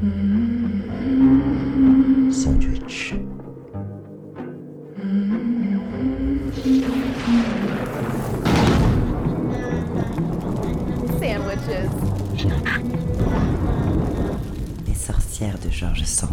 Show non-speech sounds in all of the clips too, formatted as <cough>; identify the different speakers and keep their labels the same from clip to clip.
Speaker 1: Sandwich.
Speaker 2: Sandwiches.
Speaker 1: Les sorcières de George Sand.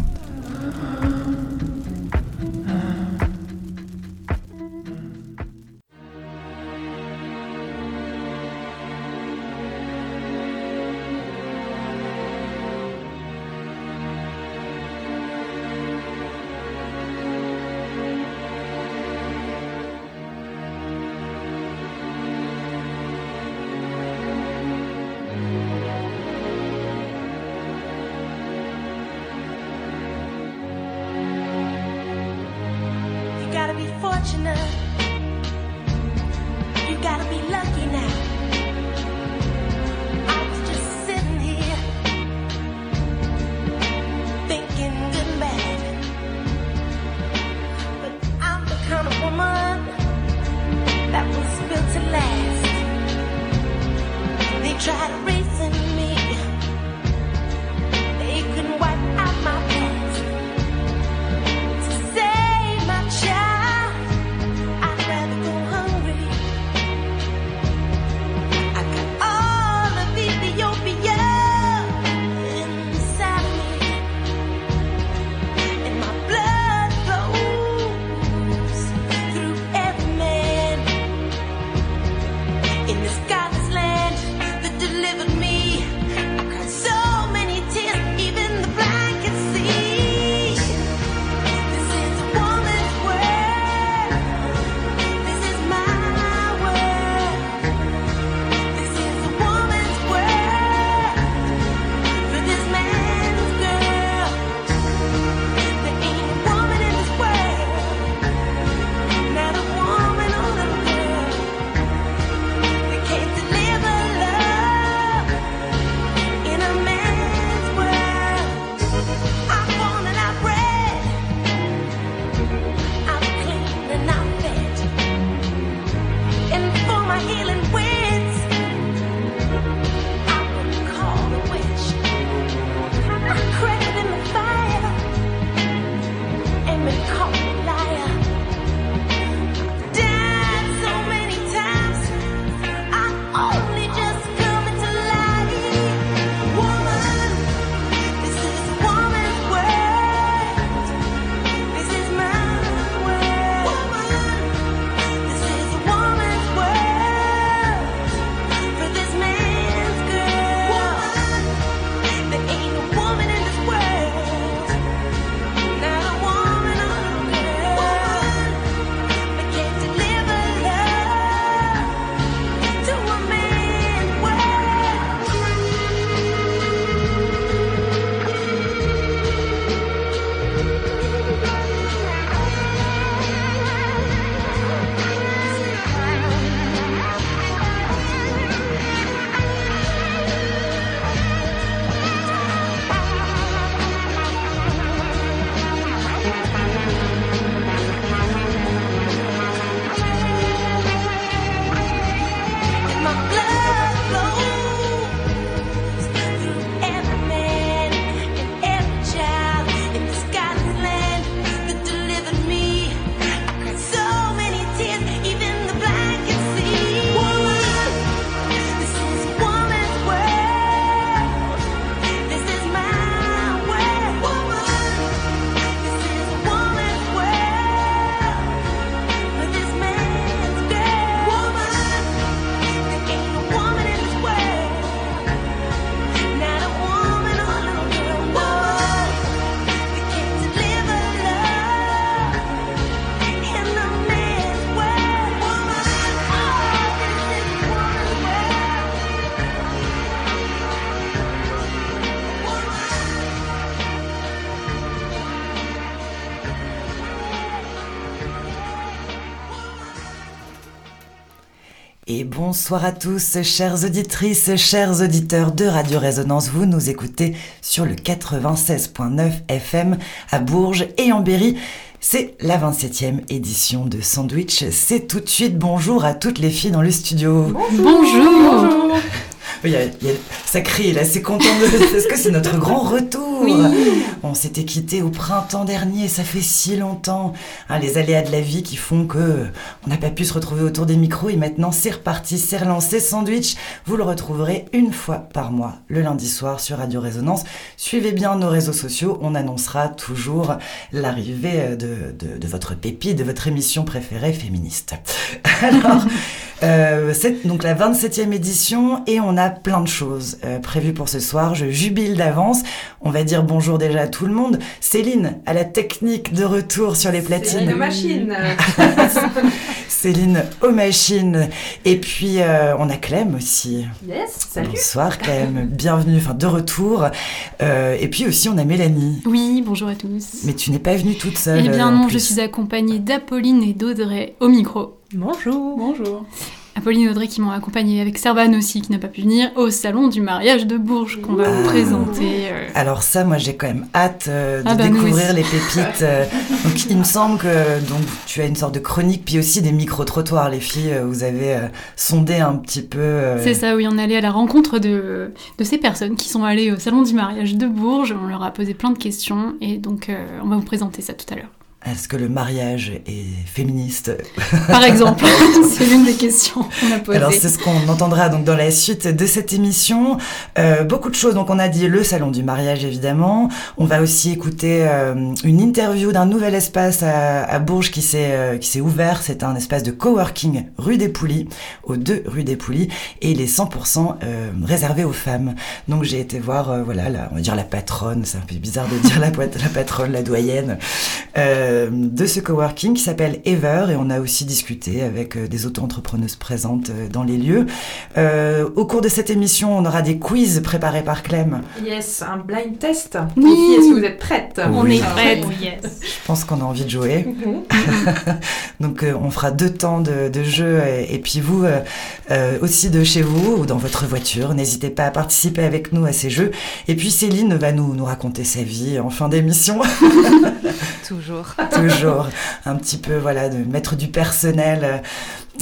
Speaker 1: Bonsoir à tous, chères auditrices, chers auditeurs de Radio Résonance. Vous nous écoutez sur le 96.9 FM à Bourges et en Berry. C'est la 27e édition de Sandwich. C'est tout de suite bonjour à toutes les filles dans le studio.
Speaker 3: Bonjour. bonjour.
Speaker 2: Il y a- il y a- ça crie, là, c'est content de... <laughs> Parce que c'est notre grand retour.
Speaker 3: Oui.
Speaker 2: On s'était quitté au printemps dernier, ça fait si longtemps. Hein, les aléas de la vie qui font que on n'a pas pu se retrouver autour des micros et maintenant c'est reparti, c'est relancé. Sandwich, vous le retrouverez une fois par mois, le lundi soir sur Radio Résonance. Suivez bien nos réseaux sociaux, on annoncera toujours l'arrivée de, de, de votre pépite, de votre émission préférée féministe. <laughs> Alors, euh, c'est donc la 27e édition et on a plein de choses euh, prévues pour ce soir. Je jubile d'avance. On va dire bonjour déjà à tout le monde. Céline, à la technique de retour sur les platines.
Speaker 3: Céline Machine. <laughs>
Speaker 2: Céline aux machines. Et puis, euh, on a Clem aussi.
Speaker 3: Yes, salut.
Speaker 2: Bonsoir Clem, bienvenue, enfin de retour. Euh, et puis aussi, on a Mélanie.
Speaker 4: Oui, bonjour à tous.
Speaker 2: Mais tu n'es pas venue toute seule.
Speaker 4: eh bien
Speaker 2: en
Speaker 4: non, je suis accompagnée d'Apolline et d'Audrey au micro.
Speaker 3: Bonjour. Bonjour.
Speaker 4: Apolline et Audrey qui m'ont accompagnée avec Servan aussi, qui n'a pas pu venir, au salon du mariage de Bourges qu'on va vous
Speaker 2: Ah.
Speaker 4: présenter. euh,
Speaker 2: Alors ça, moi, j'ai quand même hâte euh, de
Speaker 4: Ah bah,
Speaker 2: découvrir les pépites. euh. donc, il me semble que donc tu as une sorte de chronique, puis aussi des micro-trottoirs, les filles. Vous avez euh, sondé un petit peu. euh,
Speaker 4: C'est ça, oui, on allait à la rencontre de, de ces personnes qui sont allées au salon du mariage de Bourges. On leur a posé plein de questions et donc euh, on va vous présenter ça tout à l'heure.
Speaker 2: Est-ce que le mariage est féministe <laughs>
Speaker 4: Par exemple, <laughs> c'est l'une des questions qu'on a posées.
Speaker 2: Alors c'est ce qu'on entendra donc dans la suite de cette émission. Euh, beaucoup de choses. Donc on a dit le salon du mariage évidemment. On va aussi écouter euh, une interview d'un nouvel espace à, à Bourges qui s'est euh, qui s'est ouvert. C'est un espace de coworking rue des Poulies, aux deux rue des Poulies, et il est 100% euh, réservé aux femmes. Donc j'ai été voir euh, voilà la, on va dire la patronne. C'est un peu bizarre de dire la, patronne, la doyenne euh, de ce coworking qui s'appelle Ever et on a aussi discuté avec euh, des auto-entrepreneuses présentes euh, dans les lieux. Euh, au cours de cette émission, on aura des quiz préparés par Clem.
Speaker 3: Yes, un blind test.
Speaker 4: Oui.
Speaker 3: Est-ce que vous êtes prêtes
Speaker 4: on
Speaker 2: Oui.
Speaker 4: est prêtes.
Speaker 2: Je pense qu'on a envie de jouer.
Speaker 3: Mhm. <laughs>
Speaker 2: Donc euh, on fera deux temps de, de jeu et, et puis vous euh, euh, aussi de chez vous ou dans votre voiture. N'hésitez pas à participer avec nous à ces jeux. Et puis Céline va nous, nous raconter sa vie en fin d'émission. <laughs>
Speaker 5: Toujours. <laughs>
Speaker 2: Toujours un petit peu voilà de mettre du personnel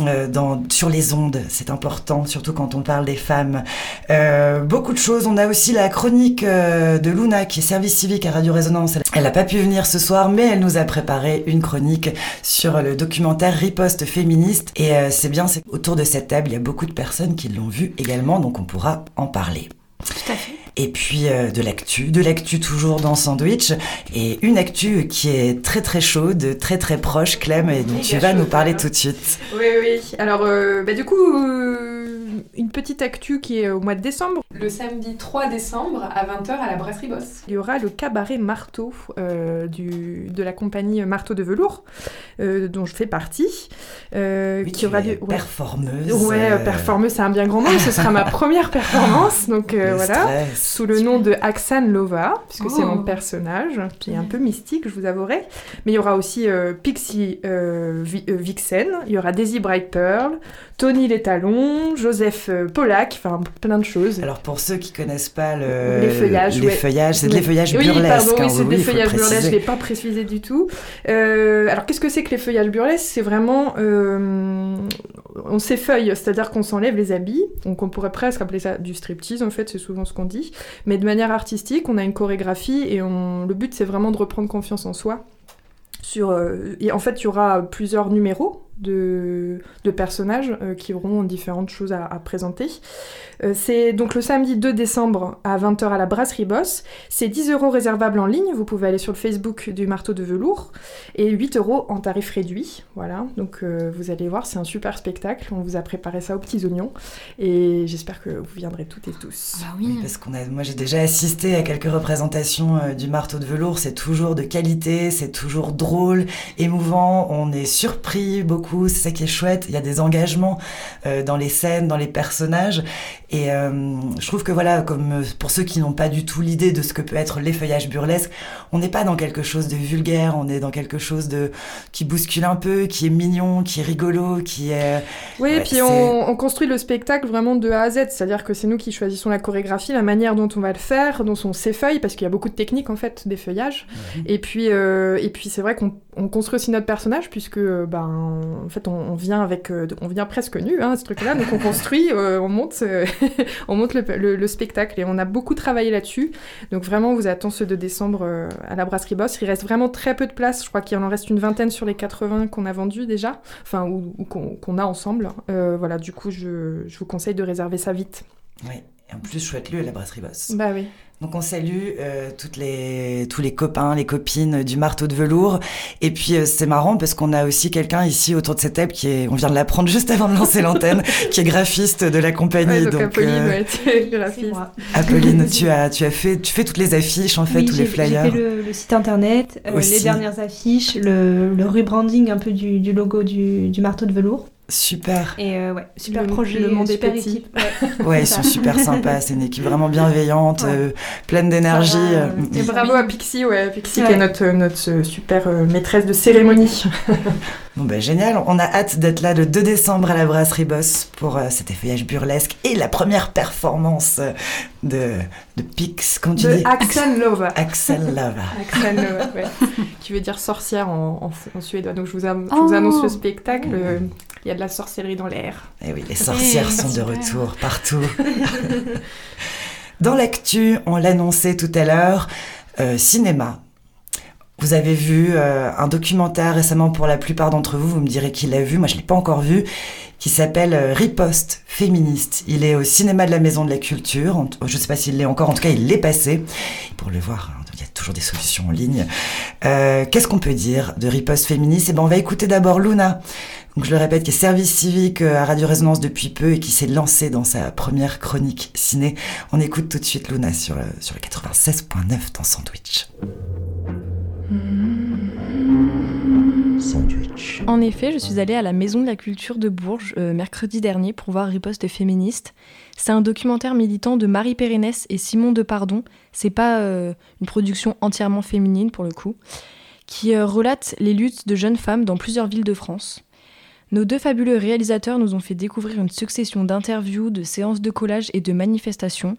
Speaker 2: euh, dans, sur les ondes, c'est important, surtout quand on parle des femmes. Euh, beaucoup de choses. On a aussi la chronique euh, de Luna qui est service civique à Radio Résonance. Elle n'a pas pu venir ce soir, mais elle nous a préparé une chronique sur le documentaire Riposte féministe. Et euh, c'est bien, c'est autour de cette table, il y a beaucoup de personnes qui l'ont vu également, donc on pourra en parler.
Speaker 4: Tout à fait.
Speaker 2: Et puis euh, de l'actu, de l'actu toujours dans Sandwich, et une actu qui est très très chaude, très très proche, Clem, et dont
Speaker 3: Méga
Speaker 2: tu vas nous parler tout de suite.
Speaker 3: Oui, oui. Alors, euh, bah, du coup, euh, une petite actu qui est au mois de décembre.
Speaker 6: Le samedi 3 décembre à 20h à la brasserie Boss.
Speaker 3: Il y aura le cabaret Marteau euh, du, de la compagnie Marteau de Velours, euh, dont je fais partie. euh,
Speaker 2: Oui,
Speaker 3: qui
Speaker 2: tu
Speaker 3: aura lieu. ouais.
Speaker 2: performeuse.
Speaker 3: Ouais,
Speaker 2: euh,
Speaker 3: performeuse, c'est un bien grand nom. Ce sera ma <laughs> première performance. Donc euh,
Speaker 2: le
Speaker 3: voilà.
Speaker 2: stress.
Speaker 3: Sous le nom de Aksan Lova, puisque c'est
Speaker 4: Oh.
Speaker 3: mon personnage, qui est un peu mystique, je vous avouerai. Mais il y aura aussi euh, Pixie euh, Vi- euh, Vixen, il y aura Daisy Bright Pearl, Tony Les Talons, Joseph euh, Pollack, enfin plein de choses.
Speaker 2: Alors pour ceux qui connaissent pas le,
Speaker 3: Les feuillages,
Speaker 2: les
Speaker 3: ouais.
Speaker 2: feuillages, c'est de l'effeuillage
Speaker 3: oui,
Speaker 2: burlesque.
Speaker 3: pardon, oui,
Speaker 2: hein,
Speaker 3: c'est
Speaker 2: oui,
Speaker 3: des
Speaker 2: il faut le
Speaker 3: feuillages burlesques, je l'ai pas précisé du tout. Euh, alors, qu'est-ce que c'est que les feuillages burlesques? C'est vraiment... euh, on s'effeuille, c'est-à-dire qu'on s'enlève les habits, donc on pourrait presque appeler ça du striptease, en fait, c'est souvent ce qu'on dit, mais de manière artistique, on a une chorégraphie, et on... le but, c'est vraiment de reprendre confiance en soi. Sur, et en fait, il y aura plusieurs numéros de, de personnages euh, qui auront différentes choses à, à présenter. Euh, c'est donc le samedi 2 décembre à 20h à la Brasserie Boss. C'est 10 euros réservables en ligne. Vous pouvez aller sur le Facebook du Marteau de Velours. Et 8 euros en tarif réduit. Voilà. Donc euh, vous allez voir, c'est un super spectacle. On vous a préparé ça aux petits oignons. Et j'espère que vous viendrez toutes et tous.
Speaker 4: Bah
Speaker 2: Oui,
Speaker 4: oui.
Speaker 2: parce qu'on a, moi j'ai déjà assisté à quelques représentations euh, du marteau de velours. C'est toujours de qualité, c'est toujours drôle, émouvant. On est surpris beaucoup. C'est ça qui est chouette. Il y a des engagements euh, dans les scènes, dans les personnages. Et euh, je trouve que voilà, comme euh, pour ceux qui n'ont pas du tout l'idée de ce que peut être l'effeuillage burlesque, on n'est pas dans quelque chose de vulgaire. On est dans quelque chose de qui bouscule un peu, qui est mignon, qui est rigolo, qui est
Speaker 3: Oui, et
Speaker 2: Ouais,
Speaker 3: puis on, on construit le spectacle vraiment de A à Z, c'est-à-dire que c'est nous qui choisissons la chorégraphie, la manière dont on va le faire, dont on s'effeuille, parce qu'il y a beaucoup de techniques en fait d'effeuillage. Et puis, euh, et puis c'est vrai qu'on on construit aussi notre personnage puisque euh, en fait on, on vient avec euh, on vient presque nu hein, ce truc-là. Donc on construit euh, on monte euh, <laughs> on monte le, le- le spectacle et on a beaucoup travaillé là-dessus. Donc vraiment on vous attend ce 2 décembre à la brasserie Boss. Il reste vraiment très peu de place. Je crois qu'il en reste une vingtaine sur les 80 qu'on a vendus déjà. Enfin ou, ou qu'on a ensemble. Euh, voilà du coup je, je vous conseille de réserver ça vite.
Speaker 2: Oui. Et en plus, chouette lieu, la brasserie Boss.
Speaker 3: bah oui
Speaker 2: Donc on salue euh, toutes les, tous les copains, les copines du marteau de velours. Et puis euh, c'est marrant parce qu'on a aussi quelqu'un ici autour de cette table qui est, on vient de l'apprendre <laughs> juste avant de lancer l'antenne, qui est graphiste de la compagnie.
Speaker 3: Ouais, donc,
Speaker 2: donc
Speaker 3: Apolline
Speaker 2: euh,
Speaker 3: ouais, tu es graphiste.
Speaker 7: moi.
Speaker 2: Apolline, <laughs> tu as, tu as fait, tu fais toutes les affiches en fait,
Speaker 7: Oui,
Speaker 2: tous les
Speaker 7: j'ai-
Speaker 2: flyers.
Speaker 7: J'ai fait le, le site internet, euh, les dernières affiches, le, le rebranding un peu du, du logo du, du marteau de velours.
Speaker 2: Super.
Speaker 7: Et euh, ouais, super
Speaker 3: Le-
Speaker 7: projet,
Speaker 3: le monde
Speaker 7: super
Speaker 3: petit.
Speaker 7: équipe. Ouais. <laughs>
Speaker 2: Ouais, ils sont super sympas. C'est une équipe vraiment bienveillante,
Speaker 7: Ouais.
Speaker 2: euh, pleine d'énergie.
Speaker 7: Va,
Speaker 2: euh,
Speaker 3: Et
Speaker 2: mm.
Speaker 3: bravo à Pixie, ouais, Pixie qui est notre, notre super euh, maîtresse de cérémonie. <laughs>
Speaker 2: Bon bah génial, on a hâte d'être là le 2 décembre à la brasserie Boss pour euh, cet effeuillage burlesque et la première performance de, de Pix, comment tu
Speaker 3: De
Speaker 2: dis?
Speaker 3: Axel Lova.
Speaker 2: Axel Lava. <laughs>
Speaker 3: Axel Lova, ouais. qui veut dire sorcière en, en- en suédois. Donc je vous, am- je
Speaker 4: Oh.
Speaker 3: vous annonce le spectacle. Il y a de la sorcellerie dans l'air.
Speaker 2: Et Eh oui, les sorcières
Speaker 4: Eh,
Speaker 2: sont de retour partout. <laughs> Dans l'actu, on l'annonçait tout à l'heure, euh, cinéma. Vous avez vu euh, un documentaire récemment pour la plupart d'entre vous, vous me direz qui l'a vu, moi je l'ai pas encore vu, qui s'appelle euh, Riposte féministe. Il est au cinéma de la Maison de la Culture, En- je sais pas s'il l'est encore, en tout cas il l'est passé. Pour le voir, hein, il y a toujours des solutions en ligne. Euh, Qu'est-ce qu'on peut dire de Riposte féministe? Eh ben on va écouter d'abord Luna, donc je le répète, qui est service civique euh, à Radio Résonance depuis peu et qui s'est lancée dans sa première chronique ciné. On écoute tout de suite Luna sur le, sur le 96.9 dans Sandwich. Sandwich.
Speaker 8: En effet, je suis allée à la Maison de la Culture de Bourges euh, mercredi dernier pour voir Riposte féministe. C'est un documentaire militant de Marie Pérenès et Simon Depardon. C'est pas euh, une production entièrement féminine pour le coup, qui euh, relate les luttes de jeunes femmes dans plusieurs villes de France. Nos deux fabuleux réalisateurs nous ont fait découvrir une succession d'interviews, de séances de collage et de manifestations.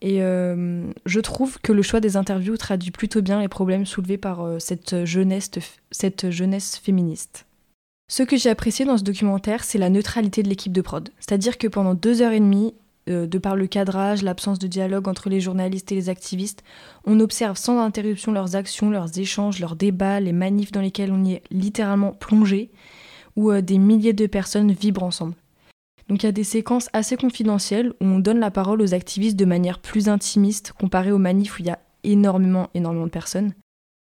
Speaker 8: Et euh, je trouve que le choix des interviews traduit plutôt bien les problèmes soulevés par euh, cette, jeunesse, féministe. Ce que j'ai apprécié dans ce documentaire, c'est la neutralité de l'équipe de prod. C'est-à-dire que pendant deux heures et demie, euh, de par le cadrage, l'absence de dialogue entre les journalistes et les activistes, on observe sans interruption leurs actions, leurs échanges, leurs débats, les manifs dans lesquels on y est littéralement plongé, où euh, des milliers de personnes vibrent ensemble. Donc il y a des séquences assez confidentielles où on donne la parole aux activistes de manière plus intimiste comparé aux manifs où il y a énormément, énormément de personnes.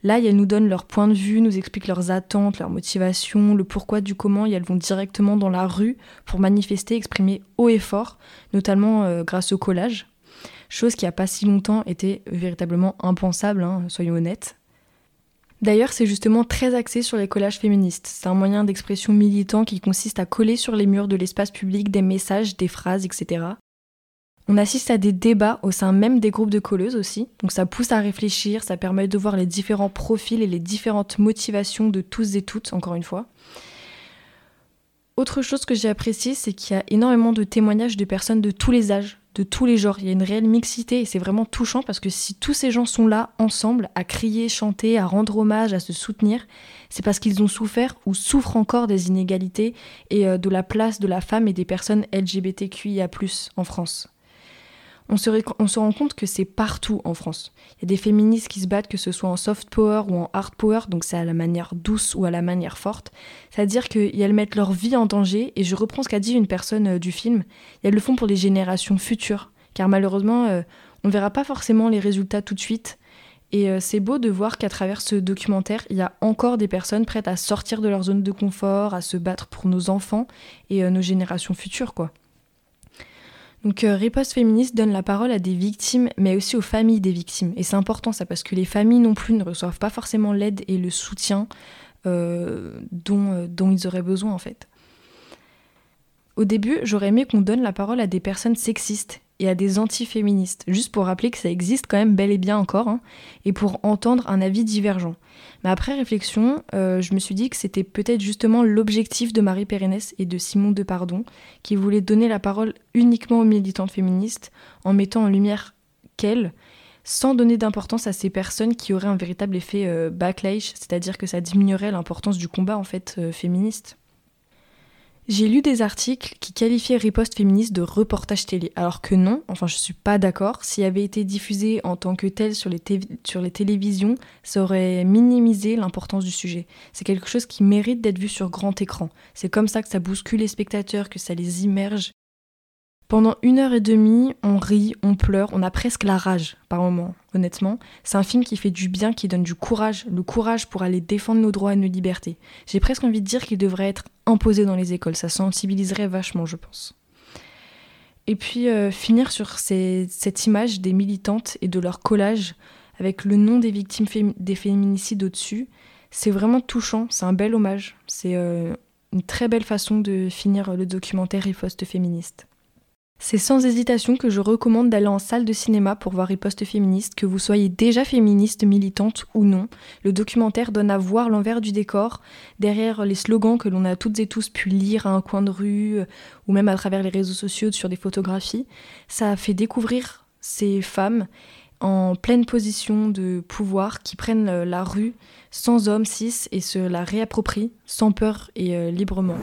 Speaker 8: Là, elles nous donnent leur point de vue, nous expliquent leurs attentes, leurs motivations, le pourquoi du comment, et elles vont directement dans la rue pour manifester, exprimer haut et fort, notamment euh, grâce au collage. Chose qui a pas si longtemps été véritablement impensable, hein, soyons honnêtes. D'ailleurs, c'est justement très axé sur les collages féministes. C'est un moyen d'expression militant qui consiste à coller sur les murs de l'espace public des messages, des phrases, etc. On assiste à des débats au sein même des groupes de colleuses aussi, donc ça pousse à réfléchir, ça permet de voir les différents profils et les différentes motivations de tous et toutes, encore une fois. Autre chose que j'ai apprécié, c'est qu'il y a énormément de témoignages de personnes de tous les âges, de tous les genres. Il y a une réelle mixité et c'est vraiment touchant parce que si tous ces gens sont là ensemble à crier, chanter, à rendre hommage, à se soutenir, c'est parce qu'ils ont souffert ou souffrent encore des inégalités et euh, de la place de la femme et des personnes LGBTQIA+ en France. On se, rend compte que c'est partout en France. Il y a des féministes qui se battent, que ce soit en soft power ou en hard power, donc c'est à la manière douce ou à la manière forte. C'est-à-dire qu'elles mettent leur vie en danger, et je reprends ce qu'a dit une personne euh, du film, et elles le font pour les générations futures, car malheureusement, euh, on ne verra pas forcément les résultats tout de suite. Et euh, c'est beau de voir qu'à travers ce documentaire, il y a encore des personnes prêtes à sortir de leur zone de confort, à se battre pour nos enfants et nos générations futures, quoi. Donc euh, Riposte féministe donne la parole à des victimes, mais aussi aux familles des victimes. Et c'est important ça, parce que les familles non plus ne reçoivent pas forcément l'aide et le soutien euh, dont, euh, dont ils auraient besoin en fait. Au début, j'aurais aimé qu'on donne la parole à des personnes sexistes et à des antiféministes, juste pour rappeler que ça existe quand même bel et bien encore, hein, et pour entendre un avis divergent. Mais après réflexion, euh, je me suis dit que c'était peut-être justement l'objectif de Marie Pérenès et de Simon Depardon, qui voulaient donner la parole uniquement aux militantes féministes en mettant en lumière qu'elles, sans donner d'importance à ces personnes qui auraient un véritable effet euh, backlash, c'est-à-dire que ça diminuerait l'importance du combat en fait euh, féministe. J'ai lu des articles qui qualifiaient riposte féministe de reportage télé, alors que non, enfin je suis pas d'accord. S'il avait été diffusé en tant que tel sur les, sur les télévisions, ça aurait minimisé l'importance du sujet. C'est quelque chose qui mérite d'être vu sur grand écran. C'est comme ça que ça bouscule les spectateurs, que ça les immerge. Pendant une heure et demie, on rit, on pleure, on a presque la rage par moment, honnêtement. C'est un film qui fait du bien, qui donne du courage, le courage pour aller défendre nos droits et nos libertés. J'ai presque envie de dire qu'il devrait être imposé dans les écoles, ça sensibiliserait vachement, je pense. Et puis euh, finir sur cette image des militantes et de leur collage avec le nom des victimes des féminicides au-dessus, c'est vraiment touchant, c'est un bel hommage, c'est euh, une très belle façon de finir le documentaire Riposte féministe. C'est sans hésitation que je recommande d'aller en salle de cinéma pour voir Riposte féministe, que vous soyez déjà féministe, militante ou non. Le documentaire donne à voir l'envers du décor, derrière les slogans que l'on a toutes et tous pu lire à un coin de rue, euh, ou même à travers les réseaux sociaux sur des photographies. Ça fait découvrir ces femmes en pleine position de pouvoir qui prennent euh, la rue sans hommes cis et se la réapproprient sans peur et euh, librement.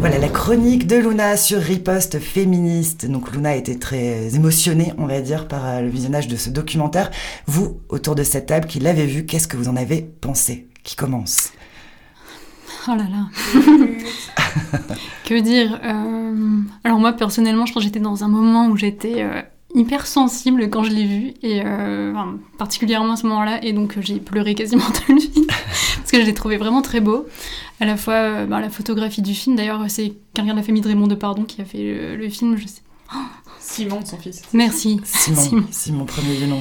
Speaker 2: Voilà la chronique de Luna sur riposte féministe. Donc Luna été très émotionnée, on va dire, par euh, le visionnage de ce documentaire. Vous, autour de cette table qui l'avez vu, qu'est-ce que vous en avez pensé? Qui commence?
Speaker 4: Oh là là. <laughs> que dire Euh, Alors moi personnellement, je pense que j'étais dans un moment où j'étais euh, hyper sensible quand je l'ai vu et euh, enfin, particulièrement à ce moment-là et donc euh, j'ai pleuré quasiment tout le film parce que je l'ai trouvé vraiment très beau. À la fois euh, bah, la photographie du film, d'ailleurs c'est quelqu'un de la famille de Raymond Depardon qui a fait le, le film, je sais. <gasps>
Speaker 6: Simon, son fils.
Speaker 4: Merci. <laughs>
Speaker 2: Simon, <laughs>
Speaker 4: Simon.
Speaker 2: Simon, premier du nom.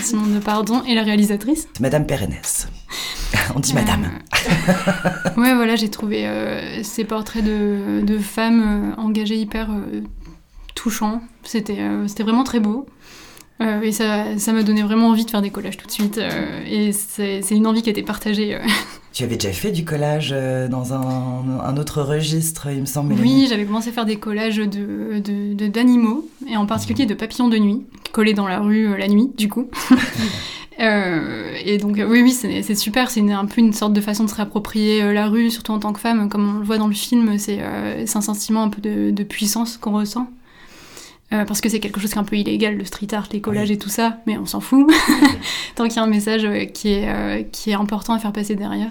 Speaker 4: Simon Depardon et la réalisatrice.
Speaker 2: Madame Pérennes. On dit Madame.
Speaker 4: Euh, ouais, voilà, j'ai trouvé euh, ces portraits de, de femmes euh, engagées hyper touchants. C'était euh, c'était vraiment très beau. Euh, et ça ça m'a donné vraiment envie de faire des collages tout de suite. euh, et c'est une envie qui a été partagée. euh.
Speaker 2: Tu avais déjà fait du collage dans un, un autre registre, il me semble.
Speaker 4: Oui, j'avais commencé à faire des collages d'animaux, de, de- d'animaux et en particulier de papillons de nuit, collés dans la rue la nuit, du coup. <laughs> Et donc, oui, oui, c'est super. C'est un peu une sorte de façon de se réapproprier la rue, surtout en tant que femme. Comme on le voit dans le film, c'est c'est un sentiment un peu de, de puissance qu'on ressent. Euh, parce que c'est quelque chose qui est un peu illégal, le street art, les collages et tout ça, mais on s'en fout. <laughs> <laughs> Tant qu'il y a un message qui est, euh, qui est important à faire passer derrière.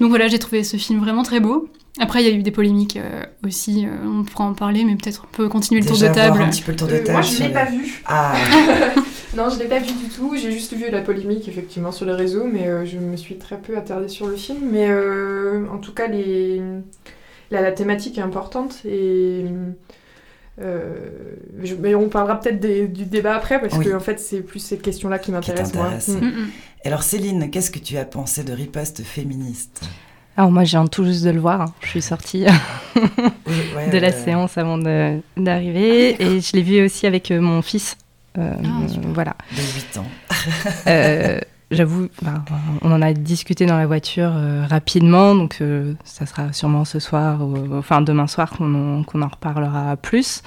Speaker 4: Donc voilà, j'ai trouvé ce film vraiment très beau. Après, il y a eu des polémiques euh, aussi, euh, on pourra en parler, mais peut-être on peut continuer le tour de table.
Speaker 2: un petit peu le tour de
Speaker 3: Euh,
Speaker 2: table.
Speaker 3: moi, je
Speaker 2: sur
Speaker 3: l'ai pas vu.
Speaker 2: Ah, <laughs>
Speaker 3: Non, je l'ai pas vu du tout. J'ai juste vu la polémique, effectivement, sur les réseaux, mais euh, je me suis très peu attardée sur le film. Mais euh, en tout cas, les... la, la thématique est importante et. Euh, je- mais on parlera peut-être des- du débat après parce
Speaker 2: Oui.
Speaker 3: que en fait c'est plus cette question-là qui m'intéresse moi. Mm.
Speaker 4: Mm, mm.
Speaker 2: alors Céline, qu'est-ce que tu as pensé de riposte féministe
Speaker 5: Alors moi, j'ai viens tout juste de le voir. hein. Je suis sortie <laughs>
Speaker 2: Ouais,
Speaker 5: de la
Speaker 2: ouais.
Speaker 5: séance avant de- d'arriver et je l'ai vu aussi avec euh, mon fils. Euh,
Speaker 4: Ah,
Speaker 5: voilà.
Speaker 2: De 8 ans.
Speaker 5: Euh, J'avoue, enfin, on en a discuté dans la voiture euh, rapidement, donc euh, ça sera sûrement ce soir, ou, enfin demain soir qu'on en, reparlera plus.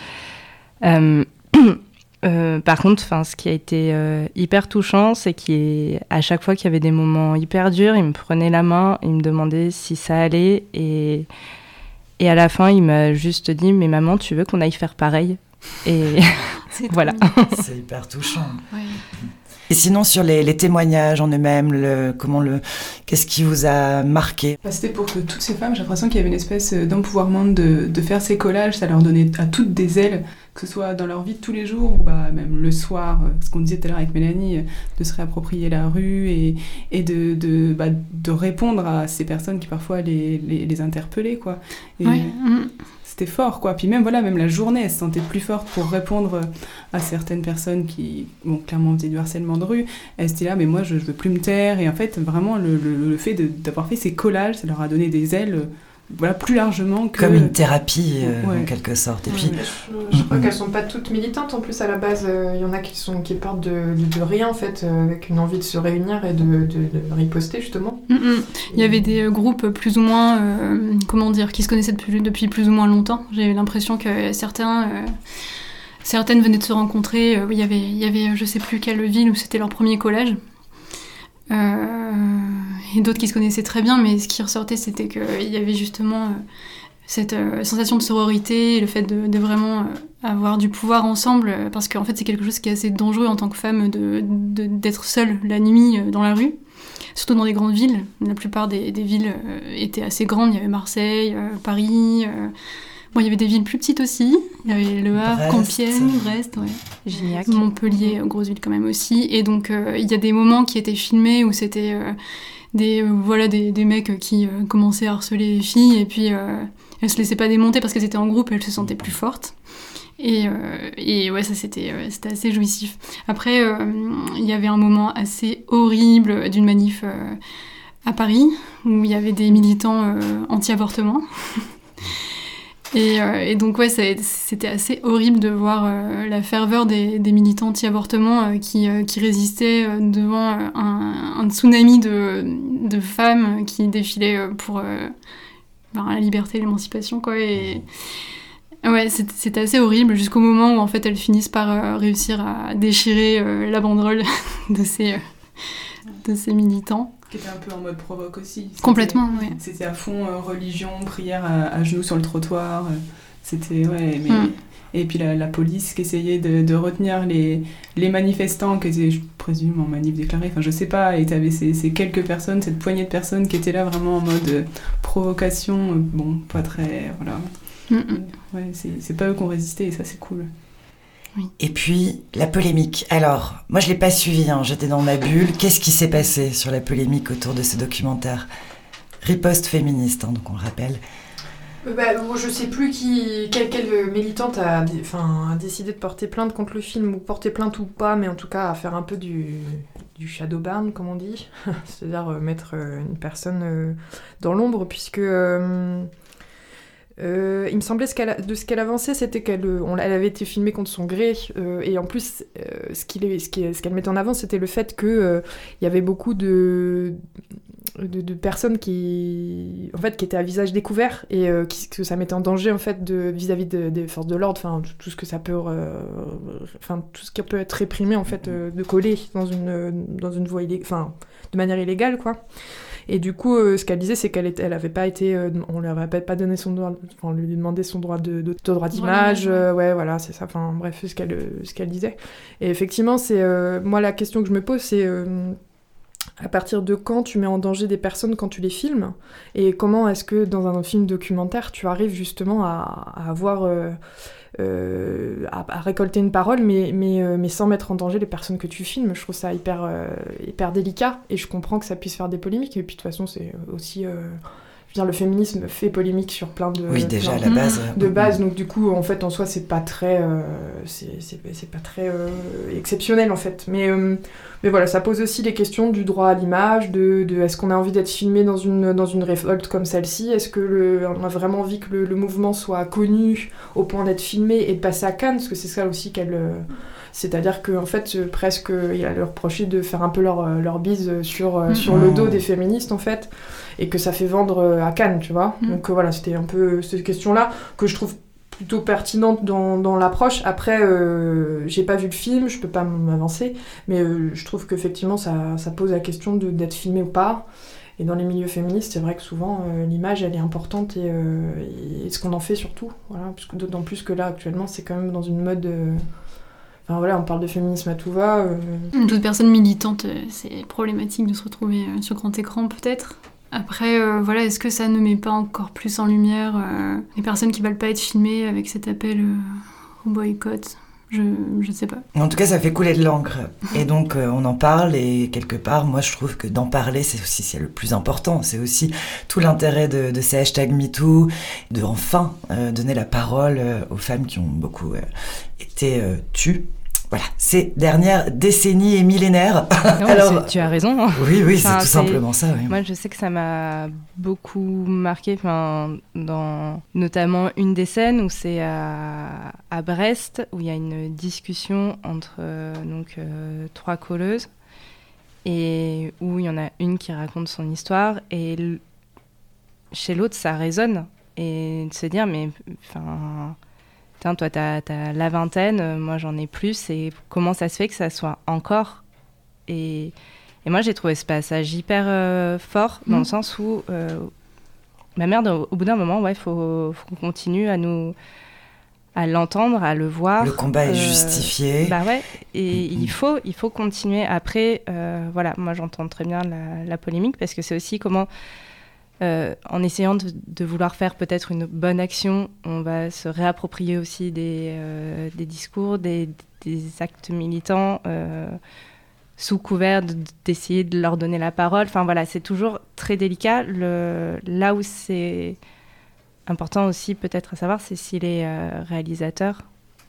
Speaker 5: Euh, <clears throat> euh, par contre, enfin, ce qui a été euh, hyper touchant, c'est qu'à chaque fois qu'il y avait des moments hyper durs, il me prenait la main, il me demandait si ça allait, et, et à la fin, il m'a juste dit, mais maman, tu veux qu'on aille faire pareil? Et <laughs> <laughs> Voilà.
Speaker 2: C'est hyper touchant.
Speaker 4: Ouais.
Speaker 2: Et sinon, sur les, les témoignages en eux-mêmes, le, comment le, qu'est-ce qui vous a marqué?
Speaker 6: Bah, C'était pour que toutes ces femmes, j'ai l'impression qu'il y avait une espèce d'empouvoirment de, de faire ces collages, ça leur donnait à toutes des ailes, que ce soit dans leur vie de tous les jours ou bah, même le soir, euh, ce qu'on disait tout à l'heure avec Mélanie, euh, de se réapproprier la rue et, et de, de, bah, de répondre à ces personnes qui parfois les, les, les interpellaient. Quoi. Et
Speaker 4: Ouais, mm.
Speaker 6: C'était fort, quoi. Puis même, voilà, même la journée, elle se sentait plus forte pour répondre à certaines personnes qui, bon, clairement faisaient du harcèlement de rue. Elle se là, mais moi, je, veux plus me taire. Et en fait, vraiment, le, fait d'avoir fait ces collages, ça leur a donné des ailes voilà, plus largement que.
Speaker 2: Comme une thérapie, euh,
Speaker 6: Ouais.
Speaker 2: en quelque sorte. Et
Speaker 3: Ouais,
Speaker 2: puis,
Speaker 3: je, je crois qu'elles sont pas toutes militantes en plus à la base. euh, Il y en a qui sont qui partent de, de, de rien en fait, euh, avec une envie de se réunir et de, de, de riposter justement.
Speaker 4: Mm. Il y avait des euh, groupes plus ou moins, euh, comment dire, qui se connaissaient depuis, depuis plus ou moins longtemps. J'ai l'impression que certains, euh, certaines venaient de se rencontrer. Euh, il y avait, il y avait, euh, je sais plus quelle ville où c'était leur premier collège. Euh, et d'autres qui se connaissaient très bien, mais ce qui ressortait, c'était qu'il y avait justement euh, cette euh, sensation de sororité, le fait de, vraiment euh, avoir du pouvoir ensemble, euh, parce qu'en fait, c'est quelque chose qui est assez dangereux en tant que femme de- de- d'être seule la nuit euh, dans la rue surtout dans les grandes villes. La plupart des, des villes euh, étaient assez grandes. Il y avait Marseille, euh, Paris. euh, Bon, il y avait des villes plus petites aussi. Il y avait Le Havre,
Speaker 2: Brest.
Speaker 4: Compiègne, Brest, ouais.
Speaker 5: Gignac.
Speaker 4: Montpellier, grosse ville quand même aussi. Et donc, euh, il y a des moments qui étaient filmés où c'était euh, des, euh, voilà, des, des mecs qui euh, commençaient à harceler les filles et puis euh, elles se laissaient pas démonter parce qu'elles étaient en groupe et elles se sentaient plus fortes. Et, euh, et ouais, ça c'était euh, c'était assez jouissif. Après, euh, il y avait un moment assez horrible d'une manif euh, à Paris où il y avait des militants euh, anti-avortement. <laughs> Et, euh, et donc ouais, c'était assez horrible de voir euh, la ferveur des, des militants anti-avortement euh, qui, qui résistaient devant un, un tsunami de, de femmes qui défilaient pour ben, la liberté et l'émancipation, quoi. Et ouais, c'était assez horrible jusqu'au moment où en fait elles finissent par réussir à déchirer la banderole <laughs> de ces, de ces militants.
Speaker 6: Qui était un peu en mode provoque aussi.
Speaker 4: Complètement, ouais.
Speaker 6: C'était à fond euh, religion, prière à, à genoux sur le trottoir. euh, C'était, ouais, mais.
Speaker 4: Mm.
Speaker 6: Et puis la, la police qui essayait de, de retenir les, les manifestants qui étaient, je présume, en manif déclarée, enfin je sais pas, et t'avais ces, ces quelques personnes, cette poignée de personnes qui étaient là vraiment en mode euh, provocation, bon, pas très. Voilà.
Speaker 4: Mm, mm.
Speaker 6: Ouais, c'est c'est pas eux qui ont résisté et ça c'est cool.
Speaker 2: Et puis, la polémique. Alors, moi, je l'ai pas suivi, hein, j'étais dans ma bulle. Qu'est-ce qui s'est passé sur la polémique autour de ce documentaire? Riposte féministe, hein, donc on le rappelle.
Speaker 3: Euh, bah, bon, je sais plus qui, quelle, quelle militante a, enfin, a décidé de porter plainte contre le film, ou porter plainte ou pas, mais en tout cas à faire un peu du, du shadow ban, comme on dit. <laughs> C'est-à-dire euh, mettre euh, une personne euh, dans l'ombre, puisque. euh, euh, il me semblait ce de ce qu'elle avançait, c'était qu'elle euh, elle avait été filmée contre son gré, euh, et en plus, ce qu'il qu'elle mettait en avant, c'était le fait que euh, il y avait beaucoup de, personnes qui, en fait, qui étaient à visage découvert et que ça mettait en danger en fait vis-à-vis de- des forces de l'ordre, tout- ce que ça peut, tout ce qui peut être réprimé en fait, de coller dans une voie de manière illégale quoi. Et du coup, euh, ce qu'elle disait, c'est qu'elle elle avait pas été, euh, on lui avait pas- donné son droit, enfin on lui demandait son droit de, de, de droit d'image,
Speaker 4: ouais.
Speaker 3: euh, ouais voilà c'est ça, enfin bref ce qu'elle ce qu'elle disait. Et effectivement, c'est moi la question que je me pose, c'est à partir de quand tu mets en danger des personnes quand tu les filmes? Et comment est-ce que dans un film documentaire, tu arrives justement à, à avoir. euh, euh, à, récolter une parole, mais, mais, euh, mais sans mettre en danger les personnes que tu filmes. Je trouve ça hyper, euh, hyper délicat et je comprends que ça puisse faire des polémiques. Et puis de toute façon, c'est aussi. Dire, le féminisme fait polémique sur plein de.
Speaker 2: Oui, déjà, à la base.
Speaker 3: de
Speaker 2: euh,
Speaker 3: base donc du coup en fait en soi c'est pas très euh, c'est pas très euh, exceptionnel en fait. Mais euh, mais voilà ça pose aussi les questions du droit à l'image de, de est-ce qu'on a envie d'être filmé dans une dans une révolte comme celle-ci? Est-ce que le, on a vraiment envie que le, le mouvement soit connu au point d'être filmé et de passer à Cannes? Parce que c'est ça aussi qu'elle euh, c'est-à-dire qu'en fait, euh, presque, il a leur reproché de faire un peu leur, euh, leur bise sur, euh, sur le dos des féministes, en fait, et que ça fait vendre euh, à Cannes, tu vois.
Speaker 4: Mhm.
Speaker 3: Donc euh, voilà, c'était un peu cette question-là que je trouve plutôt pertinente dans, dans l'approche. Après, euh, j'ai pas vu le film, je peux pas m'avancer, mais euh, je trouve qu'effectivement, ça, ça pose la question de- d'être filmé ou pas. Et dans les milieux féministes, c'est vrai que souvent, euh, l'image, elle est importante et, euh, et ce qu'on en fait surtout. Voilà, d'autant plus que là, actuellement, c'est quand même dans une mode... euh, Enfin voilà, on parle de féminisme à tout va. euh,
Speaker 4: Toute personne militante, euh, c'est problématique de se retrouver euh, sur grand écran peut-être. Après, euh, voilà, est-ce que ça ne met pas encore plus en lumière euh, les personnes qui veulent pas être filmées avec cet appel euh, au boycott? Je je sais pas.
Speaker 2: En tout cas, ça fait couler de l'encre. Et donc, on en parle, et quelque part, moi, je trouve que d'en parler, c'est aussi le plus important. C'est aussi tout l'intérêt de, de ces hashtags MeToo, de enfin donner la parole aux femmes qui ont beaucoup été tues. Voilà, ces dernières décennies et millénaires.
Speaker 5: Non, <laughs>
Speaker 2: Alors-
Speaker 5: tu as raison. hein.
Speaker 2: Oui, oui, c'est tout simplement ça. oui.
Speaker 5: Moi, je sais que ça m'a beaucoup marqué, enfin, dans notamment une des scènes où c'est à, à Brest, où il y a une discussion entre euh, donc euh, trois colleuses et où il y en a une qui raconte son histoire et l- chez l'autre ça résonne et de se dire mais enfin putain, toi t'as as la vingtaine, euh, moi j'en ai plus et comment ça se fait que ça soit encore? Et et moi, j'ai trouvé ce passage hyper euh, fort, dans le sens où euh, ma mère, au au bout d'un moment, il ouais, faut, faut qu'on continue à nous à l'entendre, à le voir.
Speaker 2: Le combat est justifié.
Speaker 5: Bah ouais, et
Speaker 2: Mhm.
Speaker 5: il faut, il faut continuer. Après, voilà, moi j'entends très bien la, la polémique parce que c'est aussi comment, euh, en essayant de, vouloir faire peut-être une bonne action, on va se réapproprier aussi des, euh, discours, des, actes militants. euh, sous couvert de- d'essayer de leur donner la parole. Enfin voilà, c'est toujours très délicat. Là où c'est important aussi peut-être à savoir, c'est si les réalisateurs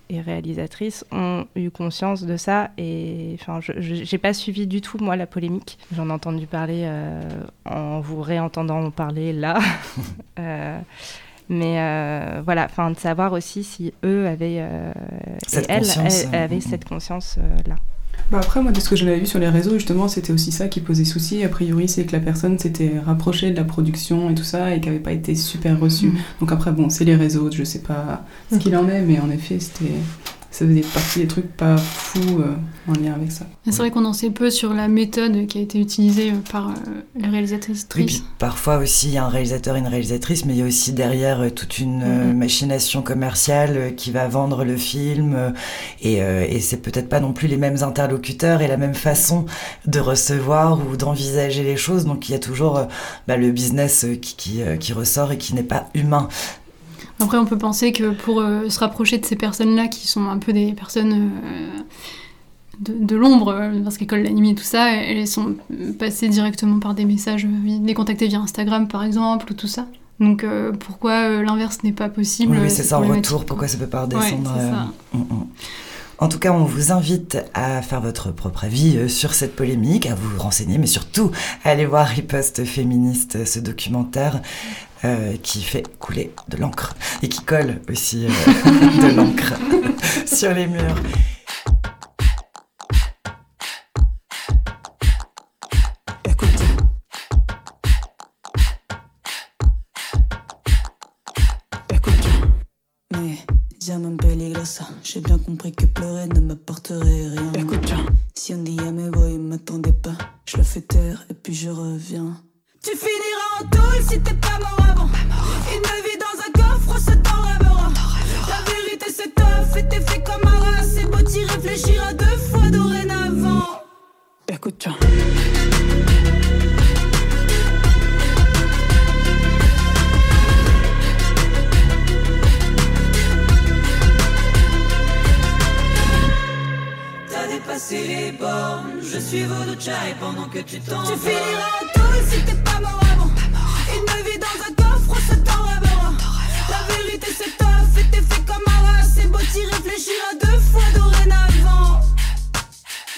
Speaker 5: et réalisatrices ont eu conscience de ça. Et enfin, je n'ai pas suivi du tout, moi, la polémique. J'en ai entendu parler euh, en vous réentendant en parler là. <laughs> Euh, mais euh, voilà, enfin, de savoir aussi si eux avaient,
Speaker 2: Cette
Speaker 5: elles, avaient
Speaker 2: mm.
Speaker 5: cette conscience-là.
Speaker 6: Bah après, moi, de ce que j'en avais vu sur les réseaux, justement, c'était aussi ça qui posait souci. A priori, c'est que la personne s'était rapprochée de la production et tout ça, et qui n'avait pas été super reçue.
Speaker 3: Mhm.
Speaker 6: Donc après, bon, c'est les réseaux, je sais pas ce qu'il en est, mais en effet, c'était... Ça faisait partie des trucs pas fous euh, en lien avec ça.
Speaker 4: C'est vrai qu'on en sait peu sur la méthode qui a été utilisée euh, par euh, les réalisatrices.
Speaker 2: Oui, puis parfois aussi il y a un réalisateur et une réalisatrice, mais il y a aussi derrière euh, toute une
Speaker 3: Mhm.
Speaker 2: machination commerciale qui va vendre le film, et, euh, et c'est peut-être pas non plus les mêmes interlocuteurs et la même façon de recevoir ou d'envisager les choses, donc il y a toujours bah, le business qui, qui, qui ressort et qui n'est pas humain.
Speaker 4: Après, on peut penser que pour euh, se rapprocher de ces personnes-là, qui sont un peu des personnes euh, de, de l'ombre, euh, parce qu'elles collent l'anime et tout ça, elles sont passées directement par des messages, les contacter via Instagram par exemple, ou tout ça. Donc euh, pourquoi l'inverse n'est pas possible
Speaker 2: Oui, oui, c'est ça en retour,
Speaker 4: quoi.
Speaker 2: pourquoi ça peut pas redescendre En tout cas, on vous invite à faire votre propre avis euh, sur cette polémique, à vous renseigner, mais surtout à aller voir Riposte féministe, ce documentaire euh, qui fait couler de l'encre et qui colle aussi euh, <laughs> de l'encre <laughs> sur les murs.
Speaker 9: Mais llaman J'ai bien compris que pleurer ne m'apporterait rien. Écoute, si on dit à mes boys, m'attendez pas. Je le fais taire et puis je reviens. Tu finiras en tôle si t'es pas mort avant. Une vie dans un coffre, ça t'en rêvera. La vérité c'est tough et t'es fait comme un rat. C'est beau t'y réfléchir à deux fois dorénavant. Écoute, T'as dépassé les bornes, je suis votre chai pendant que tu t'en Tu finiras en tôle si t'es pas mort avant. Une vie dans un coffre, ça t'en rêvera. La vérité c'est tough et t'es fait comme un rat. C'est beau t'y réfléchir à deux fois dorénavant.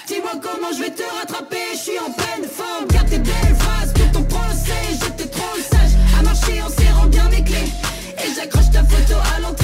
Speaker 9: Dis-moi comment je vais te rattraper, je suis en pleine forme. Garde tes belles phrases pour ton procès. J'étais trop sage à marcher en serrant bien mes clés. Et j'accroche ta photo à l'entrée.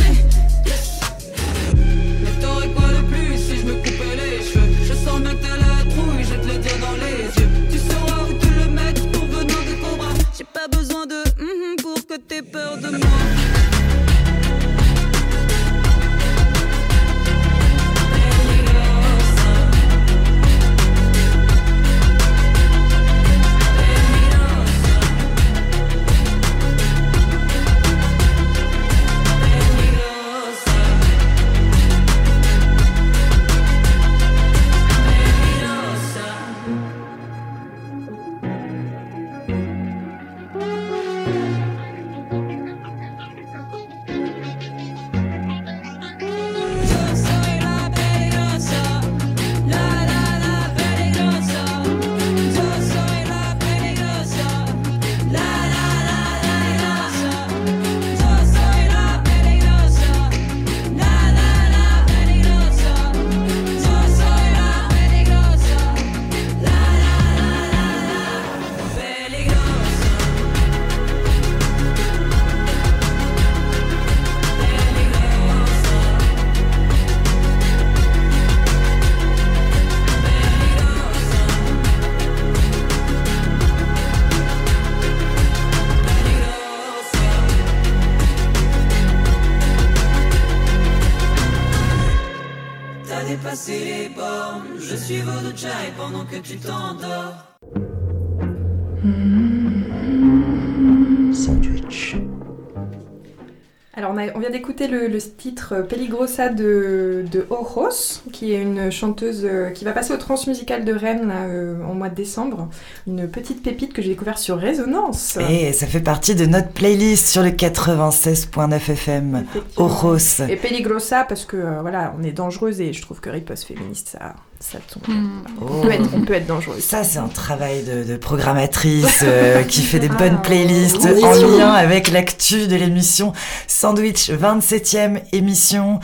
Speaker 3: Titre Peligrosa de, de Ojos, qui est une chanteuse euh, qui va passer au Transmusical de Rennes là, euh, en mois de décembre. Une petite pépite que j'ai découverte sur Résonance.
Speaker 2: Et ça fait partie de notre playlist sur le 96.9 FM. Oros.
Speaker 3: Et Peligrosa parce que euh, voilà, on est dangereuse et je trouve que riposte féministe, ça, ça tombe.
Speaker 4: Hmm.
Speaker 3: On, peut être, on peut être dangereuse.
Speaker 2: Ça, c'est un travail de, de programmatrice euh, <laughs> qui fait des
Speaker 3: Ah,
Speaker 2: bonnes playlists
Speaker 3: oui.
Speaker 2: en lien avec l'actu de l'émission Sandwich, 27e émission.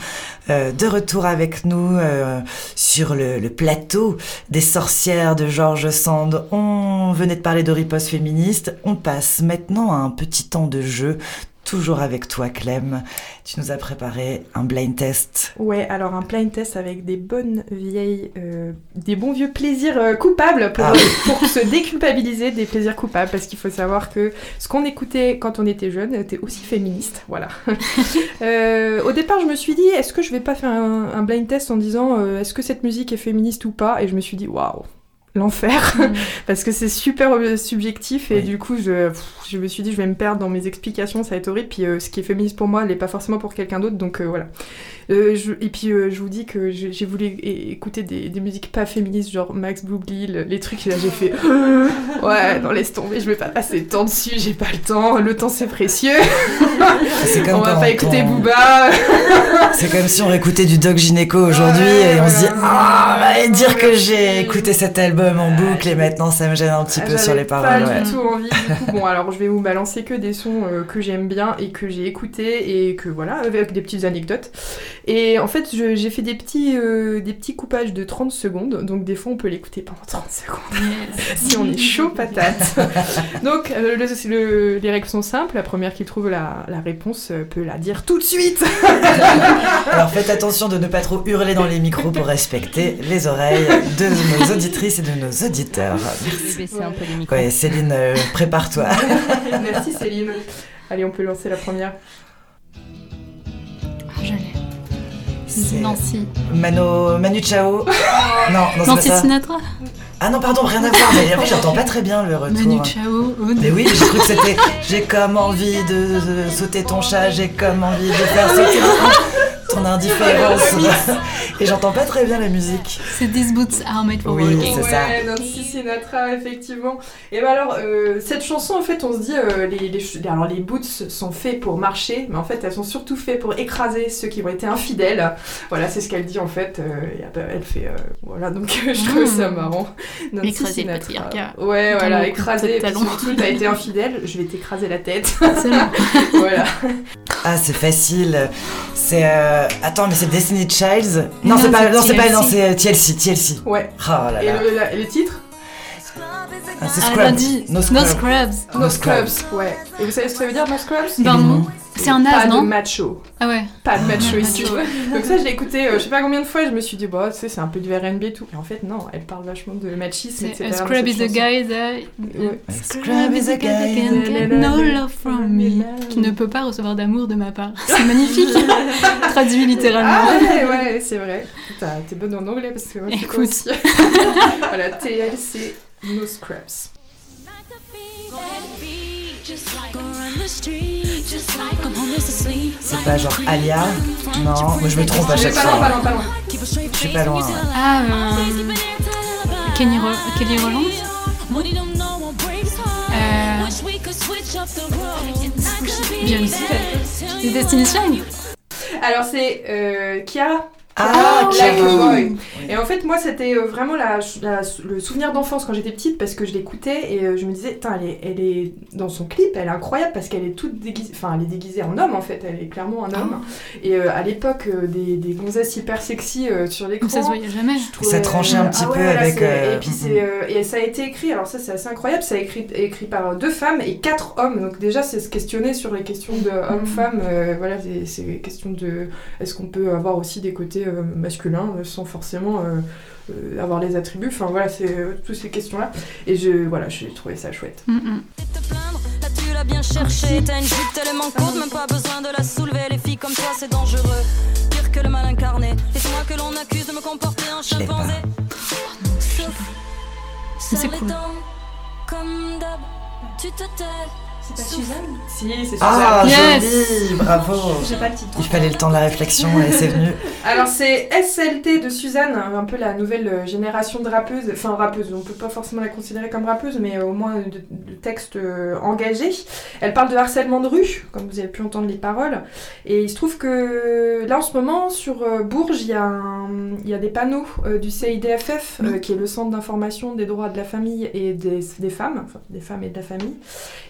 Speaker 2: Euh, de retour avec nous euh, sur le, le plateau des sorcières de Georges Sand. On venait de parler de riposte féministe. On passe maintenant à un petit temps de jeu. Toujours avec toi, Clem. Tu nous as préparé un blind test.
Speaker 3: Ouais, alors un blind test avec des bonnes vieilles, euh, des bons vieux plaisirs euh, coupables pour,
Speaker 2: Ah. <laughs>
Speaker 3: pour se déculpabiliser des plaisirs coupables, parce qu'il faut savoir que ce qu'on écoutait quand on était jeune était aussi féministe, voilà. <laughs> Euh, au départ, je me suis dit, est-ce que je vais pas faire un, un blind test en disant, est-ce que cette musique est féministe ou pas? Et je me suis dit, waouh, l'enfer,
Speaker 4: Hmm. <laughs>
Speaker 3: parce que c'est super euh, subjectif et
Speaker 2: Oui.
Speaker 3: du coup, je, pff, je me suis dit, je vais me perdre dans mes explications, ça va être horrible. Puis euh, ce qui est féministe pour moi, l'est pas forcément pour quelqu'un d'autre, donc euh, voilà. Euh, je- et puis euh, je vous dis que j'ai voulu écouter des, des musiques pas féministes, genre Max Boublil, les trucs, et là j'ai fait <laughs> Ouais, non, laisse tomber, je vais pas passer de temps dessus, j'ai pas le temps, le temps c'est précieux,
Speaker 2: C'est comme
Speaker 3: on va pas écouter Booba. <laughs>
Speaker 2: C'est comme si on écoutait du Doc Gynéco aujourd'hui
Speaker 3: Ouais,
Speaker 2: et on se dit. Ah, et dire que j'ai écouté cet album en boucle et maintenant ça me gêne un petit
Speaker 3: Ah,
Speaker 2: peu sur les paroles.
Speaker 3: Pas
Speaker 2: ouais.
Speaker 3: du tout envie. Du coup, bon, <laughs> alors je vais vous balancer que des sons euh, que j'aime bien et que j'ai écoutés et que voilà, avec des petites anecdotes. Et en fait, j'ai fait des petits, euh, des petits coupages de 30 secondes, donc des fois on peut l'écouter pendant 30 <laughs> secondes. si on est chaud patate. <laughs> Donc euh, le- le- les règles sont simples. La première qui trouve la, la réponse euh, peut la dire tout de suite. <laughs>
Speaker 2: Alors faites attention de ne pas trop hurler dans les micros pour respecter les oreilles de nos auditrices et de nos auditeurs.
Speaker 5: Vais baisser un peu les micros.
Speaker 2: Ouais, Céline, euh, prépare-toi.
Speaker 3: Merci Céline. Allez, on peut lancer la première.
Speaker 4: Nancy.
Speaker 2: Mano, Manu Chao. <laughs> Non, non, pas
Speaker 4: Nancy
Speaker 2: ça.
Speaker 4: Sinatra
Speaker 2: Ah non, pardon, rien à voir. Mais en fait, j'entends pas très bien le retour.
Speaker 4: Manu Chao. Aude.
Speaker 2: Mais oui, j'ai cru que c'était j'ai comme envie de, de sauter ton chat, j'ai comme envie de faire sauter ton, indifférence. <laughs> Et j'entends pas très bien la musique.
Speaker 4: C'est These Boots Are Made for
Speaker 2: Oui,
Speaker 4: Walking.
Speaker 2: c'est ça.
Speaker 3: Ouais, Nancy Sinatra, effectivement. Et ben alors, euh, cette chanson, en fait, on se dit, euh, les, les, alors les boots sont faits pour marcher, mais en fait, elles sont surtout faites pour écraser ceux qui ont été infidèles. Voilà, c'est ce qu'elle dit, en fait. euh, elle fait, euh, voilà, donc je trouve ça
Speaker 4: Mm.
Speaker 3: marrant. Nancy
Speaker 4: Écraser le
Speaker 3: Sinatra.
Speaker 4: patriarcat.
Speaker 3: Ouais, voilà, écraser. surtout, t'as été infidèle, je vais t'écraser la tête.
Speaker 4: C'est bon. <laughs>
Speaker 3: voilà.
Speaker 2: Ah, c'est facile. C'est euh, attends, mais c'est Destiny Childs. Non,
Speaker 4: Non,
Speaker 2: c'est pas non, c'est pas
Speaker 4: TLC.
Speaker 2: non, c'est euh, TLC, TLC.
Speaker 3: Ouais.
Speaker 2: Oh là
Speaker 3: Et
Speaker 2: là.
Speaker 3: le, la- et le titre?
Speaker 2: Ah, c'est
Speaker 4: Elle a
Speaker 2: Scrubs.
Speaker 4: dit
Speaker 2: No
Speaker 4: No
Speaker 2: Scrubs.
Speaker 4: Scrubs.
Speaker 2: No Scrubs.
Speaker 3: Scrubs. Ouais. Et vous savez ce que ça veut dire, No Scrubs?
Speaker 4: Ben
Speaker 2: Et
Speaker 4: non. C'est un
Speaker 3: Pas
Speaker 4: as,
Speaker 3: de
Speaker 4: non
Speaker 3: macho.
Speaker 4: Ah ouais.
Speaker 3: Pas de macho ici. <laughs> Donc ça, je l'ai écouté, euh, je sais pas combien de fois, et je me suis dit, bah, tu sais, c'est un peu du R&B et tout. Et en fait, non, elle parle vachement de machisme, etc.
Speaker 4: A Scrub is a guy that...
Speaker 2: A. Scrub is a guy.
Speaker 4: can get no love from me. Qui ne peut pas recevoir d'amour de ma part. C'est magnifique. <laughs> Traduit littéralement.
Speaker 3: Ah ouais, ouais, c'est vrai. T'es bonne en anglais parce que moi, je suis
Speaker 4: Écoute.
Speaker 3: aussi. <laughs> voilà, TLC, No Scrubs.
Speaker 2: C'est pas genre Alia Non, moi je me trompe à
Speaker 3: Je
Speaker 2: chaque
Speaker 3: pas loin, pas
Speaker 2: fois.
Speaker 3: loin, pas loin.
Speaker 2: Je suis pas loin.
Speaker 4: Ah, euh, Kenny Ro- Kelly Rowland Euh, Beyoncé. Child
Speaker 3: Alors, c'est euh, Kia.
Speaker 2: Ah,
Speaker 3: Like a
Speaker 2: j'avoue.
Speaker 3: Boy. Et en fait, moi, c'était euh, vraiment la, la- le souvenir d'enfance quand j'étais petite parce que je l'écoutais et euh, je me disais, elle est, elle est dans son clip, elle est incroyable parce qu'elle est toute déguisée, enfin, elle est déguisée en homme en fait, elle est clairement un homme. Et euh, à l'époque, euh, des, des gonzesses hyper sexy euh, sur l'écran.
Speaker 4: Ça se voyait jamais.
Speaker 3: je trouvais-
Speaker 2: Ça tranchait un petit
Speaker 3: Ah
Speaker 2: peu
Speaker 3: là,
Speaker 2: avec, euh,
Speaker 3: Et puis c'est euh, et ça a été écrit. Alors ça c'est assez incroyable. Ça a écrit écrit par deux femmes et quatre hommes. Donc déjà c'est se questionner sur les questions de hommes-femmes. euh, voilà, c'est question de est-ce qu'on peut avoir aussi des côtés euh, masculins euh, sans forcément euh, euh, avoir les attributs. Enfin voilà, c'est euh, toutes ces questions là. Et je voilà, j'ai trouvé ça chouette.
Speaker 4: Mm, mm.
Speaker 10: te plaindre, là tu l'as bien cherché. T'as une jupe tellement courte, même pas besoin de la soulever. Les filles comme toi, c'est dangereux. Pire que le mal incarné. Laisse-moi que l'on m'accuse de me comporter en
Speaker 2: Je l'ai pas.
Speaker 10: chimpanzé. Sauf,
Speaker 4: c'est
Speaker 10: serre les
Speaker 4: cool.
Speaker 10: dents, comme d'hab, tu te tais.
Speaker 7: C'est pas Suzanne
Speaker 3: Si, c'est
Speaker 2: Ah,
Speaker 3: Suzanne.
Speaker 2: joli, bravo.
Speaker 7: J'ai pas le titre.
Speaker 2: Il fallait le temps de la réflexion et c'est venu. <laughs>
Speaker 3: Alors c'est SLT de Suzanne, un peu la nouvelle euh, génération de rappeuses, enfin rappeuse, on peut pas forcément la considérer comme rappeuse, mais au moins de, de textes euh, engagés. Elle parle de harcèlement de rue, comme vous avez pu entendre les paroles, et il se trouve que là en ce moment sur euh, Bourges, il y, a un- il y a des panneaux euh, du CIDFF, euh, qui est le Centre d'information des droits de la famille et des, des femmes, enfin des femmes et de la famille,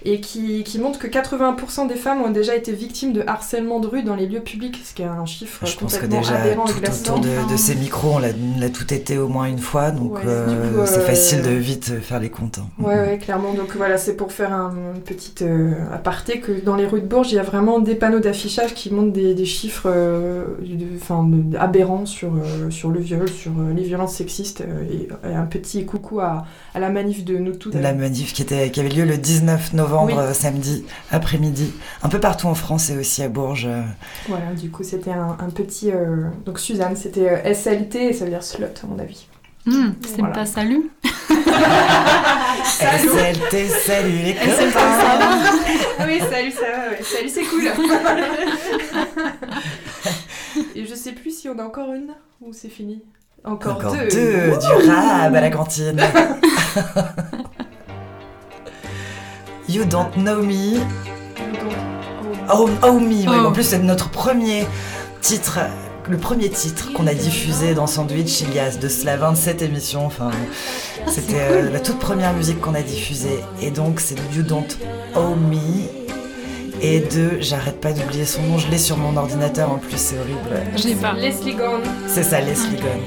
Speaker 3: et qui, qui montre que 80% des femmes ont déjà été victimes de harcèlement de rue dans les lieux publics, ce qui est un chiffre
Speaker 2: Je pense que déjà
Speaker 3: aberrant
Speaker 2: tout autour de, de ces micros, on l'a tout été au moins une fois, donc
Speaker 3: Ouais,
Speaker 2: euh, c'est
Speaker 3: euh,
Speaker 2: facile de vite faire les comptes. hein.
Speaker 3: Ouais, ouais, clairement. Donc voilà, c'est pour faire un une petite euh, aparté que dans les rues de Bourges, il y a vraiment des panneaux d'affichage qui montrent des, des chiffres de- aberrants sur, sur le viol, sur les violences sexistes. et, et un petit coucou à, à la manif de nous tous.
Speaker 2: La manif qui, était, qui avait lieu le 19 novembre,
Speaker 3: Oui.
Speaker 2: euh, samedi après-midi, un peu partout en France et aussi à Bourges. euh,
Speaker 3: Voilà, du coup, c'était un, un petit. euh, donc Suzanne, c'était euh, SLT, et ça veut dire slut, à mon avis.
Speaker 4: Hmm, c'est
Speaker 3: Voilà.
Speaker 4: pas <laughs> salut.
Speaker 2: SLT, salut les
Speaker 4: SLT,
Speaker 2: copains
Speaker 4: ça va
Speaker 3: Ah oui, salut, ça va, ouais. Salut, c'est cool. <laughs> Et je sais plus si on a encore une ou c'est fini? Encore,
Speaker 2: Encore
Speaker 3: deux.
Speaker 2: deux, du rab à la cantine. <laughs> you don't know me. Oh, oh me, oui,
Speaker 4: Oh.
Speaker 2: en plus c'est notre premier titre, le premier titre qu'on a diffusé dans Sandwich il y a de cela 27 émissions. Enfin, c'était euh, la toute première musique qu'on a diffusée. Et donc c'est You Don't Owe Me. Et de, j'arrête pas d'oublier son nom, je l'ai sur mon ordinateur en plus, c'est horrible.
Speaker 4: J'ai pas.
Speaker 3: Leslie Gone.
Speaker 2: C'est ça, Leslie Gunn.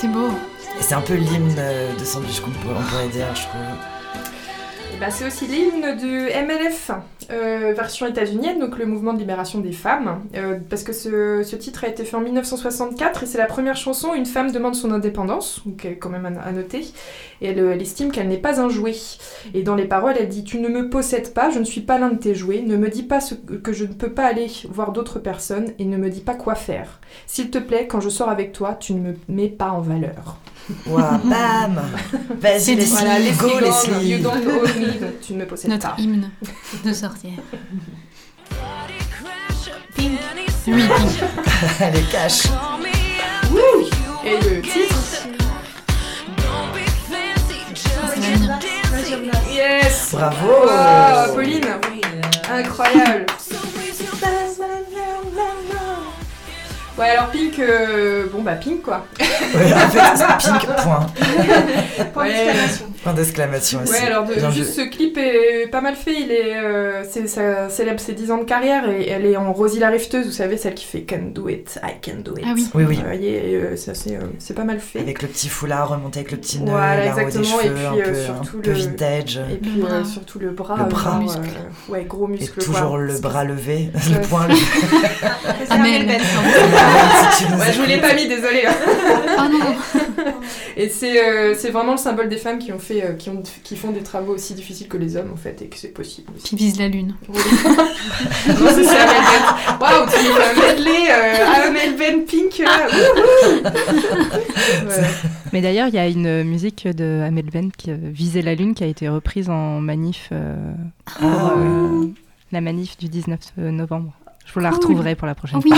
Speaker 4: C'est beau.
Speaker 2: C'est un peu l'hymne de Sandwich qu'on pourrait, on pourrait dire, je trouve.
Speaker 3: Bah, c'est aussi l'hymne du MLF, euh, version états-unienne, donc le mouvement de libération des femmes. Euh, parce que ce, titre a été fait en 1964 et c'est la première chanson où une femme demande son indépendance, donc euh, quand même à, noter. Et elle, euh, elle estime qu'elle n'est pas un jouet. Et dans les paroles, elle dit Tu ne me possèdes pas, je ne suis pas l'un de tes jouets, ne me dis pas que je ne peux pas aller voir d'autres personnes et ne me dis pas quoi faire. S'il te plaît, quand je sors avec toi, tu ne me mets pas en valeur.
Speaker 2: Ouah, bam Vas-y. Leslie,
Speaker 3: Voilà,
Speaker 2: go
Speaker 3: Leslie Gone,
Speaker 2: Leslie
Speaker 3: You don't owe me, donc tu ne me possèdes
Speaker 4: Notre
Speaker 3: pas.
Speaker 4: hymne de sortir. Pink. Oui, Pink. <laughs>
Speaker 2: Est cash.
Speaker 3: Et le titre. Yes
Speaker 2: Bravo
Speaker 3: Wow, Pauline Incroyable Ouais, alors Pink, euh, bon bah Pink quoi.
Speaker 2: Ouais, en fait, c'est pink, point. <laughs>
Speaker 7: Point
Speaker 3: Ouais.
Speaker 2: Point d'exclamation aussi.
Speaker 3: Ouais, alors de- juste ce clip est pas mal fait. Il est, euh, c'est, ça célèbre ses 10 ans de carrière et elle est en Rosie la rifteuse, vous savez, celle qui fait Can do it, I can do it.
Speaker 4: Ah oui.
Speaker 2: Oui, oui.
Speaker 3: Vous voyez, et, euh, ça, c'est, euh, c'est pas mal fait.
Speaker 2: Avec le petit foulard remonté avec le petit nœud,
Speaker 3: Voilà,
Speaker 2: la roue des
Speaker 3: exactement, et
Speaker 2: cheveux,
Speaker 3: puis,
Speaker 2: un peu,
Speaker 3: surtout
Speaker 2: un peu
Speaker 3: le-
Speaker 2: vintage.
Speaker 3: Et puis
Speaker 4: Le
Speaker 3: euh, surtout le bras.
Speaker 2: Le bras.
Speaker 4: Muscle.
Speaker 3: euh, ouais, gros
Speaker 2: Et
Speaker 3: muscle. quoi.
Speaker 2: toujours le bras levé, <laughs>
Speaker 3: Ouais.
Speaker 2: le poing <laughs> levé.
Speaker 7: Amel Ben. <laughs>
Speaker 2: Si
Speaker 3: Ouais, je vous l'ai pas mis, désolé.
Speaker 4: Oh non. <laughs>
Speaker 3: Et c'est euh, c'est vraiment le symbole des femmes qui ont fait, euh, qui ont, qui font des travaux aussi difficiles que les hommes en fait, et que c'est possible. aussi.
Speaker 4: Qui vise la lune. <laughs>
Speaker 3: non, c'est ça, Amel Ben. Waouh, tu fais un medley, euh, Amel Ben Pink. Wouhou. <laughs> Ouais.
Speaker 5: Mais d'ailleurs, il y a une musique de Amel Ben qui euh, visait la lune qui a été reprise en manif euh, pour
Speaker 2: Ah,
Speaker 5: euh, la manif du 19 novembre. Je vous la retrouverai pour la prochaine
Speaker 4: oui.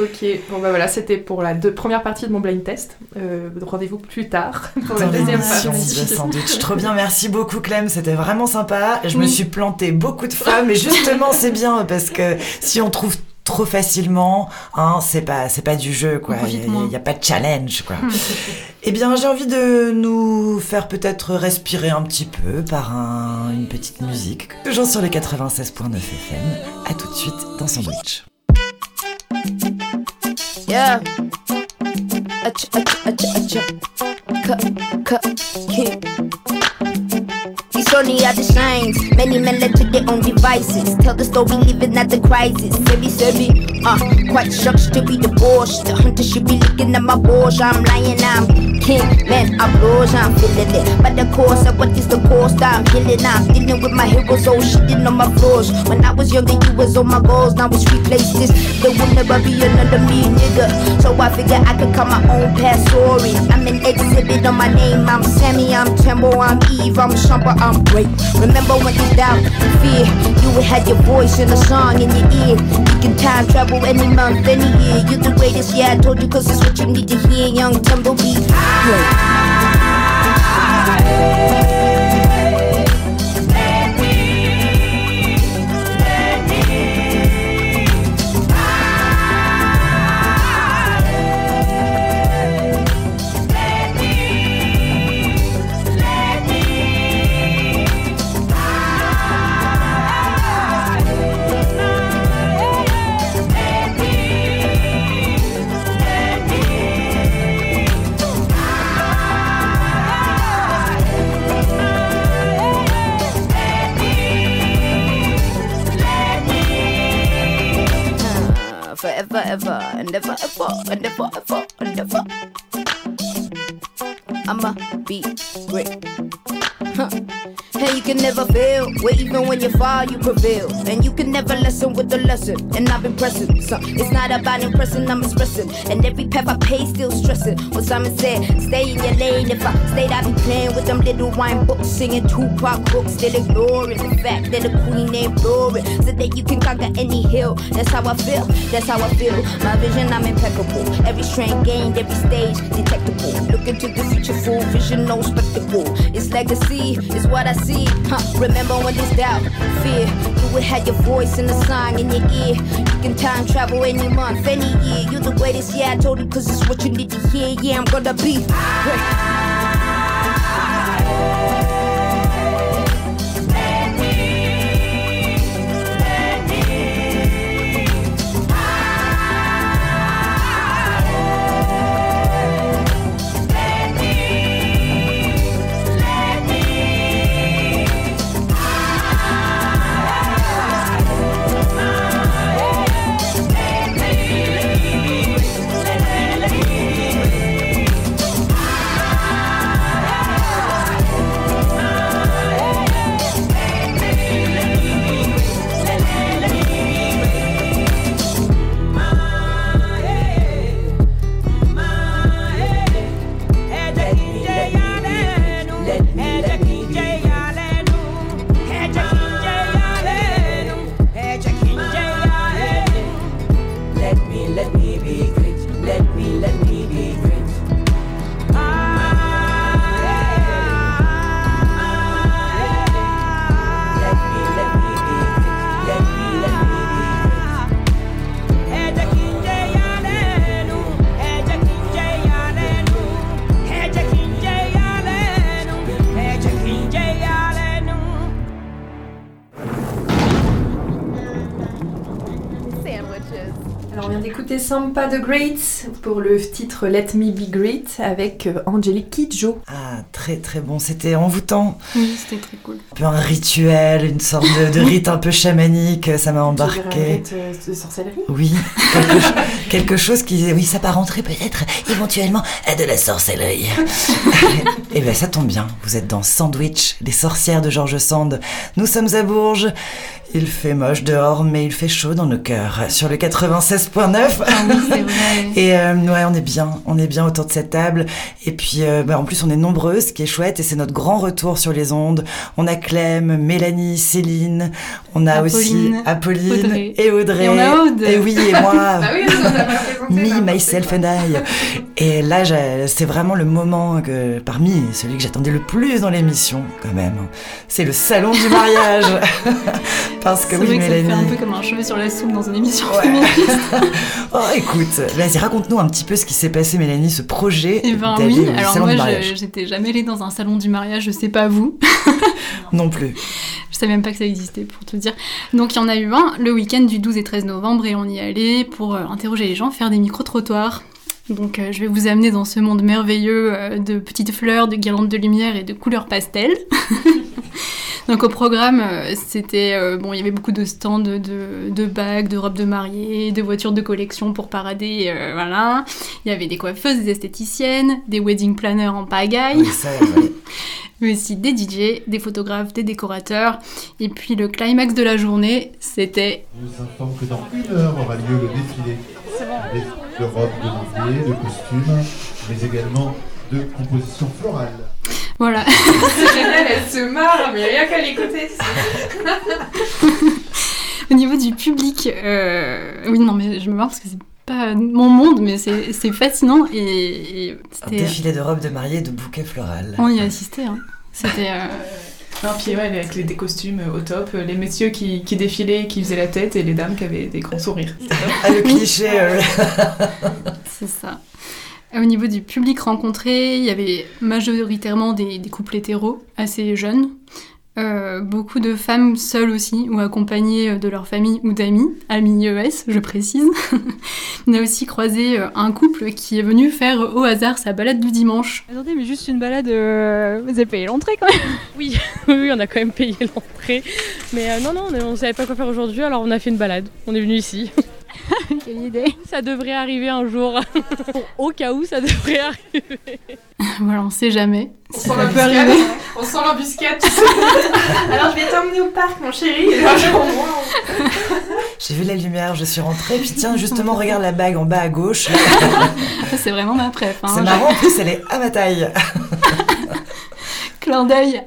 Speaker 3: Ok, bon bah voilà, c'était pour la deux- première partie de mon blind test. Euh, Rendez-vous plus tard <laughs> pour la deuxième partie.
Speaker 2: sandwich. Trop bien, merci beaucoup Clem, c'était vraiment sympa. Je me suis plantée beaucoup de fois, mais justement c'est bien parce que si on trouve trop facilement, hein, c'est pas c'est pas du jeu quoi. Il
Speaker 4: profite
Speaker 2: y, a- pas de challenge quoi. <laughs> eh bien, j'ai envie de nous faire peut-être respirer un petit peu par un- une petite musique. Toujours sur les 96.9 FM. À tout de suite dans Sandwich.
Speaker 11: Yeah. Acha, acha, acha, acha. Cut, cut, yeah.
Speaker 12: Lonely are the shines. Many men led to their own devices. Tell the story, living at the crisis. Sebi, sebi, uh, quite shocked to be divorced. The hunter should be looking at my balls. I'm lying, I'm king, man, I'm rose, I'm feeling it. But the course of what is the cost? I'm healing, I'm dealing with my heroes, oh shitting on my flaws. When I was younger, you was on my goals. Now it's replaced. There will never be another me, nigga. So I figure I could cut my own past story. I'm an exhibit on my name. I'm Sammy, I'm Tembo, I'm Eve, I'm Shumper, I'm great. Remember when you doubt, fear, you have your voice in a song in your ear. You can time travel any month, any year. You're the greatest, yeah, I told you, cause it's what you need to hear. Young Tumbleweed, great. Forever, ever, and ever, ever, and ever, ever, and ever. I'ma be great. Huh. And you can never fail, where even when you fall, you prevail. And you can never lessen with the lesson. And I've been pressing, so it's not about impressing, I'm expressing. And every path I pay, still stressing. What Simon said, stay in your lane. If I stayed, I'd be playing with them little wine books, singing Tupac books, still ignoring the fact that the queen ain't boring. So that you can conquer any hill. That's how I feel, that's how I feel. My vision, I'm impeccable. Every strength gained, every stage detectable. Look into the future, full vision, no spectacle. It's legacy, it's what I see. Huh. Remember when there's doubt, fear, you would have your voice in the song in your ear. You can time travel any month, any year. You're the greatest, yeah, I told you, cause it's what you need to hear. Yeah, I'm gonna be great.
Speaker 3: Sampa the Great pour le titre Let Me Be Great avec euh, Angelique Kidjo.
Speaker 2: Ah, très très bon, c'était envoûtant.
Speaker 4: Oui, c'était très cool.
Speaker 2: Un peu un rituel, une sorte de, de rite un peu chamanique, ça m'a
Speaker 3: dirais un
Speaker 2: embarqué.
Speaker 3: rite, euh, de sorcellerie?
Speaker 2: Oui, quelque, cho- quelque chose qui, oui, s'apparenterait peut-être éventuellement à de la sorcellerie. <laughs> Eh bien, ça tombe bien, vous êtes dans Sandwich, les sorcières de George Sand. Nous sommes à Bourges. Il fait moche dehors, mais il fait chaud dans nos cœurs. Sur le 96.9.
Speaker 4: Ah.
Speaker 2: Et euh, ouais, on est bien, on est bien autour de cette table. Et puis, euh, bah, en plus, on est nombreuses, ce qui est chouette, et c'est notre grand retour sur les ondes. On a Clem, Mélanie, Céline, on a aussi
Speaker 4: Apolline, Audrey.
Speaker 2: et Audrey.
Speaker 4: Et on a Aude.
Speaker 2: Et oui, et moi. <laughs>
Speaker 3: Ah oui, on
Speaker 2: Me, myself and I. Et là, c'est vraiment le moment que, parmi celui que j'attendais le plus dans l'émission, quand même. C'est le salon du mariage. <laughs> Parce que
Speaker 4: C'est
Speaker 2: oui,
Speaker 4: vrai que ça fait un peu comme un cheveu sur la soupe dans une émission
Speaker 2: Ouais.
Speaker 4: féministe. <laughs>
Speaker 2: Oh, écoute, vas-y, raconte-nous un petit peu ce qui s'est passé, Mélanie, ce projet
Speaker 4: Eh ben oui, alors moi j'étais jamais allée dans un salon du mariage, je sais pas vous.
Speaker 2: Non plus.
Speaker 4: Je savais même pas que ça existait pour te dire. Donc il y en a eu un le week-end du 12 et 13 novembre et on y allait pour euh, interroger les gens, faire des micro-trottoirs. Donc euh, je vais vous amener dans ce monde merveilleux euh, de petites fleurs, de guirlandes de lumière et de couleurs pastel. <laughs> Donc au programme, euh, c'était euh, bon, il y avait beaucoup de stands de, de, de bagues, de robes de mariée, de voitures de collection pour parader, euh, voilà. Il y avait des coiffeuses, des esthéticiennes, des wedding planners en pagaille.
Speaker 2: Oui, ça, ouais. <laughs>
Speaker 4: mais aussi des DJ, des photographes, des décorateurs. Et puis le climax de la journée, c'était
Speaker 13: Je vous informe que dans une heure aura lieu le défilé de robes de mariée, de costumes, mais également de composition florale.
Speaker 4: Voilà.
Speaker 3: C'est génial, elle se marre, mais rien qu'à l'écouter.
Speaker 4: Au niveau du public, euh, oui non mais je me marre parce que c'est pas mon monde, mais c'est c'est fascinant et, et
Speaker 2: Un
Speaker 4: c'était.
Speaker 2: défilé de robes de mariée et de bouquets florales.
Speaker 4: On y a assisté, hein. C'était. euh,
Speaker 6: Non, puis ouais, avec les, des costumes euh, au top, euh, les messieurs qui, qui défilaient, qui faisaient la tête et les dames qui avaient des grands sourires.
Speaker 2: Ah, le cliché. euh, <laughs>
Speaker 4: C'est ça. Au niveau du public rencontré, il y avait majoritairement des, des couples hétéros assez jeunes. Euh, beaucoup de femmes seules aussi, ou accompagnées de leur famille ou d'amis, amis ES, je précise. <laughs> On a aussi croisé euh, un couple qui est venu faire au hasard sa balade du dimanche.
Speaker 14: Attendez, mais juste une balade, euh, vous avez payé l'entrée quand même <laughs> <laughs> Oui, oui, on a quand même payé l'entrée. Mais euh, non, non, on ne savait pas quoi faire aujourd'hui, alors on a fait une balade. On est venu ici. <laughs> Quelle idée Ça devrait arriver un jour. <laughs> Au cas où, ça devrait arriver. <laughs>
Speaker 4: voilà, on sait jamais.
Speaker 3: On
Speaker 4: si
Speaker 3: sent
Speaker 4: ça peut
Speaker 3: l'embuscade.
Speaker 4: arriver.
Speaker 3: On sent l'embuscade. Alors je vais t'emmener au parc, mon chéri.
Speaker 2: J'ai vu la lumière, je suis rentrée, puis tiens, justement, regarde la bague en bas à gauche.
Speaker 4: C'est vraiment ma préf. Hein.
Speaker 2: C'est marrant, en plus, elle est à ma taille.
Speaker 4: Clin d'œil.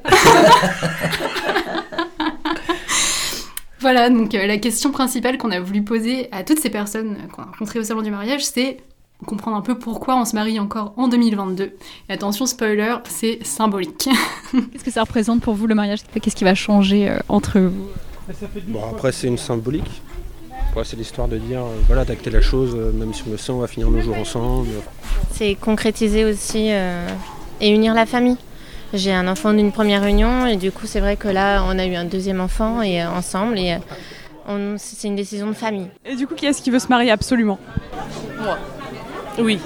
Speaker 4: Voilà, donc euh, la question principale qu'on a voulu poser à toutes ces personnes qu'on a rencontrées au salon du mariage, c'est comprendre un peu pourquoi on se marie encore en 2022. Et attention, spoiler, c'est symbolique. <laughs>
Speaker 14: Qu'est-ce que ça représente pour vous le mariage? Qu'est-ce qui va changer euh, entre vous?
Speaker 15: Bon, après, c'est une symbolique. C'est l'histoire de dire, euh, voilà, d'acter la chose, euh, même si on le sait, on va finir nos jours ensemble.
Speaker 16: C'est concrétiser aussi euh, et unir la famille. J'ai un enfant d'une première union et du coup c'est vrai que là on a eu un deuxième enfant et euh, ensemble et euh, c'est une décision de famille.
Speaker 14: Et du coup, qui est-ce qui veut se marier absolument?
Speaker 17: Moi. Oui.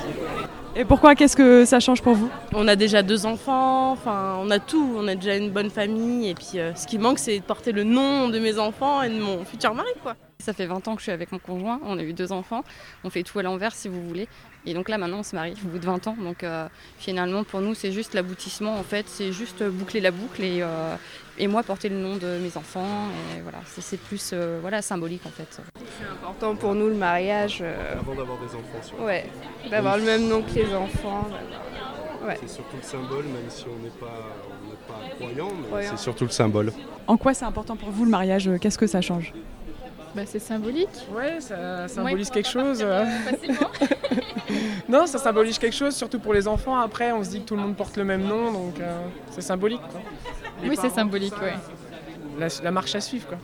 Speaker 14: Et pourquoi Qu'est-ce que ça change pour vous?
Speaker 17: On a déjà deux enfants, enfin on a tout, on a déjà une bonne famille et puis euh, ce qui manque c'est de porter le nom de mes enfants et de mon futur mari quoi.
Speaker 18: Ça fait 20 ans que je suis avec mon conjoint, on a eu deux enfants, on fait tout à l'envers si vous voulez. Et donc là maintenant on se marie au bout de 20 ans. Donc euh, finalement pour nous c'est juste l'aboutissement en fait, c'est juste boucler la boucle et, euh, et moi porter le nom de mes enfants. Et voilà, c'est- plus euh, voilà, symbolique en fait.
Speaker 19: C'est important pour nous le mariage. euh,
Speaker 15: Avant d'avoir des enfants, surtout.
Speaker 19: Ouais, d'avoir le même nom que les enfants. Ouais.
Speaker 15: C'est surtout le symbole, même si on n'est pas, on pas croyant, mais
Speaker 19: Croyant.
Speaker 15: c'est surtout le symbole.
Speaker 14: En quoi c'est important pour vous le mariage? Qu'est-ce que ça change?
Speaker 20: Bah, c'est symbolique.
Speaker 21: Ouais, ça symbolise
Speaker 20: Ouais.
Speaker 21: quelque chose. euh. <laughs> non, ça symbolise quelque chose, surtout pour les enfants. Après, on se dit que tout le monde porte le même nom, donc euh, c'est symbolique. Quoi.
Speaker 20: Oui, c'est symbolique, ouais.
Speaker 21: La, la marche à suivre, quoi.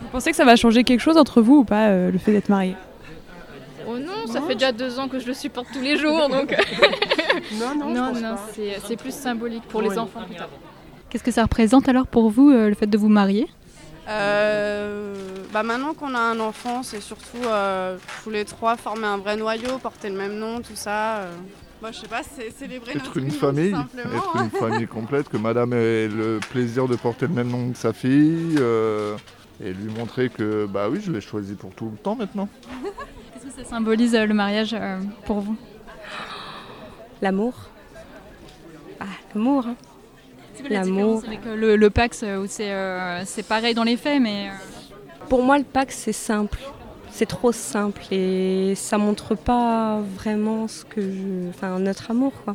Speaker 14: Vous pensez que ça va changer quelque chose entre vous ou pas, euh, le fait d'être marié?
Speaker 20: Oh non, ça fait déjà deux ans que je le supporte tous les jours, donc. <laughs>
Speaker 21: non, non,
Speaker 20: non, c'est- c'est plus symbolique pour
Speaker 21: Oui.
Speaker 20: les enfants plus tard.
Speaker 14: Qu'est-ce que ça représente alors pour vous, euh, le fait de vous marier?
Speaker 19: Bah maintenant qu'on a un enfant, c'est surtout euh, tous les trois former un vrai noyau, porter le même nom, tout ça. euh. Bah, je sais pas, c'est célébrer
Speaker 22: Être
Speaker 19: notre
Speaker 22: une
Speaker 19: union,
Speaker 22: famille, être une <laughs> famille complète, que madame ait le plaisir de porter le même nom que sa fille, euh, et lui montrer que bah oui, je l'ai choisi pour tout le temps maintenant. <laughs>
Speaker 14: Qu'est-ce que ça symbolise euh, le mariage euh, pour vous?
Speaker 23: L'amour. Ah, l'amour. hein. L'amour.
Speaker 14: Avec euh, le, le Pax, euh, où c'est euh, c'est pareil dans les faits, mais. euh,
Speaker 23: Pour moi, le Pax, c'est simple. C'est trop simple et ça montre pas vraiment ce que je... enfin, notre amour. Quoi.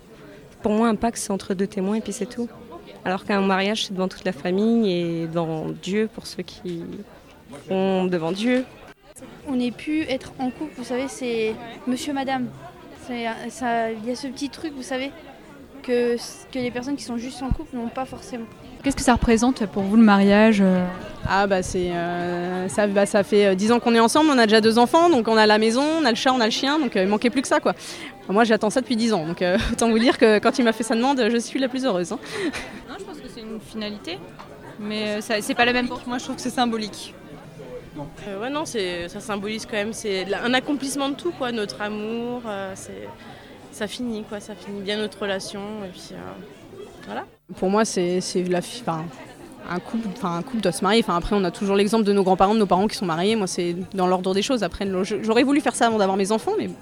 Speaker 23: Pour moi, un Pax, c'est entre deux témoins et puis c'est tout. Alors qu'un mariage, c'est devant toute la famille et devant Dieu pour ceux qui vont devant Dieu.
Speaker 24: On n'est plus être en couple, vous savez, c'est monsieur, madame. Il y a ce petit truc, vous savez, que, que les personnes qui sont juste en couple n'ont pas forcément.
Speaker 14: Qu'est-ce que ça représente pour vous le mariage euh
Speaker 17: Ah bah c'est euh, ça, bah, ça fait euh, 10 ans qu'on est ensemble, on a déjà deux enfants, donc on a la maison, on a le chat, on a le chien, donc euh, il manquait plus que ça quoi. Moi j'attends ça depuis 10 ans, donc euh, <laughs> autant vous dire que quand il m'a fait sa demande, je suis la plus heureuse. hein. <laughs>
Speaker 14: Non, je pense que c'est une finalité, mais euh, ça- c'est pas la même pour
Speaker 17: Moi je trouve que c'est symbolique. Euh, ouais non, c'est ça symbolise quand même c'est un accomplissement de tout quoi, notre amour, euh, c'est ça finit quoi, ça finit bien notre relation et puis euh, voilà. Pour moi c'est c'est la fi- enfin, un couple, enfin un couple doit se marier. Enfin après, on a toujours l'exemple de nos grands-parents, de nos parents qui sont mariés. Moi, c'est dans l'ordre des choses. Après, j'aurais voulu faire ça avant d'avoir mes enfants, mais bon,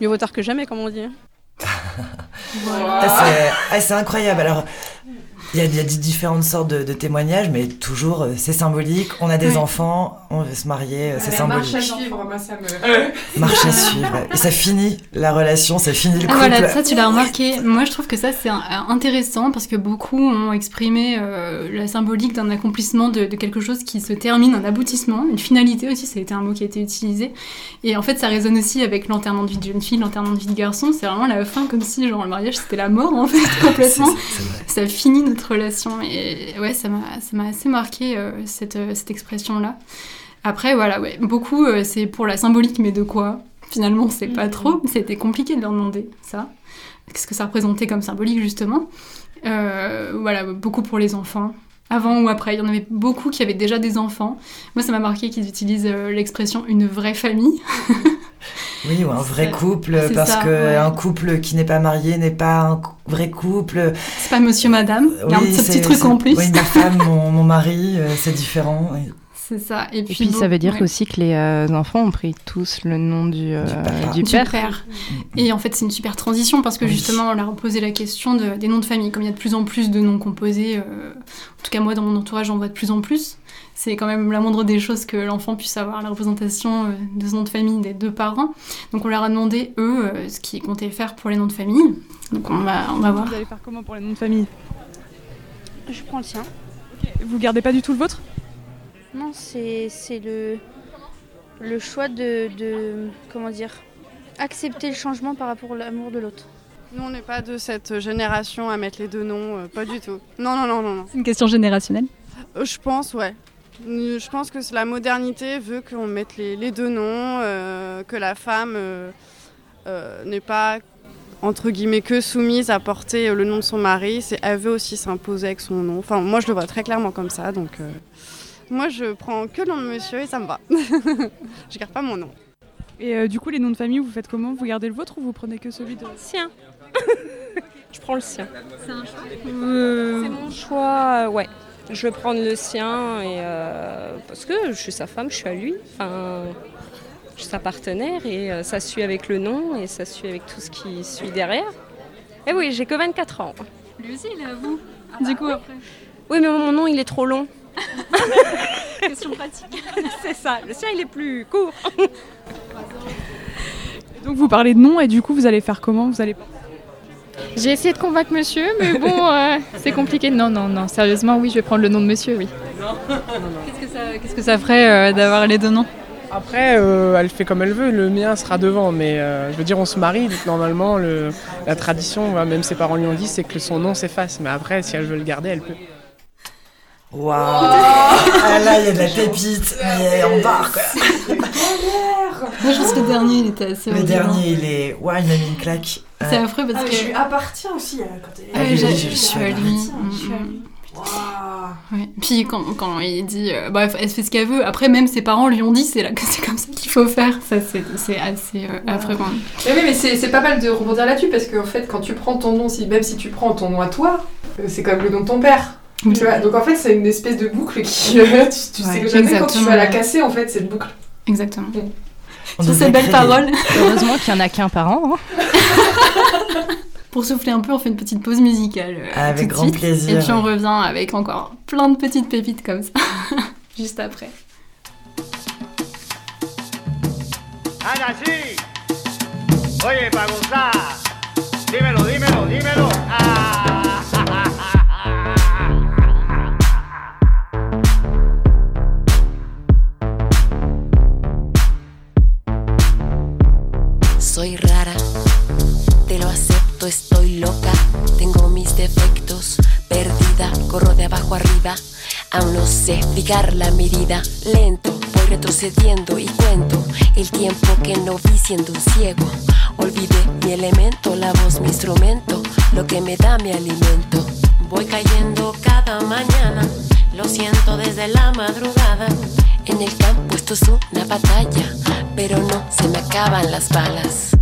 Speaker 17: mieux vaut tard que jamais, comme on dit. <laughs>
Speaker 2: Ah, c'est incroyable. Alors, il y, a, il différentes sortes de, témoignages, mais toujours euh, c'est symbolique. On a des enfants, on veut se marier, euh, c'est symbolique.
Speaker 3: Marche à suivre, moi ça me. <laughs>
Speaker 2: Marche à suivre. Et ça finit la relation, ça finit le ah, couple.
Speaker 4: Ah voilà, ça tu l'as remarqué. Moi je trouve que ça c'est intéressant parce que beaucoup ont exprimé euh, la symbolique d'un accomplissement de, quelque chose qui se termine, un aboutissement, une finalité aussi, ça a été un mot qui a été utilisé. Et en fait ça résonne aussi avec l'enterrement de vie de jeune fille, l'enterrement de vie de garçon. C'est vraiment la fin comme si genre le mariage c'était la mort en fait <laughs> complètement. ça finit notre relation. Et ouais, ça m'a assez marqué euh, cette, euh, cette expression-là. Après, voilà, ouais, beaucoup, euh, c'est pour la symbolique, mais de quoi? Finalement, c'est pas mm. trop. C'était compliqué de leur demander ça. Qu'est-ce que ça représentait comme symbolique, justement? Voilà, beaucoup pour les enfants avant ou après. Il y en avait beaucoup qui avaient déjà des enfants. Moi, ça m'a marqué qu'ils utilisent l'expression une vraie famille. <laughs>
Speaker 2: Oui, ou un vrai couple, parce que un couple qui n'est pas marié n'est pas un vrai couple.
Speaker 4: C'est pas monsieur, madame. Il y a un petit, truc en plus.
Speaker 2: Oui, ma femme, mon, mon mari, euh, c'est différent.
Speaker 4: C'est ça.
Speaker 5: Et puis, ça veut dire aussi que les euh, enfants ont pris tous le nom du, euh, du, père.
Speaker 4: Et en fait, c'est une super transition parce que justement, on a reposé la question de, des noms de famille. Comme il y a de plus en plus de noms composés, en tout cas moi dans mon entourage, j'en vois de plus en plus c'est quand même la moindre des choses que l'enfant puisse avoir la représentation euh, de son nom de famille des deux parents. Donc on leur a demandé, eux, euh, ce qu'ils comptaient faire pour les noms de famille. Donc on va, on va voir.
Speaker 14: Vous allez faire comment pour les noms de famille?
Speaker 24: Je prends le sien.
Speaker 14: Vous gardez pas du tout le vôtre?
Speaker 24: Non, c'est le, le choix de, de, comment dire, accepter le changement par rapport à l'amour de l'autre.
Speaker 19: Nous, on n'est pas de cette génération à mettre les deux noms, euh, pas du tout. Non, non, non, non. non.
Speaker 14: C'est une question générationnelle
Speaker 19: Je pense, ouais. Je pense que la modernité veut qu'on mette les, deux noms, euh, que la femme euh, euh, n'est pas entre guillemets que soumise à porter le nom de son mari, c'est elle veut aussi s'imposer avec son nom. Enfin, moi je le vois très clairement comme ça, donc moi je prends que le nom de monsieur et ça me va. <laughs> je garde pas mon nom.
Speaker 14: Et du coup, les noms de famille, vous faites comment? Vous gardez le vôtre ou vous prenez que celui de
Speaker 23: sien <laughs> Je prends le sien.
Speaker 14: C'est un choix?
Speaker 23: C'est mon choix, ouais je vais prendre le sien et euh, parce que je suis sa femme, je suis à lui. Enfin, je suis sa partenaire et euh, ça suit avec le nom et ça suit avec tout ce qui suit derrière. Et oui, j'ai que 24 ans.
Speaker 4: Lui aussi, il est à vous. du coup, après.
Speaker 23: Oui, mais mon nom, il est trop long. <laughs>
Speaker 4: Question pratique. <laughs>
Speaker 23: C'est ça. Le sien, il est plus court.
Speaker 14: Donc vous parlez de nom et du coup, vous allez faire comment? Vous allez
Speaker 20: j'ai essayé de convaincre monsieur, mais bon, euh, c'est compliqué. Non, non, non, sérieusement, oui, je vais prendre le nom de monsieur, oui.
Speaker 4: Qu'est-ce que ça, ferait euh, d'avoir les deux noms?
Speaker 21: Après, euh, elle fait comme elle veut, le mien sera devant, mais je veux dire, on se marie, donc normalement, la tradition, même ses parents lui ont dit, c'est que son nom s'efface, mais après, si elle veut le garder, elle peut.
Speaker 2: Waouh ah, Là, il y a de la pépite, mais on part quoi
Speaker 4: Moi, je pense que le dernier, il était assez
Speaker 2: Le dernier, il est. Waouh, il m'a mis une claque.
Speaker 4: C'est affreux parce
Speaker 3: ah,
Speaker 4: que.
Speaker 3: Je lui appartiens aussi euh, quand elle est.
Speaker 2: Ah, je, je, je, suis à lui.
Speaker 4: Ouais. Puis quand, quand il dit, euh, bref, elle fait ce qu'elle veut. Après, même ses parents lui ont dit, c'est <laughs> c'est comme ça qu'il faut faire. Ça, c'est assez euh, affreux.
Speaker 3: Mais oui, mais c'est pas mal de rebondir là-dessus parce qu'en fait, quand tu prends ton nom, si, même si tu prends ton nom à toi, euh, c'est comme le nom de ton père. Tu vois Donc en fait, c'est une espèce de boucle qui, <laughs> tu, tu sais jamais quand tu vas la casser en fait cette boucle.
Speaker 4: Exactement. Sur ces belles paroles. <laughs>
Speaker 5: Heureusement qu'il n'y en a qu'un par an. Hein. <laughs>
Speaker 4: Pour souffler un peu, on fait une petite pause musicale. Euh,
Speaker 2: avec grand plaisir.
Speaker 4: Et puis on revient avec encore plein de petites pépites comme ça, juste après.
Speaker 25: Ana, sí. Oye, para gozar. Dímelo, dímelo, dímelo. Ah.
Speaker 1: Corro de abajo arriba, aún no sé fijar la mirada, lento, voy retrocediendo y cuento el tiempo que no vi siendo un ciego, olvidé mi elemento, la voz mi instrumento, lo que me da mi alimento, voy cayendo cada mañana, lo siento desde la madrugada, en el campo esto es una batalla, pero no se me acaban las balas.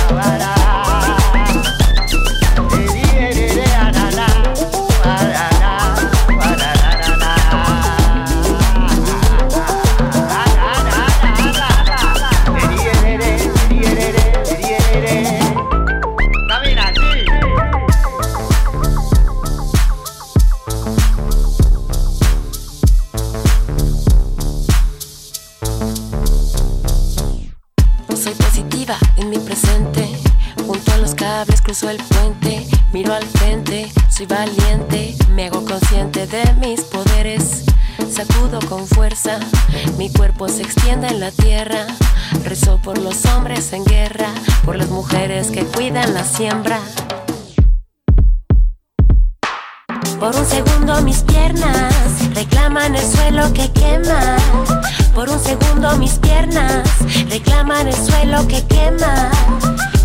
Speaker 1: Cruzo el puente. Miro al frente, soy valiente. Me hago consciente de mis poderes. Sacudo con fuerza. Mi cuerpo se extiende en la tierra. Rezo por los hombres en guerra. Por las mujeres que cuidan la siembra. Por un segundo mis piernas reclaman el suelo que quema. Por un segundo mis piernas reclaman el suelo que quema.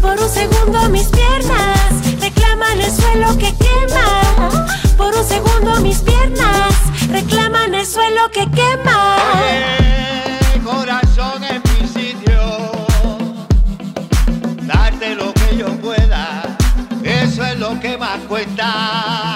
Speaker 1: Por un segundo mis piernas reclaman el suelo que quema. Por un segundo mis piernas reclaman el suelo que quema.
Speaker 25: Corazón en mi sitio, darte lo que yo pueda, eso es lo que más cuenta.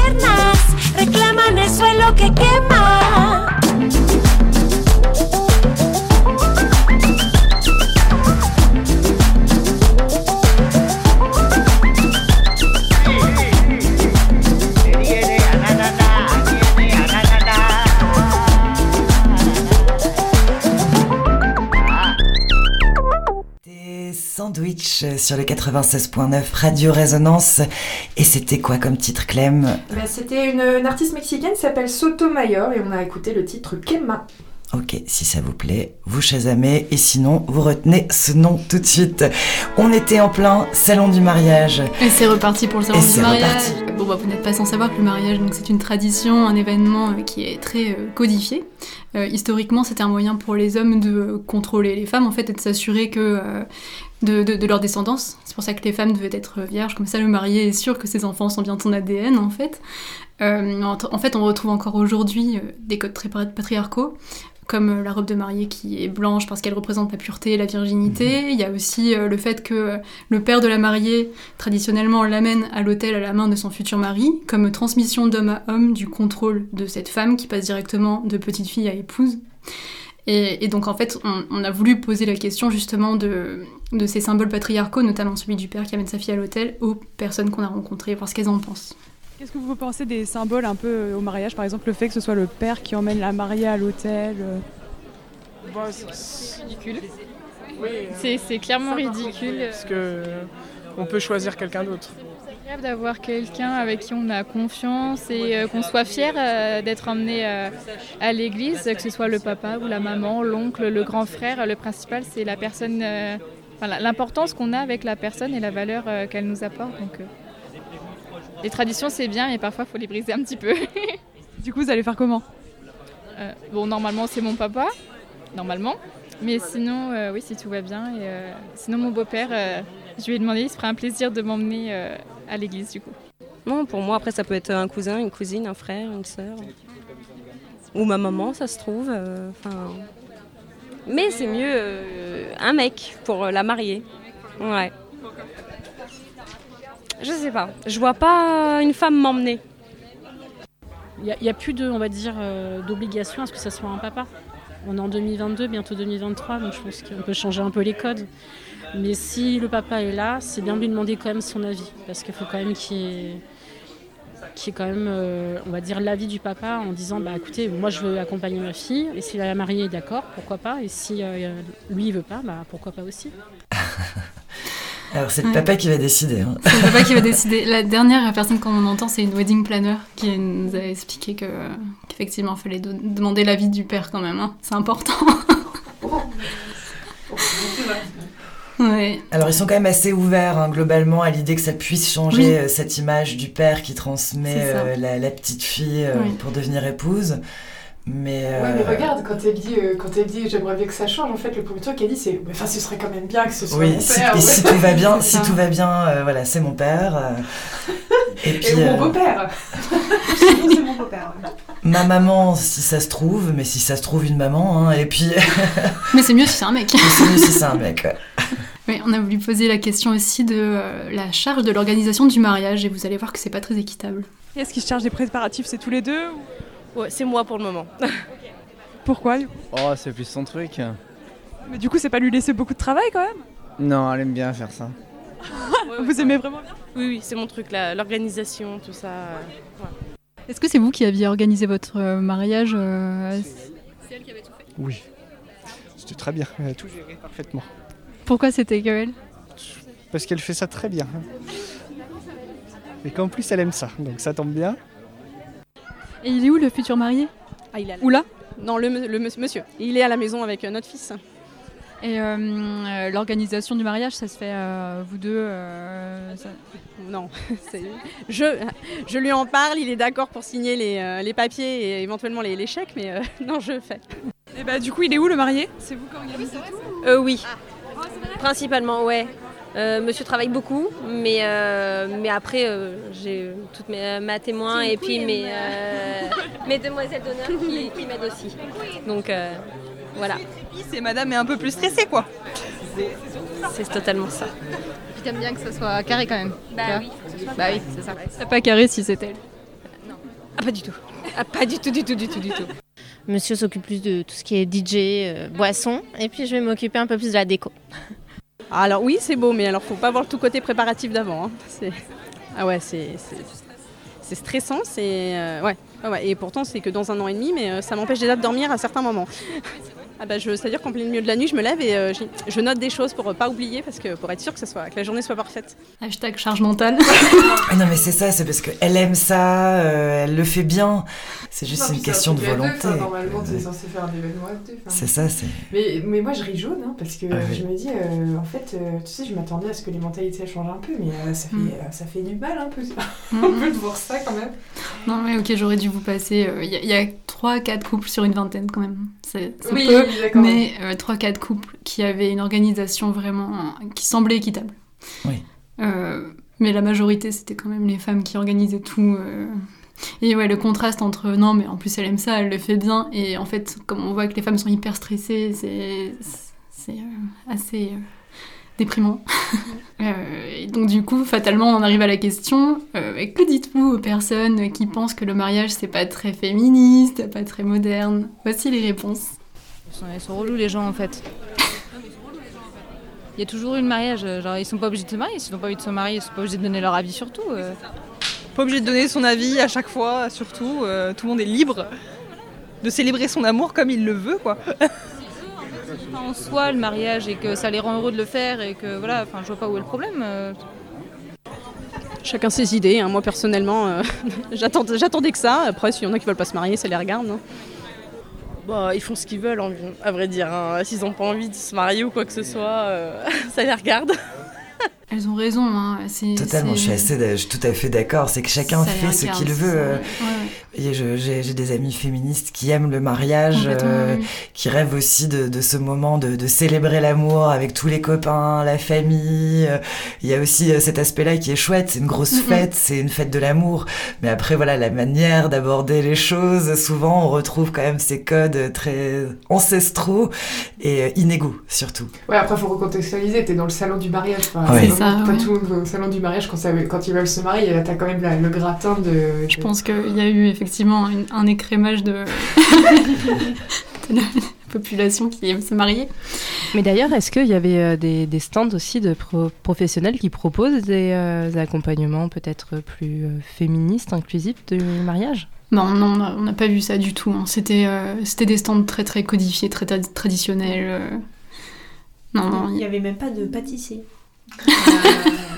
Speaker 2: sur le 96.9 Radio Résonance. Et c'était quoi comme titre, Clem?
Speaker 3: Bah, C'était une, une artiste mexicaine qui s'appelle Sotomayor et on a écouté le titre Kema.
Speaker 2: Ok, si ça vous plaît, vous chasamez et sinon vous retenez ce nom tout de suite. On était en plein salon du mariage.
Speaker 4: Et c'est reparti pour le salon
Speaker 2: Et
Speaker 4: du
Speaker 2: c'est
Speaker 4: mariage.
Speaker 2: reparti.
Speaker 4: Bon, bah, vous n'êtes pas sans savoir que le mariage, donc c'est une tradition, un événement euh, qui est très euh, codifié. Euh, historiquement, c'était un moyen pour les hommes de contrôler les femmes, en fait, et de s'assurer que euh, de, leur descendance. C'est pour ça que les femmes devaient être vierges, comme ça le marié est sûr que ses enfants sont bien de son ADN, en fait. Euh, en, fait, on retrouve encore aujourd'hui des codes très pat- patriarcaux, comme euh, la robe de mariée qui est blanche parce qu'elle représente la pureté et la virginité. Il y a aussi euh, le fait que le père de la mariée, traditionnellement, l'amène à l'hôtel à la main de son futur mari, comme transmission d'homme à homme du contrôle de cette femme qui passe directement de petite fille à épouse. Et, et donc en fait, on, on a voulu poser la question justement de, de ces symboles patriarcaux, notamment celui du père qui amène sa fille à l'hôtel, aux personnes qu'on a rencontrées, voir ce qu'elles en pensent.
Speaker 26: Qu'est-ce que vous pensez des symboles un peu euh, au mariage Par exemple, le fait que ce soit le père qui emmène la mariée à l'hôtel. euh.
Speaker 20: ridicule. C'est c'est clairement ridicule.
Speaker 21: Parce que on peut choisir quelqu'un d'autre.
Speaker 20: C'est agréable d'avoir quelqu'un avec qui on a confiance et euh, qu'on soit fier euh, d'être emmené euh, à l'église, que ce soit le papa ou la maman, l'oncle, le grand frère. Le principal, c'est la personne, euh, l'importance qu'on a avec la personne et la valeur euh, qu'elle nous apporte. Donc, euh, les traditions, c'est bien, mais parfois, il faut les briser un petit peu.
Speaker 26: Du coup, vous allez faire comment?
Speaker 20: Euh, Bon, normalement, c'est mon papa, normalement. Mais sinon, euh, oui, si tout va bien. Et, euh, sinon, mon beau-père, euh, je lui ai demandé, il se ferait un plaisir de m'emmener euh, à l'église, du coup.
Speaker 23: Non, pour moi, après, ça peut être un cousin, une cousine, un frère, une sœur. Ou ma maman, ça se trouve. euh, Enfin. Mais c'est mieux euh, un mec pour la mariée. Ouais. Je sais pas. Je vois pas une femme m'emmener.
Speaker 27: Il n'y a, plus de, on va dire, euh, d'obligation à ce que ça soit un papa. On est en 2022, bientôt 2023, donc je pense qu'on peut changer un peu les codes. Mais si le papa est là, c'est bien de lui demander quand même son avis, parce qu'il faut quand même qu'il y ait, qu'il y ait quand même, euh, on va dire, l'avis du papa en disant, bah écoutez, moi je veux accompagner ma fille, et si la mariée est d'accord, pourquoi pas, et si euh, lui il veut pas, bah pourquoi pas aussi. <laughs>
Speaker 2: Alors c'est le papa qui va décider. Hein.
Speaker 4: C'est le papa qui va <laughs> décider. La dernière personne qu'on entend, c'est une wedding planner qui nous a expliqué que qu'effectivement, il fallait demander l'avis du père quand même. hein. C'est important. <laughs> ouais.
Speaker 2: Alors ils sont quand même assez ouverts hein, globalement à l'idée que ça puisse changer
Speaker 4: Oui.
Speaker 2: euh, cette image du père qui transmet euh, la, la petite fille euh,
Speaker 3: Oui.
Speaker 2: pour devenir épouse. Mais,
Speaker 3: Ouais,
Speaker 2: euh,
Speaker 3: mais regarde, quand elle dit, euh, quand elle dit j'aimerais bien que ça change, en fait, le premier truc qu'elle dit, c'est enfin, ce serait quand même bien que ce soit
Speaker 2: oui,
Speaker 3: mon
Speaker 2: si,
Speaker 3: père.
Speaker 2: et
Speaker 3: ouais.
Speaker 2: si tout va bien,
Speaker 3: C'est
Speaker 2: si tout va bien, euh, voilà, c'est mon père. euh, et puis
Speaker 3: Et mon beau-père. <laughs> c'est mon beau-père. ouais.
Speaker 2: ma maman, si ça se trouve, mais si ça se trouve une maman, hein, et puis. <laughs>
Speaker 4: Mais c'est mieux si c'est un mec.
Speaker 2: Mais c'est mieux si c'est un mec. ouais.
Speaker 4: Oui, on a voulu poser la question aussi de euh, la charge de l'organisation du mariage et vous allez voir que c'est pas très équitable.
Speaker 26: Et Est-ce qu'ils se chargent des préparatifs? C'est tous les deux ou-
Speaker 14: Ouais, c'est moi pour le moment. <laughs>
Speaker 26: Pourquoi du coup
Speaker 28: Oh, c'est plus son truc.
Speaker 26: Mais du coup, c'est pas lui laisser beaucoup de travail quand même
Speaker 28: Non, elle aime bien faire ça. <laughs>
Speaker 26: Vous aimez vraiment bien
Speaker 14: Oui, oui, c'est mon truc, là, l'organisation, tout ça. euh, ouais.
Speaker 4: Est-ce que c'est vous qui aviez organisé votre euh, mariage euh,
Speaker 14: C'est elle qui avait tout fait.
Speaker 28: Oui. C'était très bien, elle a tout géré parfaitement.
Speaker 4: Pourquoi c'était elle
Speaker 28: Parce qu'elle fait ça très bien. Et qu'en plus elle aime ça, donc ça tombe bien.
Speaker 4: Et il est où le futur marié?
Speaker 17: Ah, il est à la-
Speaker 4: Ou là?
Speaker 17: Non, le, monsieur. Il est à la maison avec euh, notre fils.
Speaker 4: Et euh, euh, l'organisation du mariage, ça se fait euh, vous deux euh, ça-
Speaker 17: Non, <laughs> c'est- je, je lui en parle, il est d'accord pour signer les, euh, les papiers et éventuellement les, les chèques, mais euh, <laughs> non, je fais.
Speaker 26: Et bah du coup, il est où le marié? C'est vous qui organisez tout
Speaker 14: Euh, oui. Principalement, ouais. Euh, monsieur travaille beaucoup, mais, euh, mais après, euh, j'ai toutes mes, ma témoin et puis mes, euh, mes demoiselles d'honneur qui, qui m'aident aussi. Donc euh, voilà.
Speaker 29: C'est madame est un peu plus stressée quoi.
Speaker 14: C'est totalement ça.
Speaker 29: Puis t'aimes bien que ça soit carré quand même.
Speaker 14: Bah oui.
Speaker 29: Bah oui, c'est ça.
Speaker 4: C'est pas carré si c'est elle.
Speaker 14: Ah, pas du tout. Ah, pas du tout, du tout, du tout, du tout.
Speaker 16: Monsieur s'occupe plus de tout ce qui est DJ, euh, boisson, et puis je vais m'occuper un peu plus de la déco.
Speaker 17: Alors oui, c'est beau, mais alors faut pas voir tout côté préparatif d'avant. hein. Ah ouais, c'est stressant, c'est euh. Et pourtant c'est que dans un an et demi, mais euh, ça m'empêche déjà de dormir à certains moments. <laughs> Ah bah je, c'est-à-dire qu'en plein milieu de la nuit, je me lève et euh, je note des choses pour euh, pas oublier, parce que pour être sûr que, ça soit, que la journée soit parfaite.
Speaker 4: Hashtag charge mentale. <laughs>
Speaker 2: Ah non mais c'est ça, c'est parce qu'elle aime ça, euh, elle le fait bien. C'est juste
Speaker 3: Non,
Speaker 2: une question de
Speaker 3: à deux,
Speaker 2: volonté.
Speaker 3: enfin, Normalement, t'es censé faire un événement à deux. enfin.
Speaker 2: C'est ça, c'est.
Speaker 3: Mais, mais moi, je ris jaune, hein, parce que
Speaker 2: Ah oui.
Speaker 3: je me dis, euh, en fait, euh, tu sais, je m'attendais à ce que les mentalités changent un peu, mais euh, ça, fait,
Speaker 4: Mm.
Speaker 3: euh, ça fait du mal un peu, <laughs>
Speaker 4: Mm,
Speaker 3: un peu de voir ça quand même.
Speaker 4: Non, mais ok, j'aurais dû vous passer. euh, Il y, a 3-4 couples sur une vingtaine quand même. C'est c'est
Speaker 3: Oui,
Speaker 4: peu,
Speaker 3: oui, d'accord.
Speaker 4: mais 3-4 couples qui avaient une organisation vraiment. euh, qui semblait équitable.
Speaker 2: Oui.
Speaker 4: Euh, mais la majorité, c'était quand même les femmes qui organisaient tout. euh. Et ouais, le contraste entre non, mais en plus elle aime ça, elle le fait bien, et en fait, comme on voit que les femmes sont hyper stressées, c'est c'est euh, assez euh, déprimant. <laughs> Euh, et donc du coup, fatalement, on en arrive à la question euh, mais que dites-vous aux personnes qui pensent que le mariage c'est pas très féministe, pas très moderne? Voici les réponses.
Speaker 29: Ils sont, ils sont relous les gens en fait. Il y a toujours eu le mariage, euh, genre ils sont pas obligés de se marier, s'ils n'ont pas envie de se marier, ils sont pas obligés de donner leur avis sur tout. euh.
Speaker 30: Pas obligé de donner son avis à chaque fois, surtout. euh, tout le monde est libre de célébrer son amour comme il le veut, quoi.
Speaker 29: En soi, le mariage et que ça les rend heureux de le faire et que voilà, enfin je vois pas où est le problème. euh.
Speaker 17: Chacun ses idées. hein. Moi personnellement, euh, <laughs> j'attendais que ça. Après, s'il y en a qui veulent pas se marier, ça les regarde. hein.
Speaker 14: Bah, ils font ce qu'ils veulent, en- à vrai dire. hein. S'ils n'ont pas envie de se marier ou quoi que ce soit, euh, <laughs> ça les regarde. <laughs>
Speaker 4: Elles ont raison. Hein. c'est-
Speaker 2: Totalement, je suis, assez, je suis tout à fait d'accord. C'est que chacun
Speaker 4: Ça
Speaker 2: fait ce qu'il veut.
Speaker 4: Ouais,
Speaker 2: Et je- j'ai j'ai des amis féministes qui aiment le mariage, euh,
Speaker 4: oui.
Speaker 2: qui rêvent aussi de, de ce moment de, de célébrer l'amour avec tous les copains, la famille. Il y a aussi euh, cet aspect-là qui est chouette. C'est une grosse fête, c'est une fête de l'amour. Mais après, voilà, la manière d'aborder les choses, souvent on retrouve quand même ces codes très ancestraux et euh, inégaux surtout.
Speaker 3: Ouais, après, faut recontextualiser. T'es dans le salon du mariage. Enfin,
Speaker 2: Ouais. Ça,
Speaker 3: Pas
Speaker 4: ouais.
Speaker 3: tout le salon du mariage quand, ça, quand ils veulent se marier. Là, t'as quand même la- le gratin de.
Speaker 4: Je pense qu'il y a eu effectivement une- un écrémage de... <laughs> de la population qui aime se marier.
Speaker 5: Mais d'ailleurs, est-ce qu'il y avait euh, des, des stands aussi de pro- professionnels qui proposent des euh, accompagnements peut-être plus euh, féministes, inclusifs du mariage?
Speaker 4: Non, non, on n'a- pas vu ça du tout. hein. C'était euh, c'était des stands très très codifiés, très tra- traditionnels. euh. Non, non,
Speaker 31: Il n'y avait même pas de pâtissier.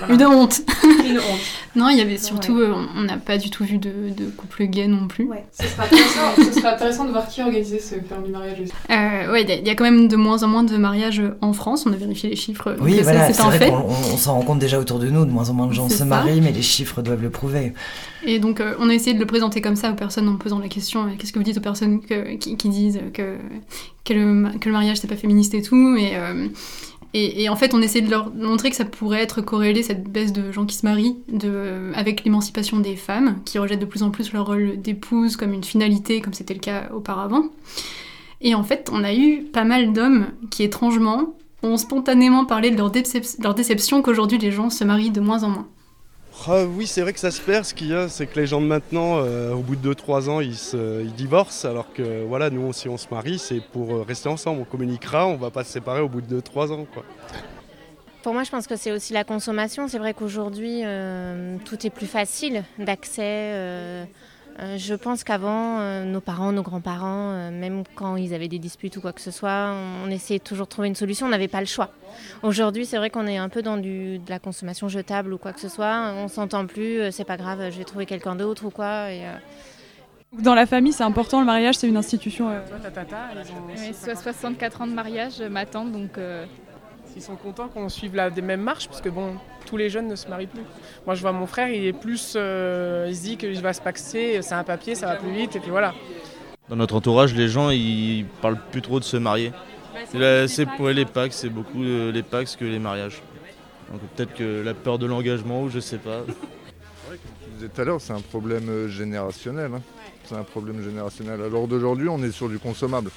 Speaker 4: Une honte.
Speaker 3: Une honte.
Speaker 4: non, il y avait surtout, euh, on n'a pas du tout vu de, de couple gay non plus.
Speaker 3: Ce sera intéressant, ce sera intéressant de voir qui organisait ce permis mariage aussi.
Speaker 4: Euh, ouais, il y a- il y, a quand même de moins en moins de mariages en France. On a vérifié les chiffres.
Speaker 2: Oui, voilà,
Speaker 4: c'est
Speaker 2: vrai
Speaker 4: fait.
Speaker 2: qu'on on- on s'en rend compte déjà autour de nous, de moins en moins de gens se
Speaker 4: ça.
Speaker 2: marient, mais les chiffres doivent le prouver.
Speaker 4: Et donc, euh, on a essayé de le présenter comme ça aux personnes en posant la question euh, qu'est-ce que vous dites aux personnes que- qui, qui disent que, que, le, ma- que le mariage c'est pas féministe et tout et, euh, et, en fait, on essaie de leur montrer que ça pourrait être corrélé, cette baisse de gens qui se marient, avec l'émancipation des femmes, qui rejettent de plus en plus leur rôle d'épouse comme une finalité, comme c'était le cas auparavant. Et en fait, on a eu pas mal d'hommes qui, étrangement, ont spontanément parlé de leur, leur déception qu'aujourd'hui les gens se marient de moins en moins.
Speaker 32: Ah oui, c'est vrai que ça se perd. Ce qu'il y a, c'est que les gens de maintenant, euh, au bout de 2-3 ans, ils, divorcent. Alors que voilà, nous, si on se marie, c'est pour euh, rester ensemble. On communiquera, on va pas se séparer au bout de 2-3 ans. Quoi.
Speaker 16: Pour moi, je pense que c'est aussi la consommation. C'est vrai qu'aujourd'hui, euh, tout est plus facile d'accès. Euh, je pense qu'avant, euh, nos parents, nos grands-parents, euh, même quand ils avaient des disputes ou quoi que ce soit, on essayait toujours de trouver une solution, on n'avait pas le choix. Aujourd'hui, c'est vrai qu'on est un peu dans du, de la consommation jetable ou quoi que ce soit. On s'entend plus, euh, c'est pas grave, je vais trouver quelqu'un d'autre ou quoi. Et, euh,
Speaker 26: Dans la famille, c'est important, le mariage, c'est une institution. euh,
Speaker 20: Ouais, soit 64 ans de mariage, ma tante, donc.
Speaker 21: Ils sont contents qu'on suive la des mêmes marches, parce que bon, tous les jeunes ne se marient plus. Moi, je vois mon frère, il est plus. euh, il se dit qu'il va se paxer, c'est un papier, ça va plus vite, et puis voilà.
Speaker 31: Dans notre entourage, les gens ils parlent plus trop de se marier. Là, C'est pour les packs, c'est beaucoup euh, les packs que les mariages. Donc peut-être que la peur de l'engagement ou je sais pas. <laughs>
Speaker 33: Je disais tout à l'heure, c'est un problème euh, générationnel. hein. C'est un problème générationnel. L'heure d'aujourd'hui, on est sur du consommable.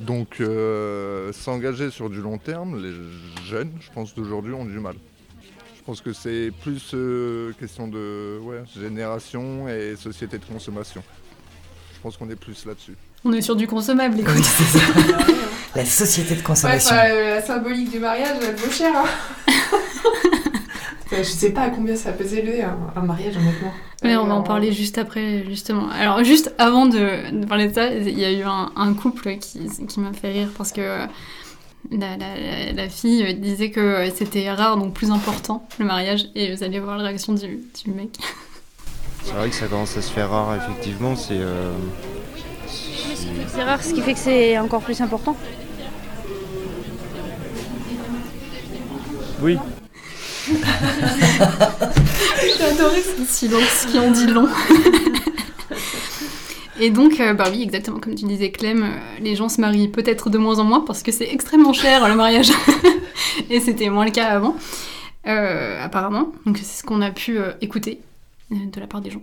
Speaker 33: Donc euh, s'engager sur du long terme, les jeunes, je pense d'aujourd'hui, ont du mal. Je pense que c'est plus euh, question de ouais, génération et société de consommation. Je pense qu'on est plus là-dessus.
Speaker 4: On est sur du consommable, écoute. <laughs>
Speaker 2: La société de
Speaker 3: Ouais,
Speaker 2: consommation.
Speaker 3: enfin, euh, la symbolique du mariage, elle vaut cher. Hein. <laughs> Enfin, je sais pas à combien ça peut s'élever un, un mariage, honnêtement.
Speaker 4: Ouais, on va en parler juste après, justement. Alors, juste avant de, de parler de ça, il y a eu un, un couple qui, qui m'a fait rire parce que euh, la, la- la fille euh, disait que euh, c'était rare, donc plus important, le mariage. Et vous allez voir la réaction du, du mec.
Speaker 34: C'est vrai que ça commence à se faire rare, effectivement. C'est. euh,
Speaker 24: C'est rare, ce qui fait que c'est encore plus important.
Speaker 34: Oui.
Speaker 4: J'ai adoré ce silence qui en dit long. <laughs> Et donc, euh, bah oui, exactement comme tu disais, Clem, euh, les gens se marient peut-être de moins en moins parce que c'est extrêmement cher le mariage. <laughs> Et c'était moins le cas avant, euh, apparemment. Donc c'est ce qu'on a pu euh, écouter euh, de la part des gens.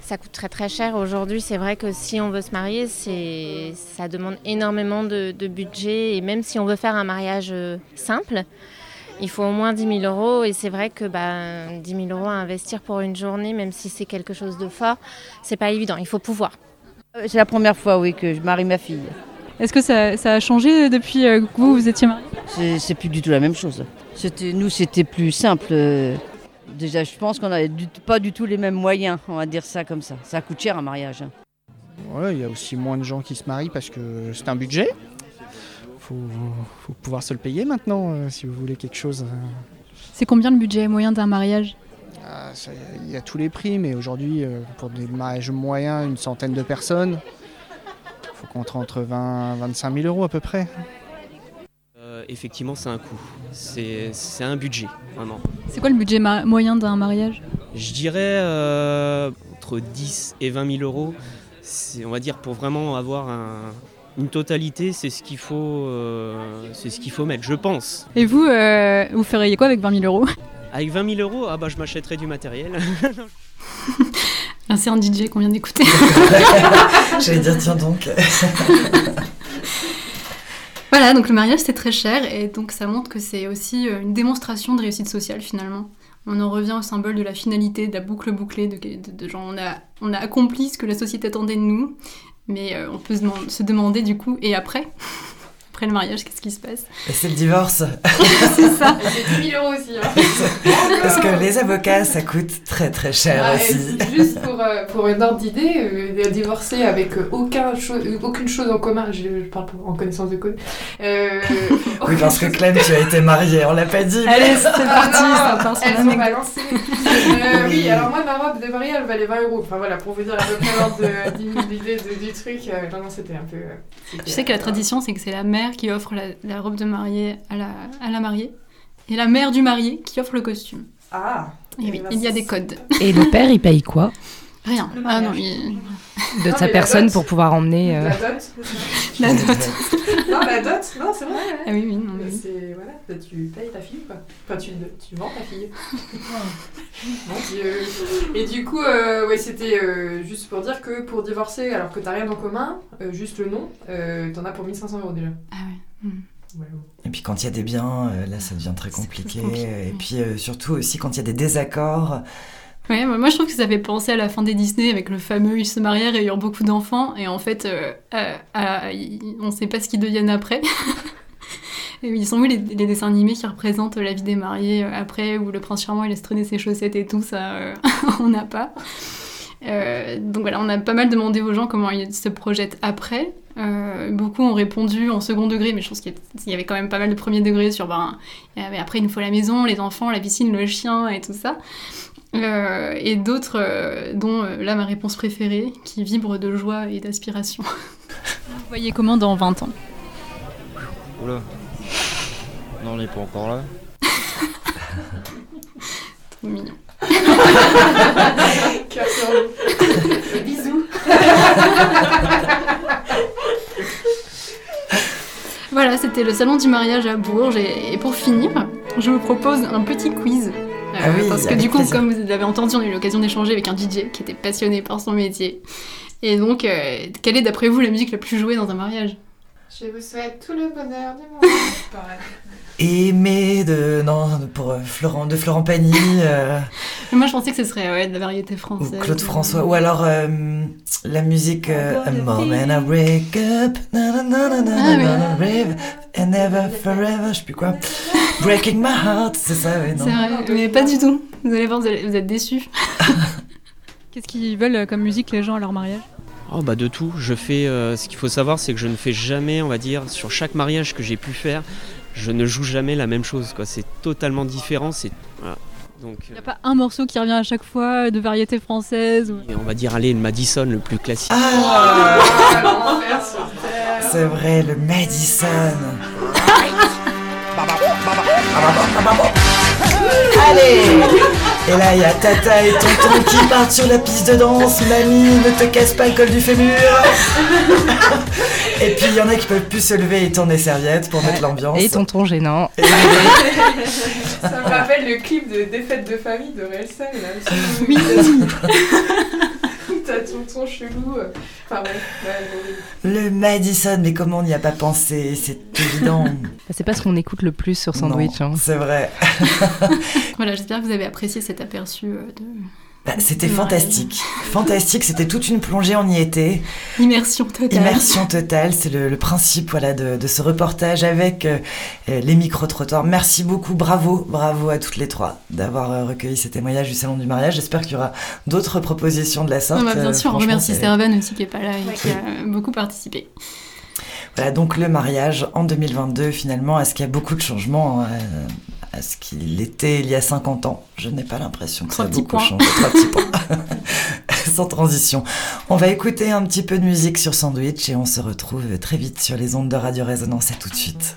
Speaker 16: Ça coûte très très cher aujourd'hui. C'est vrai que si on veut se marier, c'est ça demande énormément de, de budget. Et même si on veut faire un mariage euh, simple, il faut au moins 10 000 euros. Et c'est vrai que bah, 10 000 euros à investir pour une journée, même si c'est quelque chose de fort, c'est pas évident. Il faut pouvoir.
Speaker 35: Euh, C'est la première fois, oui, que je marie ma fille.
Speaker 26: Est-ce que ça, ça a changé depuis euh, que vous, vous étiez mariés
Speaker 35: C'est plus du tout la même chose. C'était, nous, c'était plus simple. euh, Déjà, je pense qu'on n'avait pas du tout les mêmes moyens, on va dire ça comme ça. Ça coûte cher un mariage. hein.
Speaker 28: Ouais, il y a aussi moins de gens qui se marient parce que c'est un budget. Faut, faut pouvoir se le payer maintenant euh, si vous voulez quelque chose. euh.
Speaker 20: C'est combien le budget moyen d'un mariage?
Speaker 28: Ah, Il y a tous les prix, mais aujourd'hui, euh, pour des mariages moyens, une centaine de personnes, faut compter entre 20 et 25 000 euros à peu près.
Speaker 36: Euh, effectivement, c'est un coût. C'est un budget, vraiment.
Speaker 20: C'est quoi le budget moyen d'un mariage?
Speaker 36: Je dirais euh, entre 10 et 20 000 euros. On va dire pour vraiment avoir un- une totalité, c'est ce qu'il faut, euh, c'est ce qu'il faut mettre, je pense.
Speaker 20: Et vous, euh, vous feriez quoi avec 20 000 euros?
Speaker 36: Avec 20 000 euros, ah bah je m'achèterais du matériel. <laughs>
Speaker 4: Là, c'est un DJ qu'on vient d'écouter. <laughs>
Speaker 2: J'allais dire, tiens donc. <laughs>
Speaker 4: Voilà, donc le mariage c'est très cher et donc ça montre que c'est aussi euh, une démonstration de réussite sociale finalement. On en revient au symbole de la finalité, de la boucle bouclée, de, de, de genre on a, on a accompli ce que la société attendait de nous, mais euh, on peut se, deman- se demander du coup, et après? Après le mariage, qu'est-ce qui se passe?
Speaker 2: Et c'est le divorce. <laughs>
Speaker 4: C'est ça.
Speaker 3: C'est 10 000 euros aussi. hein. <laughs>
Speaker 2: Parce que les avocats, ça coûte très très cher
Speaker 3: Ah,
Speaker 2: aussi.
Speaker 3: Juste pour, euh, pour une ordre d'idée, euh, divorcer avec euh, aucun cho- euh, aucune chose en commun, je, je parle pour- en connaissance de cause. Euh, <laughs>
Speaker 2: Oui, parce que Clem, tu as été mariée, on l'a pas dit. mais-
Speaker 4: Allez, c'est parti,
Speaker 3: Ah,
Speaker 4: ça part sur
Speaker 3: elles
Speaker 4: la
Speaker 3: sont balancées. Euh, oui, alors moi, ma robe de mariée, elle valait 20 euros. Enfin voilà, pour vous dire à peu près l'ordre d'idée de- du truc. euh, non, non, c'était un peu. euh,
Speaker 4: Tu sais que la tradition, c'est que c'est la mère qui offre la, la robe de mariée à la, à la mariée et la mère du marié qui offre le costume.
Speaker 3: Ah
Speaker 4: Et oui, il y a des codes.
Speaker 5: Et le père, il paye quoi?
Speaker 4: Rien. Ah non,
Speaker 3: mariage.
Speaker 4: il-
Speaker 5: De
Speaker 3: Non,
Speaker 5: sa personne
Speaker 3: dot.
Speaker 5: pour pouvoir emmener. euh,
Speaker 3: La dot
Speaker 4: La <laughs> dot.
Speaker 3: Non, la dot, non, c'est vrai. ouais.
Speaker 4: Ah oui, oui, non, mais oui.
Speaker 3: C'est, voilà, tu payes ta fille, quoi. Enfin, tu, tu vends ta fille. <laughs> Mon Dieu. Et du coup, euh, ouais, c'était euh, juste pour dire que pour divorcer, alors que t'as rien en commun, euh, juste le nom, euh, t'en as pour 1500 euros déjà.
Speaker 4: Ah ouais.
Speaker 3: Bon.
Speaker 2: Et puis quand il y a des biens, euh, là ça devient très compliqué.
Speaker 4: compliqué.
Speaker 2: Et puis euh, surtout aussi quand il y a des désaccords.
Speaker 4: Ouais, moi je trouve que ça fait penser à la fin des Disney avec le fameux ils se marièrent et eurent beaucoup d'enfants et en fait euh, euh, euh, on sait pas ce qu'ils deviennent après. <laughs> et ils sont où les, les dessins animés qui représentent la vie des mariés euh, après où le prince charmant il laisse traîner ses chaussettes et tout ça euh, <laughs> on n'a pas. Euh, donc voilà, on a pas mal demandé aux gens comment ils se projettent après. Euh, beaucoup ont répondu en second degré, mais je pense qu'il y avait quand même pas mal de premier degré sur ben, après il nous faut la maison, les enfants, la piscine, le chien et tout ça. Euh, et d'autres, euh, dont euh, là ma réponse préférée, qui vibre de joie et d'aspiration. <laughs>
Speaker 20: Vous voyez comment dans 20 ans?
Speaker 34: Oula. Non, on n'est pas encore là.
Speaker 4: Trop mignon. <laughs>
Speaker 3: Cœur sur l'eau. Bisous.
Speaker 4: Voilà, c'était le salon du mariage à Bourges. Et, et pour finir, je vous propose un petit quiz. Euh,
Speaker 2: Ah oui,
Speaker 4: parce que du coup,
Speaker 2: plaisir.
Speaker 4: comme vous l'avez entendu, on a eu l'occasion d'échanger avec un DJ qui était passionné par son métier. Et donc, euh, quelle est d'après vous la musique la plus jouée dans un mariage?
Speaker 3: Je vous souhaite tout le bonheur du monde. <laughs>
Speaker 2: Aimé de non pour euh, Florent de Florent Pagny <laughs> euh,
Speaker 4: Moi, je pensais que ce serait ouais, de la variété
Speaker 2: ou
Speaker 4: française.
Speaker 2: Claude François ou alors euh, la musique euh, A moment I wake up na, na, na, na, na,
Speaker 4: Ah
Speaker 2: na, rave, and never forever je sais plus quoi Breaking my heart c'est ça oui non
Speaker 4: C'est vrai, mais pas du tout. Vous allez voir, vous, allez- vous êtes déçus. <laughs>
Speaker 20: Qu'est-ce qu'ils veulent comme musique les gens à leur mariage?
Speaker 36: Oh bah de tout. Je fais. euh, ce qu'il faut savoir, c'est que je ne fais jamais, on va dire, sur chaque mariage que j'ai pu faire, je ne joue jamais la même chose. Quoi. C'est totalement différent. C'est voilà. Donc,
Speaker 20: Il n'y a pas un morceau qui revient à chaque fois de variété française ou...
Speaker 36: on va dire aller le Madison le plus classique.
Speaker 2: Ah <laughs> c'est vrai le Madison Allez Et là, il y a Tata et Tonton qui partent sur la piste de danse. Mamie, ne te casse pas le col du fémur <laughs> Et puis, il y en a qui peuvent plus se lever et tourner serviette pour mettre l'ambiance.
Speaker 5: Et tonton gênant. <laughs>
Speaker 3: Ça me rappelle le clip de fêtes de famille de Relsen, là.
Speaker 4: Oui. <laughs>
Speaker 3: T'as tonton chelou. Enfin bref, ouais.
Speaker 2: Le Madison, mais comment on n'y a pas pensé C'est évident.
Speaker 5: Bah, C'est pas ce qu'on écoute le plus sur Sandwich.
Speaker 2: Non,
Speaker 5: hein.
Speaker 2: C'est vrai. <laughs>
Speaker 4: Voilà, j'espère que vous avez apprécié cet aperçu euh, de
Speaker 2: Bah, c'était fantastique. Fantastique, c'était toute une plongée, on y était.
Speaker 4: immersion totale.
Speaker 2: Immersion totale, c'est le, le principe voilà, de, de ce reportage avec euh, euh, les micro-trottoirs. Merci beaucoup, bravo, bravo à toutes les trois d'avoir euh, recueilli ces témoignages du Salon du mariage. J'espère qu'il y aura d'autres propositions de la sorte.
Speaker 4: Non, bah, bien sûr, on remercie Servan aussi qui est pas là et qui a beaucoup participé.
Speaker 2: Voilà, donc le mariage en 2022, finalement, est-ce qu'il y a beaucoup de changements euh, à ce qu'il était il y a 50 ans Je n'ai pas l'impression que
Speaker 4: Trois
Speaker 2: ça a beaucoup
Speaker 4: points.
Speaker 2: changé. Trois petits points. <laughs> Sans transition. On va écouter un petit peu de musique sur Sandwich et on se retrouve très vite sur les ondes de Radio Résonance. À tout de suite.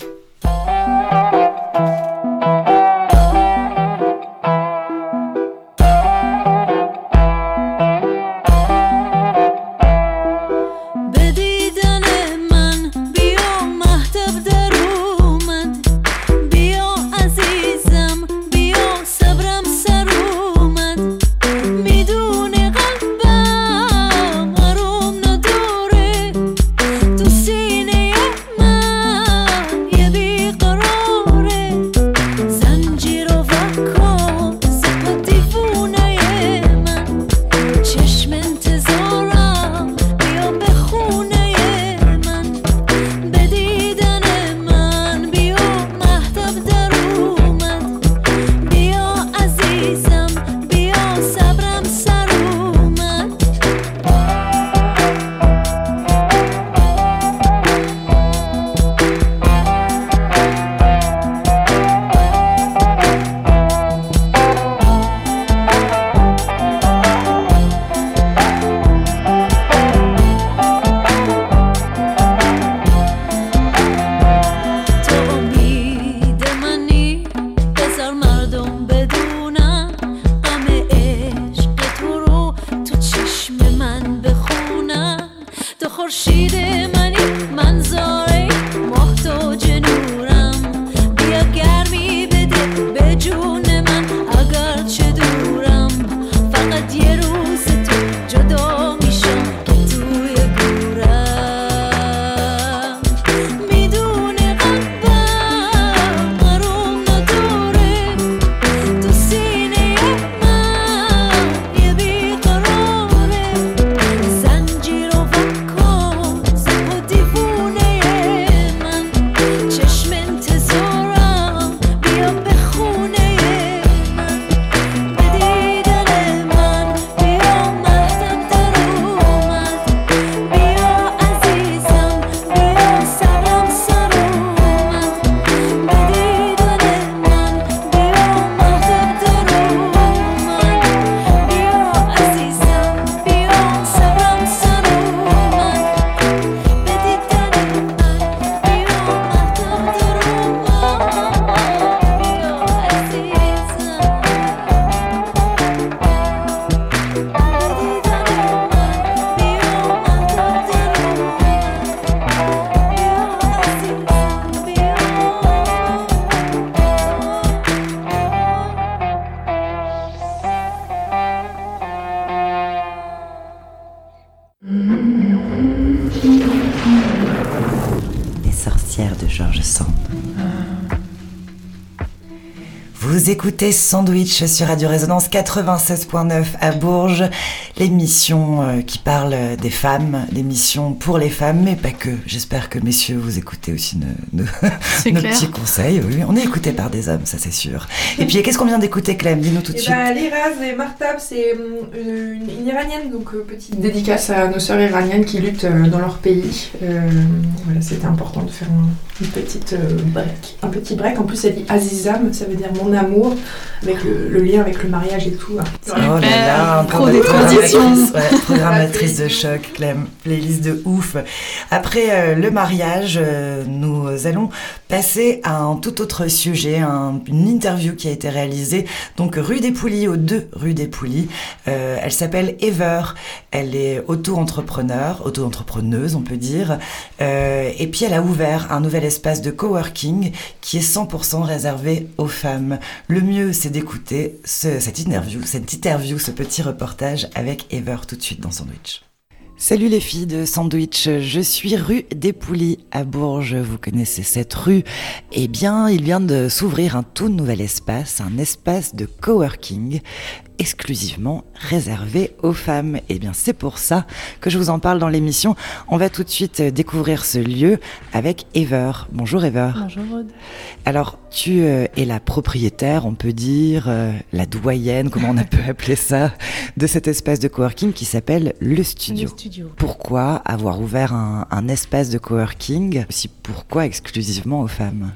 Speaker 2: Écoutez Sandwich sur Radio Résonance 96.9 à Bourges, l'émission euh, qui parle des femmes, l'émission pour les femmes, mais pas que. J'espère que messieurs, vous écoutez aussi nos, petits conseils. Oui, on est écouté par des hommes, ça c'est sûr. Et puis, qu'est-ce qu'on vient d'écouter, Clem? Dis-nous tout de
Speaker 3: Eh
Speaker 2: suite.
Speaker 3: ben, Liraz et Martab, c'est hum, une, une iranienne, donc euh, petite dédicace à nos sœurs iraniennes qui luttent euh, dans leur pays. Euh, voilà, c'était important de faire un, une petite euh, break, un petit break. En plus, elle dit Azizam, ça veut dire mon amour, avec le, le lien avec le mariage et tout.
Speaker 2: Oh là là,
Speaker 3: des
Speaker 2: ouais, programmatrice de choc, Clem, playlist de ouf. Après euh, le mariage, euh, nous allons passer à un tout autre sujet, un- une interview qui a été réalisée donc rue des Poulies, aux deux rue des Poulies. Euh, elle s'appelle Ever, elle est auto-entrepreneur, auto-entrepreneuse on peut dire, Euh, et puis elle a ouvert un nouvel espace de coworking qui est 100% réservé aux femmes. Le mieux, c'est d'écouter ce- cette interview, cette interview, ce petit reportage avec Ever tout de suite dans Sandwich. Salut les filles de Sandwich, je suis rue des Poulies à Bourges, vous connaissez cette rue Eh bien, il vient de s'ouvrir un tout nouvel espace, un espace de coworking exclusivement réservé aux femmes. Eh bien, c'est pour ça que je vous en parle dans l'émission. On va tout de suite découvrir ce lieu avec Ever. Bonjour Ever.
Speaker 37: Bonjour Aude.
Speaker 2: Alors, tu euh, es la propriétaire, on peut dire, euh, la doyenne, comment on a peut <laughs> appeler ça, de cet espace de coworking qui s'appelle Le Studio.
Speaker 37: Le Studio.
Speaker 2: Pourquoi avoir ouvert un, un espace de coworking Aussi, pourquoi exclusivement aux femmes?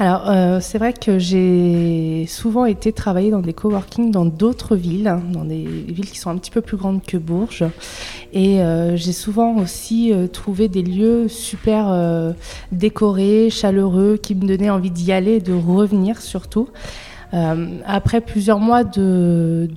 Speaker 37: Alors, euh, c'est vrai que j'ai souvent été travailler dans des coworking dans d'autres villes, hein, dans des villes qui sont un petit peu plus grandes que Bourges. Et euh, j'ai souvent aussi euh, trouvé des lieux super euh, décorés, chaleureux, qui me donnaient envie d'y aller et de revenir surtout. Euh, après plusieurs mois de,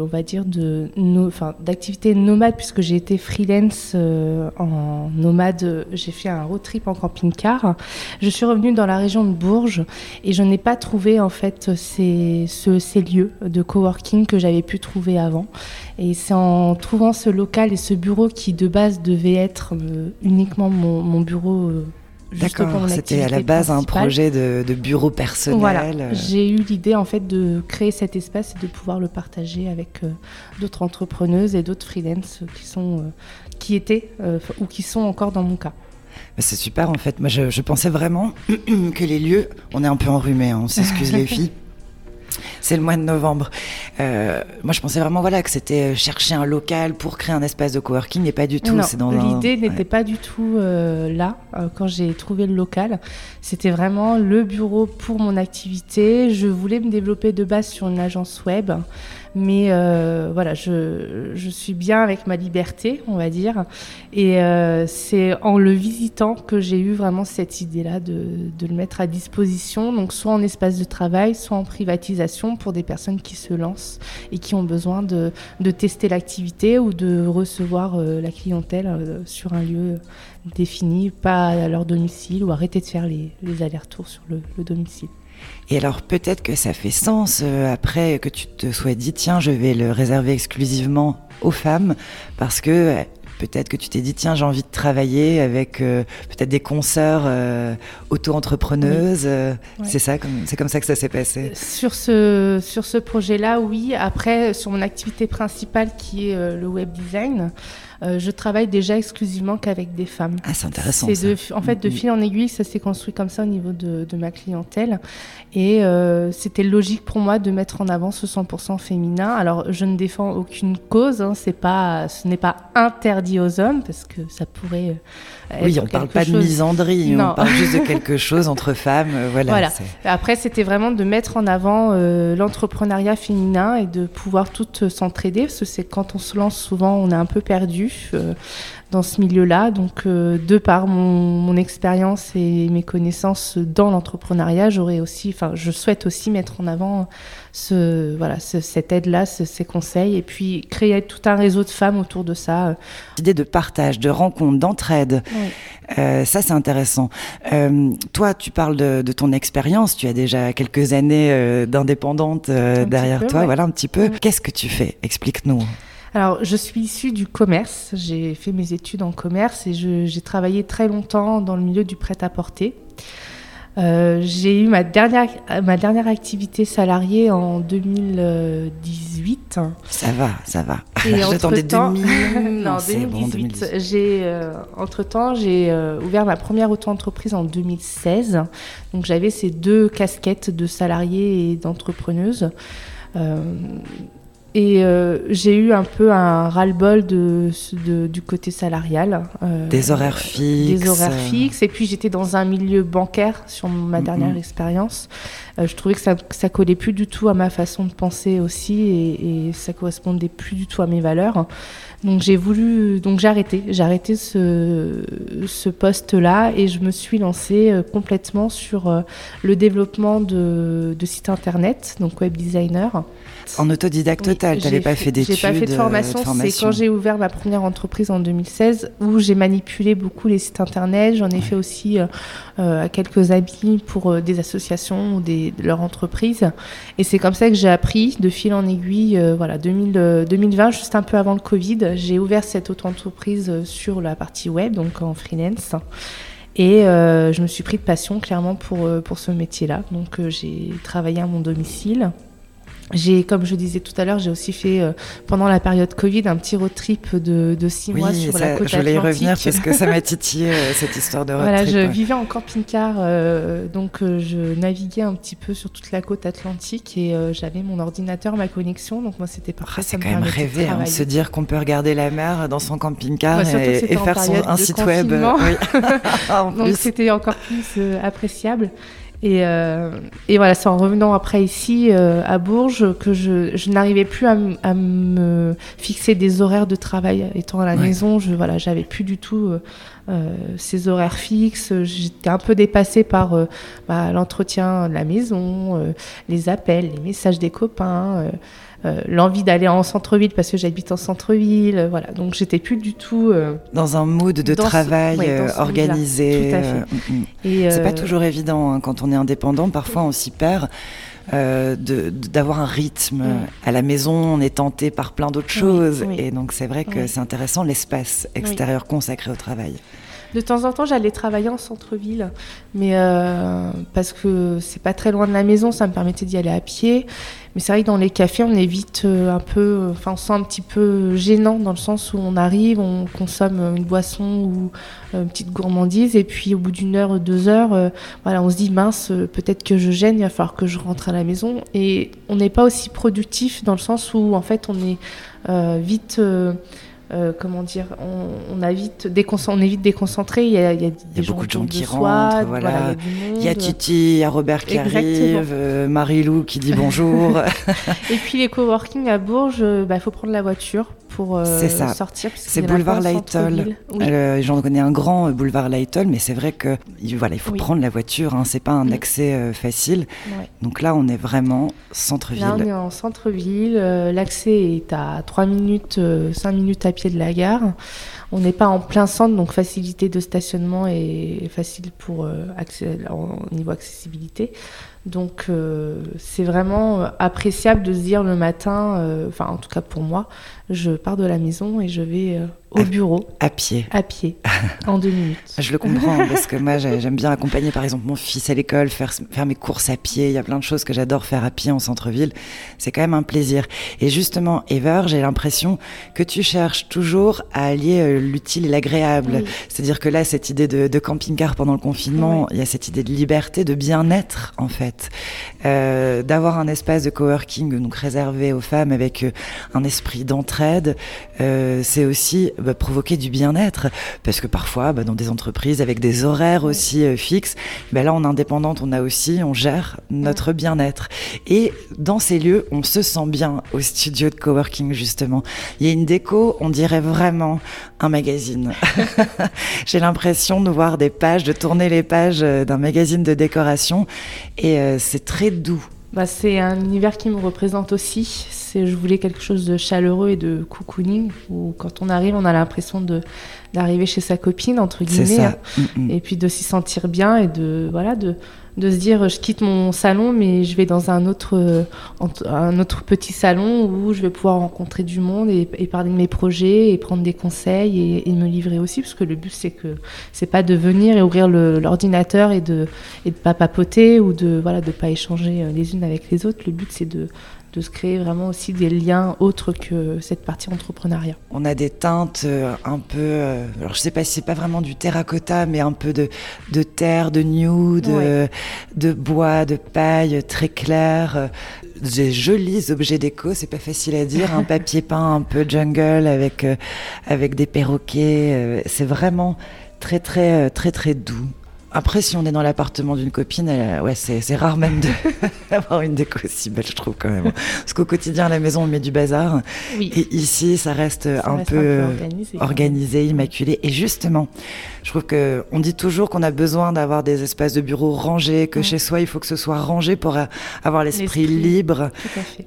Speaker 37: on va dire, de, no- d'activité nomade, puisque j'ai été freelance euh, en nomade, j'ai fait un road trip en camping-car. Je suis revenue dans la région de Bourges et je n'ai pas trouvé en fait ces, ce- ces lieux de coworking que j'avais pu trouver avant. Et c'est en trouvant ce local et ce bureau qui de base devait être euh, uniquement mon bureau.
Speaker 2: D'accord, c'était à la base un projet de, de bureau personnel.
Speaker 37: Voilà, j'ai eu l'idée en fait de créer cet espace et de pouvoir le partager avec euh, d'autres entrepreneuses et d'autres freelance qui sont, euh, qui étaient euh, ou qui sont encore dans mon cas.
Speaker 2: Mais C'est super en fait. Moi je, je pensais vraiment <clears throat> que les lieux, on est un peu enrhumé, hein, on s'excuse les <laughs> filles. C'est le mois de novembre. Euh, moi je pensais vraiment voilà que c'était euh, chercher un local pour créer un espace de coworking et pas du tout. Un-
Speaker 37: l'idée n'était
Speaker 2: ouais.
Speaker 37: pas du tout euh, là euh, quand j'ai trouvé le local. C'était vraiment le bureau pour mon activité. Je voulais me développer de base sur une agence web, mais euh, voilà, je, suis bien avec ma liberté, on va dire. Et euh, c'est en le visitant que j'ai eu vraiment cette idée-là de, le mettre à disposition, donc soit en espace de travail, soit en privatisation pour des personnes qui se lancent et qui ont besoin de, tester l'activité ou de recevoir euh, la clientèle sur un lieu défini, pas à leur domicile ou arrêter de faire les, allers-retours sur le domicile.
Speaker 2: Et alors peut-être que ça fait sens euh, après que tu te sois dit tiens je vais le réserver exclusivement aux femmes parce que euh, peut-être que tu t'es dit tiens j'ai envie de travailler avec euh, peut-être des consoeurs auto-entrepreneuses.
Speaker 37: Ouais.
Speaker 2: C'est ça, comme- c'est comme ça que ça s'est passé.
Speaker 37: Sur ce, sur ce projet-là, oui. Après, sur mon activité principale qui est le web design, euh, je travaille déjà exclusivement qu'avec des femmes.
Speaker 2: Ah, c'est intéressant.
Speaker 37: De, en fait, de
Speaker 2: Mm, mm.
Speaker 37: fil en aiguille, ça s'est construit comme ça au niveau de, de ma clientèle. Et euh, c'était logique pour moi de mettre en avant ce 100% féminin. Alors, je ne défends aucune cause. Hein, c'est pas, ce n'est pas interdit aux hommes parce que ça pourrait.
Speaker 2: Oui, on parle pas de misandrie,
Speaker 37: Non.
Speaker 2: on parle juste de quelque <laughs> chose entre femmes. euh, Voilà.
Speaker 37: Voilà. Après, c'était vraiment de mettre en avant euh, l'entrepreneuriat féminin et de pouvoir toutes s'entraider, parce que c'est quand on se lance, souvent, on est un peu perdu euh, dans ce milieu-là. Donc, euh, de par mon, mon expérience et mes connaissances dans l'entrepreneuriat, j'aurais aussi, enfin, je souhaite aussi mettre en avant ce, voilà, ce- cette aide-là, ce- ces conseils, et puis créer tout un réseau de femmes autour de ça. euh,
Speaker 2: Idée de partage, de rencontre, d'entraide.
Speaker 37: Oui.
Speaker 2: Euh, ça, c'est intéressant. Euh, toi, tu parles de, de ton expérience. Tu as déjà quelques années d'indépendante derrière
Speaker 37: peu,
Speaker 2: toi.
Speaker 37: ouais.
Speaker 2: Voilà un petit peu. Qu'est-ce que tu fais? Explique-nous.
Speaker 37: Alors, je suis issue du commerce. J'ai fait mes études en commerce et j'ai travaillé très longtemps dans le milieu du prêt-à-porter. Euh, j'ai eu ma dernière, ma dernière activité salariée en 2018.
Speaker 2: Ça va, ça va. <laughs> J'attendais
Speaker 37: entre-temps-
Speaker 2: 2000. <laughs>
Speaker 37: non,
Speaker 2: c'est bon,
Speaker 37: 2018.
Speaker 2: 2018.
Speaker 37: J'ai, euh, entre-temps, j'ai euh, ouvert ma première auto-entreprise en 2016. Donc j'avais ces deux casquettes de salariée et d'entrepreneuse. Euh, et euh, j'ai eu un peu un ras-le-bol de, de- du côté salarial. euh,
Speaker 2: Des horaires fixes.
Speaker 37: Des horaires
Speaker 2: euh.
Speaker 37: fixes. Et puis j'étais dans un milieu bancaire sur ma dernière expérience. Euh, je trouvais que ça, que ça collait plus du tout à ma façon de penser aussi et, et ça correspondait plus du tout à mes valeurs. Donc j'ai voulu, donc j'ai arrêté, j'ai arrêté ce, ce poste-là et je me suis lancée euh, complètement sur euh, le développement de, de sites internet, donc web designer.
Speaker 2: En autodidacte
Speaker 37: Oui,
Speaker 2: total, tu n'avais pas
Speaker 37: fait-
Speaker 2: d'études.
Speaker 37: J'ai pas fait de
Speaker 2: euh,
Speaker 37: formation. C'est quand j'ai ouvert ma première entreprise en 2016 où j'ai manipulé beaucoup les sites internet. J'en ai fait aussi euh, à quelques amis pour euh, des associations ou des, de leur entreprise. Et c'est comme ça que j'ai appris de fil en aiguille. euh, voilà, 2000, euh, 2020, juste un peu avant le Covid, j'ai ouvert cette auto-entreprise euh, sur la partie web, donc en freelance. Et euh, je me suis pris de passion clairement pour, euh, ce métier-là. Donc j'ai travaillé à mon domicile. J'ai, comme je disais tout à l'heure, j'ai aussi fait euh, pendant la période Covid un petit road trip de, de six mois
Speaker 2: Oui,
Speaker 37: sur
Speaker 2: ça,
Speaker 37: la côte
Speaker 2: je voulais y
Speaker 37: atlantique.
Speaker 2: revenir parce que ça m'a titillé euh, <laughs> cette histoire de road
Speaker 37: Voilà,
Speaker 2: trip,
Speaker 37: je
Speaker 2: ouais.
Speaker 37: vivais en camping-car, euh, donc euh, je naviguais un petit peu sur toute la côte atlantique et euh, j'avais mon ordinateur, ma connexion, donc moi c'était parfait.
Speaker 2: Ah, c'est quand même
Speaker 37: de
Speaker 2: rêvé, hein, de se dire qu'on peut regarder la mer dans son camping-car et, faire son, un site web. oui. <laughs> <laughs>
Speaker 37: Donc c'était encore plus euh, appréciable. Et, euh, et voilà, c'est en revenant après ici euh, à Bourges que je, je n'arrivais plus à, à me fixer des horaires de travail. Étant à la
Speaker 2: Ouais.
Speaker 37: maison, je voilà, j'avais plus du tout euh, euh, ces horaires fixes. J'étais un peu dépassée par euh, bah, l'entretien de la maison, euh, les appels, les messages des copains. Euh, l'envie d'aller en centre-ville parce que j'habite en centre-ville, euh, voilà. Donc j'étais plus du tout euh,
Speaker 2: dans un mood de
Speaker 37: ce-
Speaker 2: travail
Speaker 37: ouais, ce
Speaker 2: organisé. C'est pas toujours évident hein, quand on est indépendant. Parfois, on s'y perd. euh, d'avoir un rythme
Speaker 37: Mm.
Speaker 2: à la maison on est tenté par plein d'autres choses
Speaker 37: oui.
Speaker 2: et donc c'est vrai que c'est intéressant l'espace extérieur consacré au travail
Speaker 37: De temps en temps, j'allais travailler en centre-ville, mais euh, parce que c'est pas très loin de la maison, ça me permettait d'y aller à pied. Mais c'est vrai que dans les cafés, on est vite euh, un peu, enfin, on se sent un petit peu gênant dans le sens où on arrive, on consomme une boisson ou euh, une petite gourmandise, et puis au bout d'une heure, deux heures, euh, voilà, on se dit mince, euh, peut-être que je gêne, il va falloir que je rentre à la maison. Et on n'est pas aussi productif dans le sens où en fait, on est euh, vite. Euh, comment dire, on, on, évite déconcentrer, on évite déconcentrer. Il y a, il y a, des
Speaker 2: il y a
Speaker 37: gens
Speaker 2: beaucoup de gens qui rentrent. Voilà,
Speaker 37: il y a
Speaker 2: il y. Titi, il y a Robert qui
Speaker 37: Exactement.
Speaker 2: arrive, euh, Marie-Lou qui dit bonjour. <laughs>
Speaker 37: Et puis les coworking à Bourges, euh, bah, il faut prendre la voiture pour euh,
Speaker 2: c'est ça.
Speaker 37: sortir.
Speaker 2: C'est boulevard Lytle.
Speaker 37: Oui.
Speaker 2: Euh, J'en connais un grand euh, boulevard Lytle, mais c'est vrai que il- voilà, il faut
Speaker 37: Oui.
Speaker 2: prendre la voiture. Hein, c'est pas un
Speaker 37: Mm.
Speaker 2: accès facile.
Speaker 37: Ouais.
Speaker 2: Donc là, on est vraiment centre-ville.
Speaker 37: Là, on est en centre-ville. L'accès est à 3 minutes, euh, 5 minutes à pied de la gare. On n'est pas en plein centre, donc facilité de stationnement est facile pour euh, accès, au niveau accessibilité. Donc euh, c'est vraiment euh, appréciable de se dire le matin, enfin en tout cas pour moi, je pars de la maison et je vais euh, au bureau
Speaker 2: À pied.
Speaker 37: à pied en deux minutes. <laughs>
Speaker 2: Je le comprends parce que moi j'ai- j'aime bien accompagner par exemple mon fils à l'école, faire, faire mes courses à pied. Il y a plein de choses que j'adore faire à pied en centre-ville. C'est quand même un plaisir. Et justement, Ever, j'ai l'impression que tu cherches toujours à allier euh, l'utile et l'agréable.
Speaker 37: Oui.
Speaker 2: C'est-à-dire que là, cette idée de, de camping-car pendant le confinement, il y a cette idée de liberté, de bien-être en fait. Euh, D'avoir un espace de coworking donc réservé aux femmes avec un esprit euh, c'est aussi bah, provoquer du bien-être parce que parfois bah, dans des entreprises avec des horaires aussi euh, fixes, bah, là en indépendante on a aussi on gère notre bien-être et dans ces lieux on se sent bien au studio de coworking justement. Il y a une déco, on dirait vraiment un magazine. <laughs> <laughs> J'ai l'impression de voir des pages, de tourner les pages euh, d'un magazine de décoration et euh, c'est très doux.
Speaker 37: Bah, c'est un univers qui me représente aussi. C'est, je voulais quelque chose de chaleureux et de cocooning, où quand on arrive, on a l'impression de d'arriver chez sa copine entre guillemets,
Speaker 2: ça. Mm, mm.
Speaker 37: et puis de s'y sentir bien et de voilà de de se dire je quitte mon salon mais je vais dans un autre euh, un autre petit salon où je vais pouvoir rencontrer du monde et, et parler de mes projets et prendre des conseils et, et me livrer aussi parce que le but c'est que c'est pas de venir et ouvrir l'ordinateur et de et de pas papoter ou de voilà de pas échanger euh, les unes avec les autres le but c'est de de se créer vraiment aussi des liens autres que cette partie entrepreneuriat.
Speaker 2: On a des teintes euh, un peu, euh, alors je sais pas si c'est pas vraiment du terracotta, mais un peu de, de terre, de nude,
Speaker 37: Ouais.
Speaker 2: euh, de bois, de paille très clair. Des jolis objets déco, c'est pas facile à dire. Un <laughs> papier peint un peu jungle avec, avec des perroquets. c'est vraiment très, très, très, très doux. Après, si on est dans l'appartement d'une copine, elle- ouais, c'est rare même d'avoir <laughs> une déco aussi belle, je trouve quand même. Parce qu'au quotidien, à la maison, on met du bazar.
Speaker 37: Oui.
Speaker 2: Et ici, ça reste un
Speaker 37: reste
Speaker 2: peu,
Speaker 37: un peu
Speaker 2: euh,
Speaker 37: organisé,
Speaker 2: immaculé. Et justement, je trouve que on dit toujours qu'on a besoin d'avoir des espaces de bureau rangés, que chez soi, il faut que ce soit rangé pour euh, avoir l'esprit libre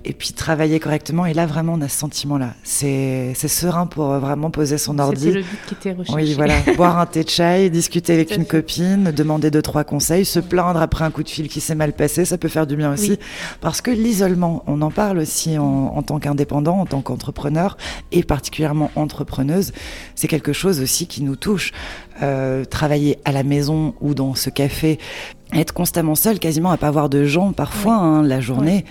Speaker 2: et puis travailler correctement. Et là, vraiment, on a ce sentiment-là. C'est serein pour euh, vraiment poser son ordi.
Speaker 37: C'était le but qui était recherché.
Speaker 2: Oui, voilà. <laughs> Boire un thé de chai, discuter avec une
Speaker 37: fait.
Speaker 2: copine, demander deux, trois conseils, se plaindre après un coup de fil qui s'est mal passé, ça peut faire du bien aussi.
Speaker 37: Oui.
Speaker 2: Parce que l'isolement, on en parle aussi en, en tant qu'indépendant, en tant qu'entrepreneur et particulièrement entrepreneuse, c'est quelque chose aussi qui nous touche. Euh, travailler à la maison ou dans ce café, être constamment seul, quasiment à pas voir de gens parfois hein, la journée.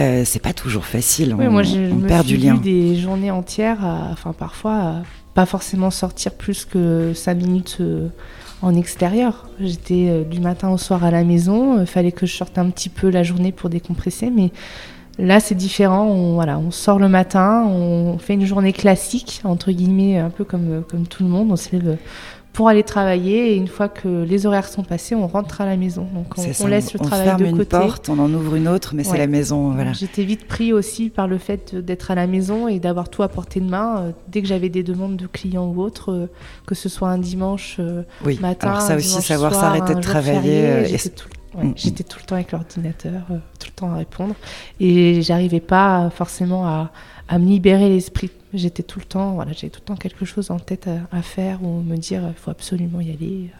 Speaker 2: euh, c'est pas toujours facile,
Speaker 37: Oui,
Speaker 2: on,
Speaker 37: moi, je,
Speaker 2: on
Speaker 37: me
Speaker 2: perd
Speaker 37: suis
Speaker 2: du lien.
Speaker 37: des journées entières, à- enfin parfois, à pas forcément sortir plus que 5 minutes euh, en extérieur. J'étais euh, du matin au soir à la maison, il fallait que je sorte un petit peu la journée pour décompresser, mais là c'est différent. On, voilà, on sort le matin, on fait une journée classique, entre guillemets, un peu comme, comme tout le monde. On se lève pour aller travailler et une fois que les horaires sont passés, on rentre à la maison. Donc on,
Speaker 2: ça,
Speaker 37: on laisse le
Speaker 2: on
Speaker 37: travail
Speaker 2: ferme
Speaker 37: de
Speaker 2: une
Speaker 37: côté.
Speaker 2: porte, on en ouvre une autre, mais c'est la maison, voilà.
Speaker 37: J'étais vite pris aussi par le fait d'être à la maison et d'avoir tout à portée de main. Euh, Dès que j'avais des demandes de clients ou autres, euh, que ce soit un dimanche euh,
Speaker 2: Oui,
Speaker 37: matin,
Speaker 2: alors ça
Speaker 37: un
Speaker 2: aussi,
Speaker 37: dimanche
Speaker 2: savoir s'arrêter de travailler,
Speaker 37: J'étais tout, ouais,
Speaker 2: Mm, mm.
Speaker 37: tout le temps avec l'ordinateur, tout le temps à répondre. Et j'arrivais pas forcément à, à me libérer l'esprit. J'étais tout le temps, voilà, j'avais tout le temps quelque chose en tête à, faire ou me dire il faut absolument y aller.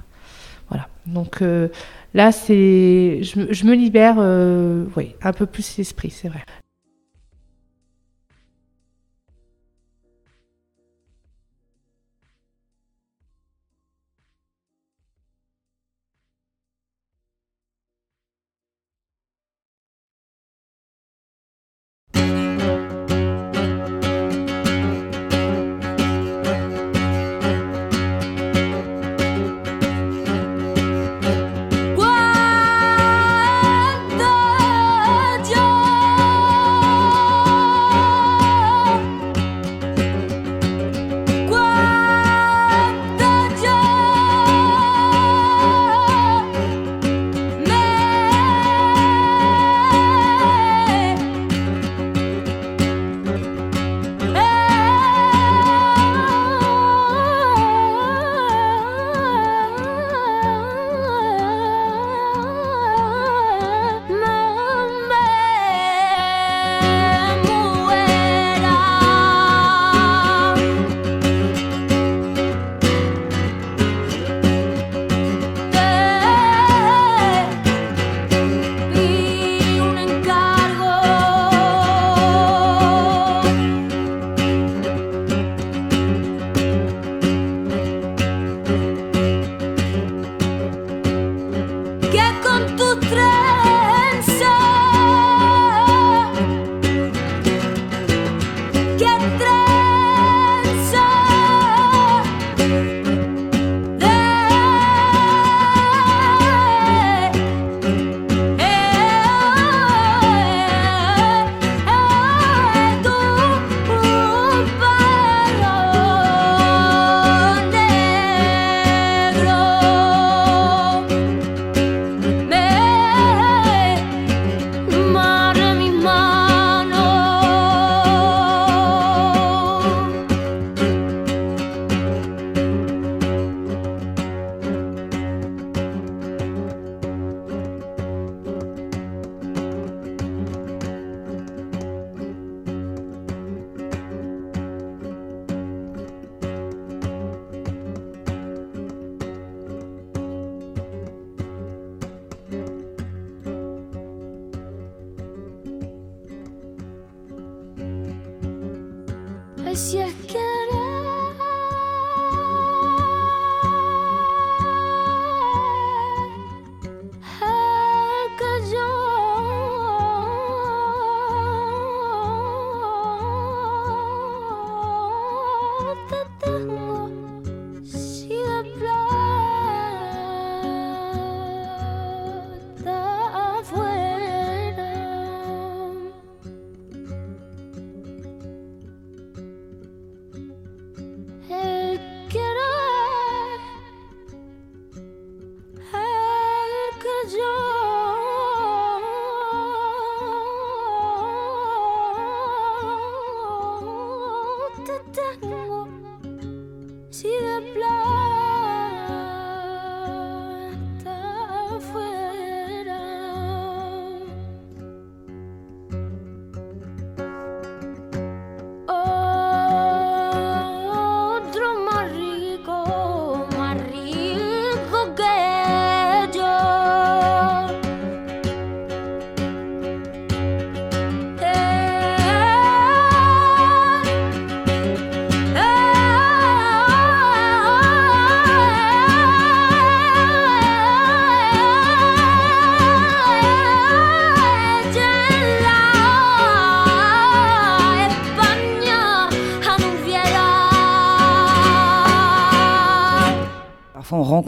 Speaker 37: Voilà. Donc euh, là, c'est, je, je me libère, euh, oui, un peu plus l'esprit, c'est vrai.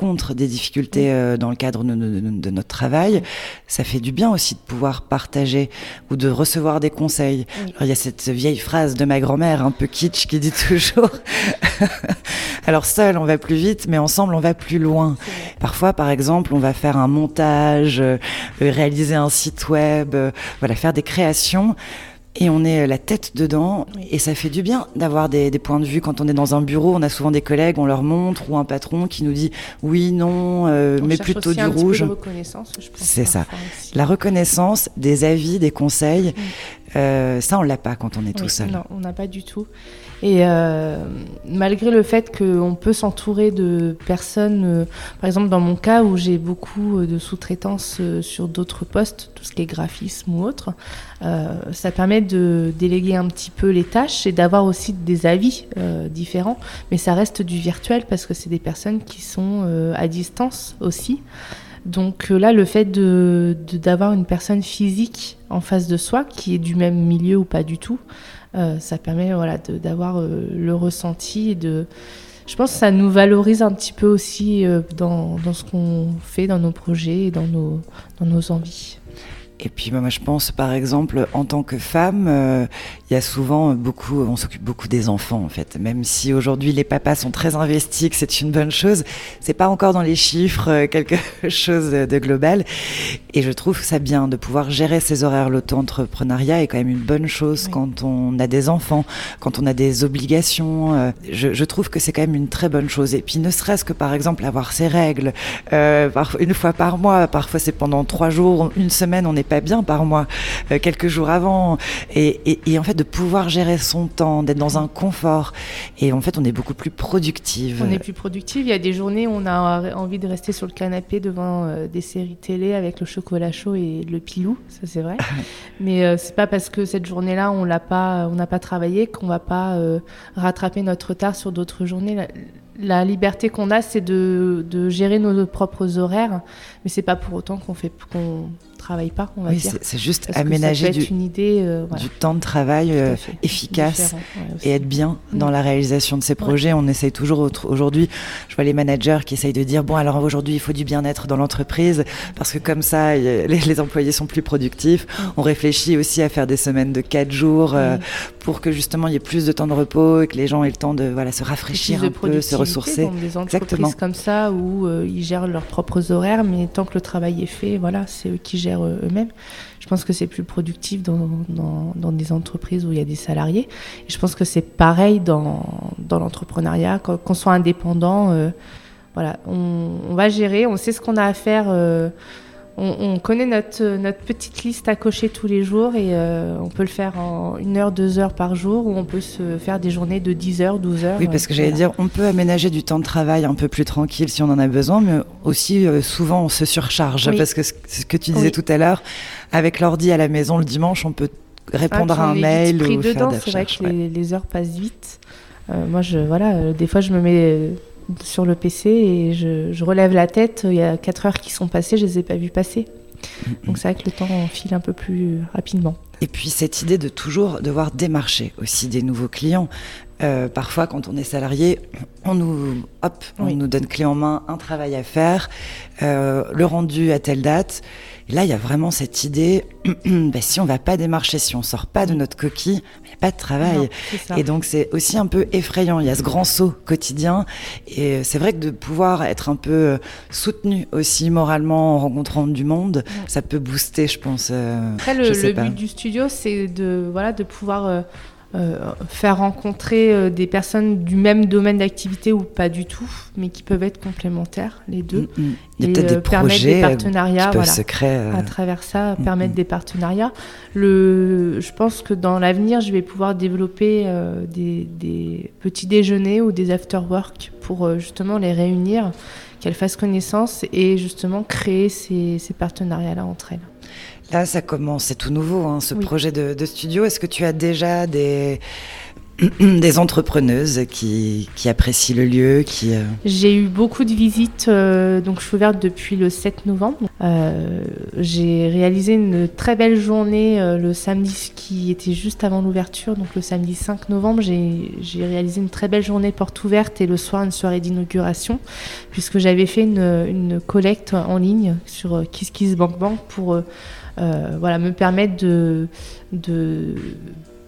Speaker 2: Rencontre des difficultés euh, dans le cadre de, de- de notre travail. Ça fait du bien aussi de pouvoir partager ou de recevoir des conseils. Alors, il y a cette vieille phrase de ma grand-mère, un peu kitsch, qui dit toujours <laughs> Alors, seul, on va plus vite, mais ensemble, on va plus loin. Parfois, par exemple, on va faire un montage, euh, réaliser un site web, euh, voilà, faire des créations. Et on est euh, la tête dedans, et ça fait du bien d'avoir des, des points de vue. Quand on est dans un bureau, on a souvent des collègues, on leur montre, ou un patron qui nous dit oui, non, euh, mais plutôt
Speaker 37: aussi
Speaker 2: du
Speaker 37: un
Speaker 2: rouge.
Speaker 37: de reconnaissance, je pense,
Speaker 2: C'est ça. La reconnaissance, des avis, des conseils, euh, ça on l'a pas quand on est tout seul.
Speaker 37: Non, on n'a pas du tout. Et euh, malgré le fait qu'on peut s'entourer de personnes, euh, par exemple dans mon cas où j'ai beaucoup euh, de sous-traitance euh, sur d'autres postes, tout ce qui est graphisme ou autre, ça permet de déléguer un petit peu les tâches et d'avoir aussi des avis différents. Mais ça reste du virtuel parce que c'est des personnes qui sont à distance aussi. Donc là, le fait de de- d'avoir une personne physique en face de soi, qui est du même milieu ou pas du tout, euh, ça permet voilà, d'avoir euh, le ressenti et de... Je pense que ça nous valorise un petit peu aussi euh, dans, dans ce qu'on fait, dans nos projets et dans nos, dans nos envies.
Speaker 2: Et puis moi je pense par exemple en tant que femme, il y a souvent beaucoup, on s'occupe beaucoup des enfants en fait. Même si aujourd'hui les papas sont très investis, que c'est une bonne chose, c'est pas encore dans les chiffres quelque <laughs> chose de global. Et je trouve ça bien de pouvoir gérer ses horaires. L'auto-entrepreneuriat est quand même une bonne chose quand on a des enfants, quand on a des obligations. euh, je, je trouve que c'est quand même une très bonne chose. Et puis ne serait-ce que par exemple avoir ses règles, euh, une fois par mois, parfois c'est pendant trois jours, une semaine, on n'est pas bien par mois, euh, quelques jours avant. Et, et- et en fait de pouvoir gérer son temps, d'être dans un confort. Et en fait on est beaucoup plus productive.
Speaker 37: On est plus productif. Il y a des journées où on a envie de rester sur le canapé devant euh, des séries télé avec le chocolat chaud et le pilou, ça c'est vrai. <laughs> Mais euh, c'est pas parce que cette journée-là on l'a pas, on n'a pas travaillé qu'on va pas euh, rattraper notre retard sur d'autres journées. La- la liberté qu'on a, c'est de, de gérer nos propres horaires, mais c'est pas pour autant qu'on fait qu'on travaille pas, on va
Speaker 2: Oui,
Speaker 37: dire.
Speaker 2: c'est- juste
Speaker 37: Parce
Speaker 2: aménager
Speaker 37: peut être
Speaker 2: du-
Speaker 37: une idée, euh, voilà.
Speaker 2: du temps de travail euh, efficace
Speaker 37: ouais,
Speaker 2: et être bien
Speaker 37: Mm.
Speaker 2: dans la réalisation de ces projets. On essaye toujours aujourd'hui, je vois les managers qui essayent de dire bon alors aujourd'hui il faut du bien-être dans l'entreprise parce que comme ça <laughs> les, les employés sont plus productifs. On réfléchit aussi à faire des semaines de 4 jours euh,
Speaker 37: Mm.
Speaker 2: pour que justement il y ait plus de temps de repos et que les gens aient le temps de voilà se rafraîchir un peu, se ressourcer.
Speaker 37: des entreprises
Speaker 2: Exactement.
Speaker 37: comme ça où ils gèrent leurs propres horaires, mais tant que le travail est fait, voilà, c'est eux qui gèrent euh, eux-mêmes. Je pense que c'est plus productif dans, dans, des entreprises où il y a des salariés. Je pense que c'est pareil dans, dans l'entrepreneuriat, qu'on soit indépendant. euh, voilà, on, on va gérer, on sait ce qu'on a à faire. euh, on, on connaît notre, notre petite liste à cocher tous les jours et euh, on peut le faire en une heure, deux heures par jour ou on peut se faire des journées de 10 heures, 12 heures.
Speaker 2: Oui, parce que j'allais
Speaker 37: Voilà.
Speaker 2: dire, on peut aménager du temps de travail un peu plus tranquille si on en a besoin, mais aussi euh, souvent on se surcharge.
Speaker 37: Oui.
Speaker 2: Parce que ce ce que tu disais
Speaker 37: Oui.
Speaker 2: tout à l'heure, avec l'ordi à la maison le dimanche, on peut répondre
Speaker 37: Ah,
Speaker 2: à un mail ou faire des
Speaker 37: c'est vrai
Speaker 2: recherches.
Speaker 37: que les, les heures passent vite. Euh, moi, je, voilà, euh, des fois, je me mets euh, sur le PC et je, je relève la tête. Il y a 4 heures qui sont passées, je les ai pas vues passer. Donc c'est vrai que le temps file un peu plus rapidement.
Speaker 2: Et puis cette idée de toujours devoir démarcher aussi des nouveaux clients. Euh, parfois, quand on est salarié, on nous, hop, on
Speaker 37: Oui.
Speaker 2: nous donne clé en main un travail à faire, euh, le rendu à telle date. Et là, il y a vraiment cette idée, <clears throat> bah, si on va pas démarcher, si on sort pas de notre coquille, il n'y a pas de travail.
Speaker 37: Non,
Speaker 2: et donc, c'est aussi un peu effrayant. Il y a ce grand saut quotidien. Et c'est vrai que de pouvoir être un peu euh, soutenu aussi moralement en rencontrant du monde, ça peut booster, je pense. euh,
Speaker 37: Après, le,
Speaker 2: je sais
Speaker 37: le
Speaker 2: pas.
Speaker 37: but du studio, c'est de, voilà, de pouvoir euh, euh, faire rencontrer euh, des personnes du même domaine d'activité ou pas du tout, mais qui peuvent être complémentaires, les deux.
Speaker 2: Mm, mm. Il y a
Speaker 37: Et,
Speaker 2: peut-être
Speaker 37: euh,
Speaker 2: des
Speaker 37: permettre
Speaker 2: projets,
Speaker 37: des partenariats,
Speaker 2: qui peuvent
Speaker 37: voilà,
Speaker 2: se créer,
Speaker 37: à travers ça,
Speaker 2: mm,
Speaker 37: permettre
Speaker 2: mm.
Speaker 37: des partenariats. Le, je pense que dans l'avenir, je vais pouvoir développer des, des petits déjeuners ou des after-work pour justement les réunir, qu'elles fassent connaissance et justement créer ces, ces partenariats-là entre elles.
Speaker 2: Là, ça commence, c'est tout nouveau, hein, ce
Speaker 37: Oui.
Speaker 2: projet de, de studio. Est-ce que tu as déjà des, <clears throat> des entrepreneuses qui, qui apprécient le lieu, qui... euh,
Speaker 37: J'ai eu beaucoup de visites, euh, donc je suis ouverte depuis le 7 novembre. Euh, j'ai réalisé une très belle journée le samedi qui était juste avant l'ouverture, donc le samedi 5 novembre. J'ai j'ai réalisé une très belle journée porte ouverte et le soir une soirée d'inauguration, puisque j'avais fait une, une collecte en ligne sur euh, KissKissBankBank pour euh, euh, voilà, me permettre de, de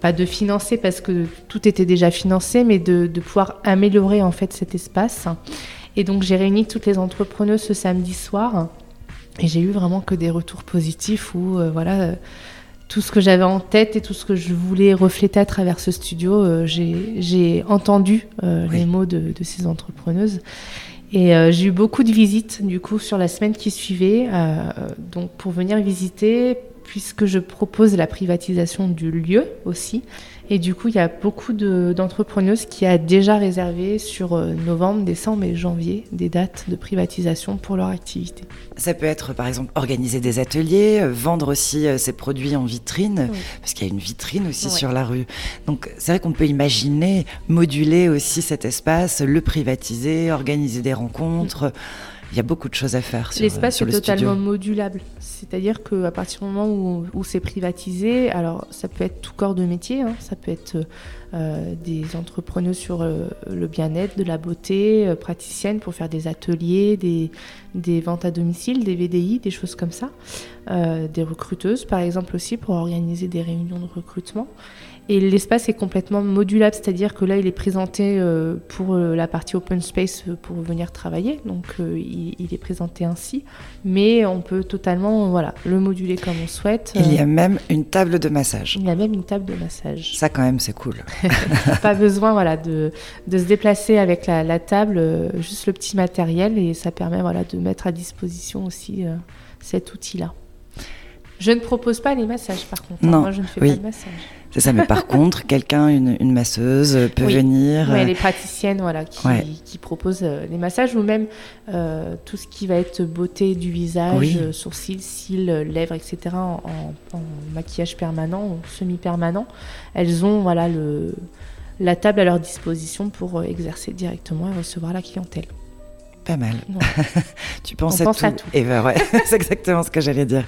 Speaker 37: pas de financer parce que tout était déjà financé, mais de, de pouvoir améliorer en fait cet espace. Et donc j'ai réuni toutes les entrepreneuses ce samedi soir et j'ai eu vraiment que des retours positifs où euh, voilà euh, tout ce que j'avais en tête et tout ce que je voulais refléter à travers ce studio, euh, j'ai entendu euh, les mots de, de ces entrepreneuses. Et euh, j'ai eu beaucoup de visites du coup sur la semaine qui suivait, euh, donc pour venir visiter, puisque je propose la privatisation du lieu aussi. Et du coup, il y a beaucoup de- d'entrepreneuses qui a déjà réservé sur euh, novembre, décembre et janvier des dates de privatisation pour leur activité.
Speaker 2: Ça peut être, par exemple, organiser des ateliers, euh, vendre aussi euh, ses produits en vitrine,
Speaker 37: Oui.
Speaker 2: parce qu'il y a une vitrine aussi sur la rue. Donc, c'est vrai qu'on peut imaginer moduler aussi cet espace, le privatiser, organiser des rencontres. Il y a beaucoup de choses à faire sur,
Speaker 37: L'espace est
Speaker 2: le
Speaker 37: totalement
Speaker 2: studio.
Speaker 37: modulable. C'est-à-dire qu'à partir du moment où, où c'est privatisé, alors ça peut être tout corps de métier, hein, ça peut être euh, des entrepreneurs sur euh, le bien-être, de la beauté, euh, praticiennes pour faire des ateliers, des, des ventes à domicile, des VDI, des choses comme ça. Euh, des recruteuses, par exemple, aussi pour organiser des réunions de recrutement. Et l'espace est complètement modulable, c'est-à-dire que là, il est présenté euh, pour euh, la partie open space euh, pour venir travailler, donc il, est présenté ainsi, mais on peut totalement voilà, le moduler comme on souhaite.
Speaker 2: Il y a même une table de massage.
Speaker 37: il y a même une table de massage.
Speaker 2: Ça, quand même, c'est cool. <laughs>
Speaker 37: Pas besoin voilà, de, de se déplacer avec la, la table, juste le petit matériel, et ça permet voilà, de mettre à disposition aussi cet outil-là. Je ne propose pas les massages par contre. hein.
Speaker 2: Non,
Speaker 37: Moi, je ne fais
Speaker 2: oui.
Speaker 37: pas de massage.
Speaker 2: C'est ça, mais par <laughs> contre, quelqu'un, une, une masseuse, euh, peut
Speaker 37: Oui.
Speaker 2: venir.
Speaker 37: Ouais,
Speaker 2: euh,
Speaker 37: les praticiennes voilà, qui,
Speaker 2: Ouais.
Speaker 37: qui proposent euh, les massages ou même euh, tout ce qui va être beauté du visage,
Speaker 2: Oui.
Speaker 37: sourcils, cils, lèvres, etc. en, en- en maquillage permanent ou semi-permanent. Elles ont voilà, le, la table à leur disposition pour exercer directement et recevoir la clientèle.
Speaker 2: Pas mal. <laughs> Tu penses,
Speaker 37: On
Speaker 2: à,
Speaker 37: pense
Speaker 2: tout.
Speaker 37: à tout.
Speaker 2: Ever, ouais. <laughs> c'est exactement ce que j'allais dire.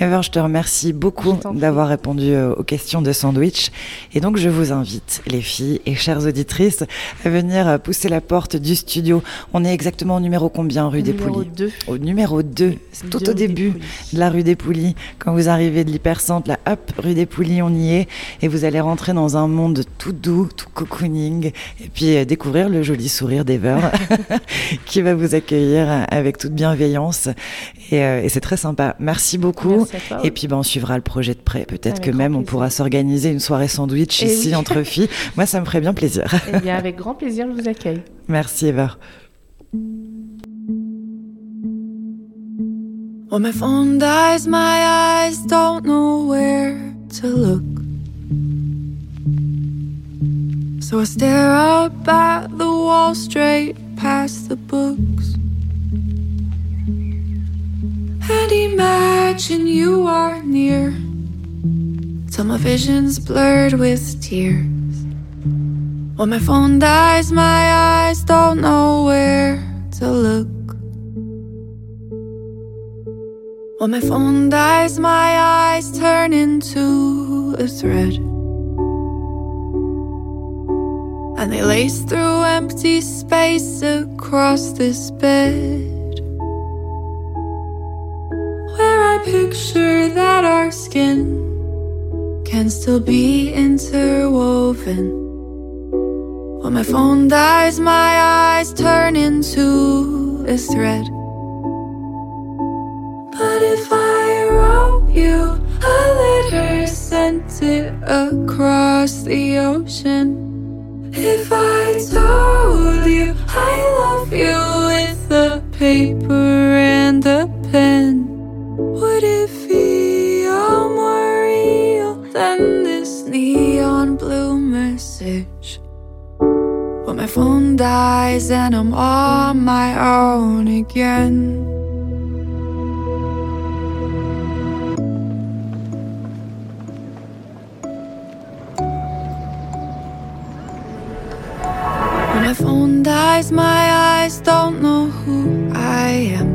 Speaker 2: Ever, je te remercie beaucoup d'avoir répondu euh, aux questions de Sandwich. Et donc, je vous invite, les filles et chères auditrices, à venir euh, pousser la porte du studio. On est exactement au numéro combien, rue des Poulies. Au numéro 2, c'est tout au début de la rue des Poulies. Quand vous arrivez de l'hypercentre, là, hop, rue des Poulies, on y est. Et vous allez rentrer dans un monde tout doux, tout cocooning. Et puis, euh, découvrir le joli sourire d'Ever, <laughs> qui va vous accueillir avec toute bienveillance. Et, euh, et c'est très sympa. Merci beaucoup.
Speaker 37: Merci à toi.
Speaker 2: Et puis, ben, on suivra le projet de près. Peut-être que même on pourra s'organiser une soirée sandwich
Speaker 37: Eh
Speaker 2: ici
Speaker 37: oui.
Speaker 2: entre <laughs> filles. Moi, ça me ferait bien plaisir.
Speaker 37: Eh bien, avec grand plaisir, je vous accueille.
Speaker 2: Merci, Ever.
Speaker 38: When my phone dies, my eyes don't know where to look. So I stare up at the wall straight past the books. And imagine you are near till my vision's blurred with tears. When my phone dies, my eyes don't know where to look. When my phone dies, my eyes turn into a thread. And they lace through empty space across this bed. Where I picture that our skin can still be interwoven. When my phone dies, my eyes turn into a thread. But if I wrote you a letter, sent it across the ocean. If I told you I love you with a paper and a pen, would it feel more real than this neon blue message? When my phone dies and I'm on my own again. My phone dies, my eyes don't know who I am.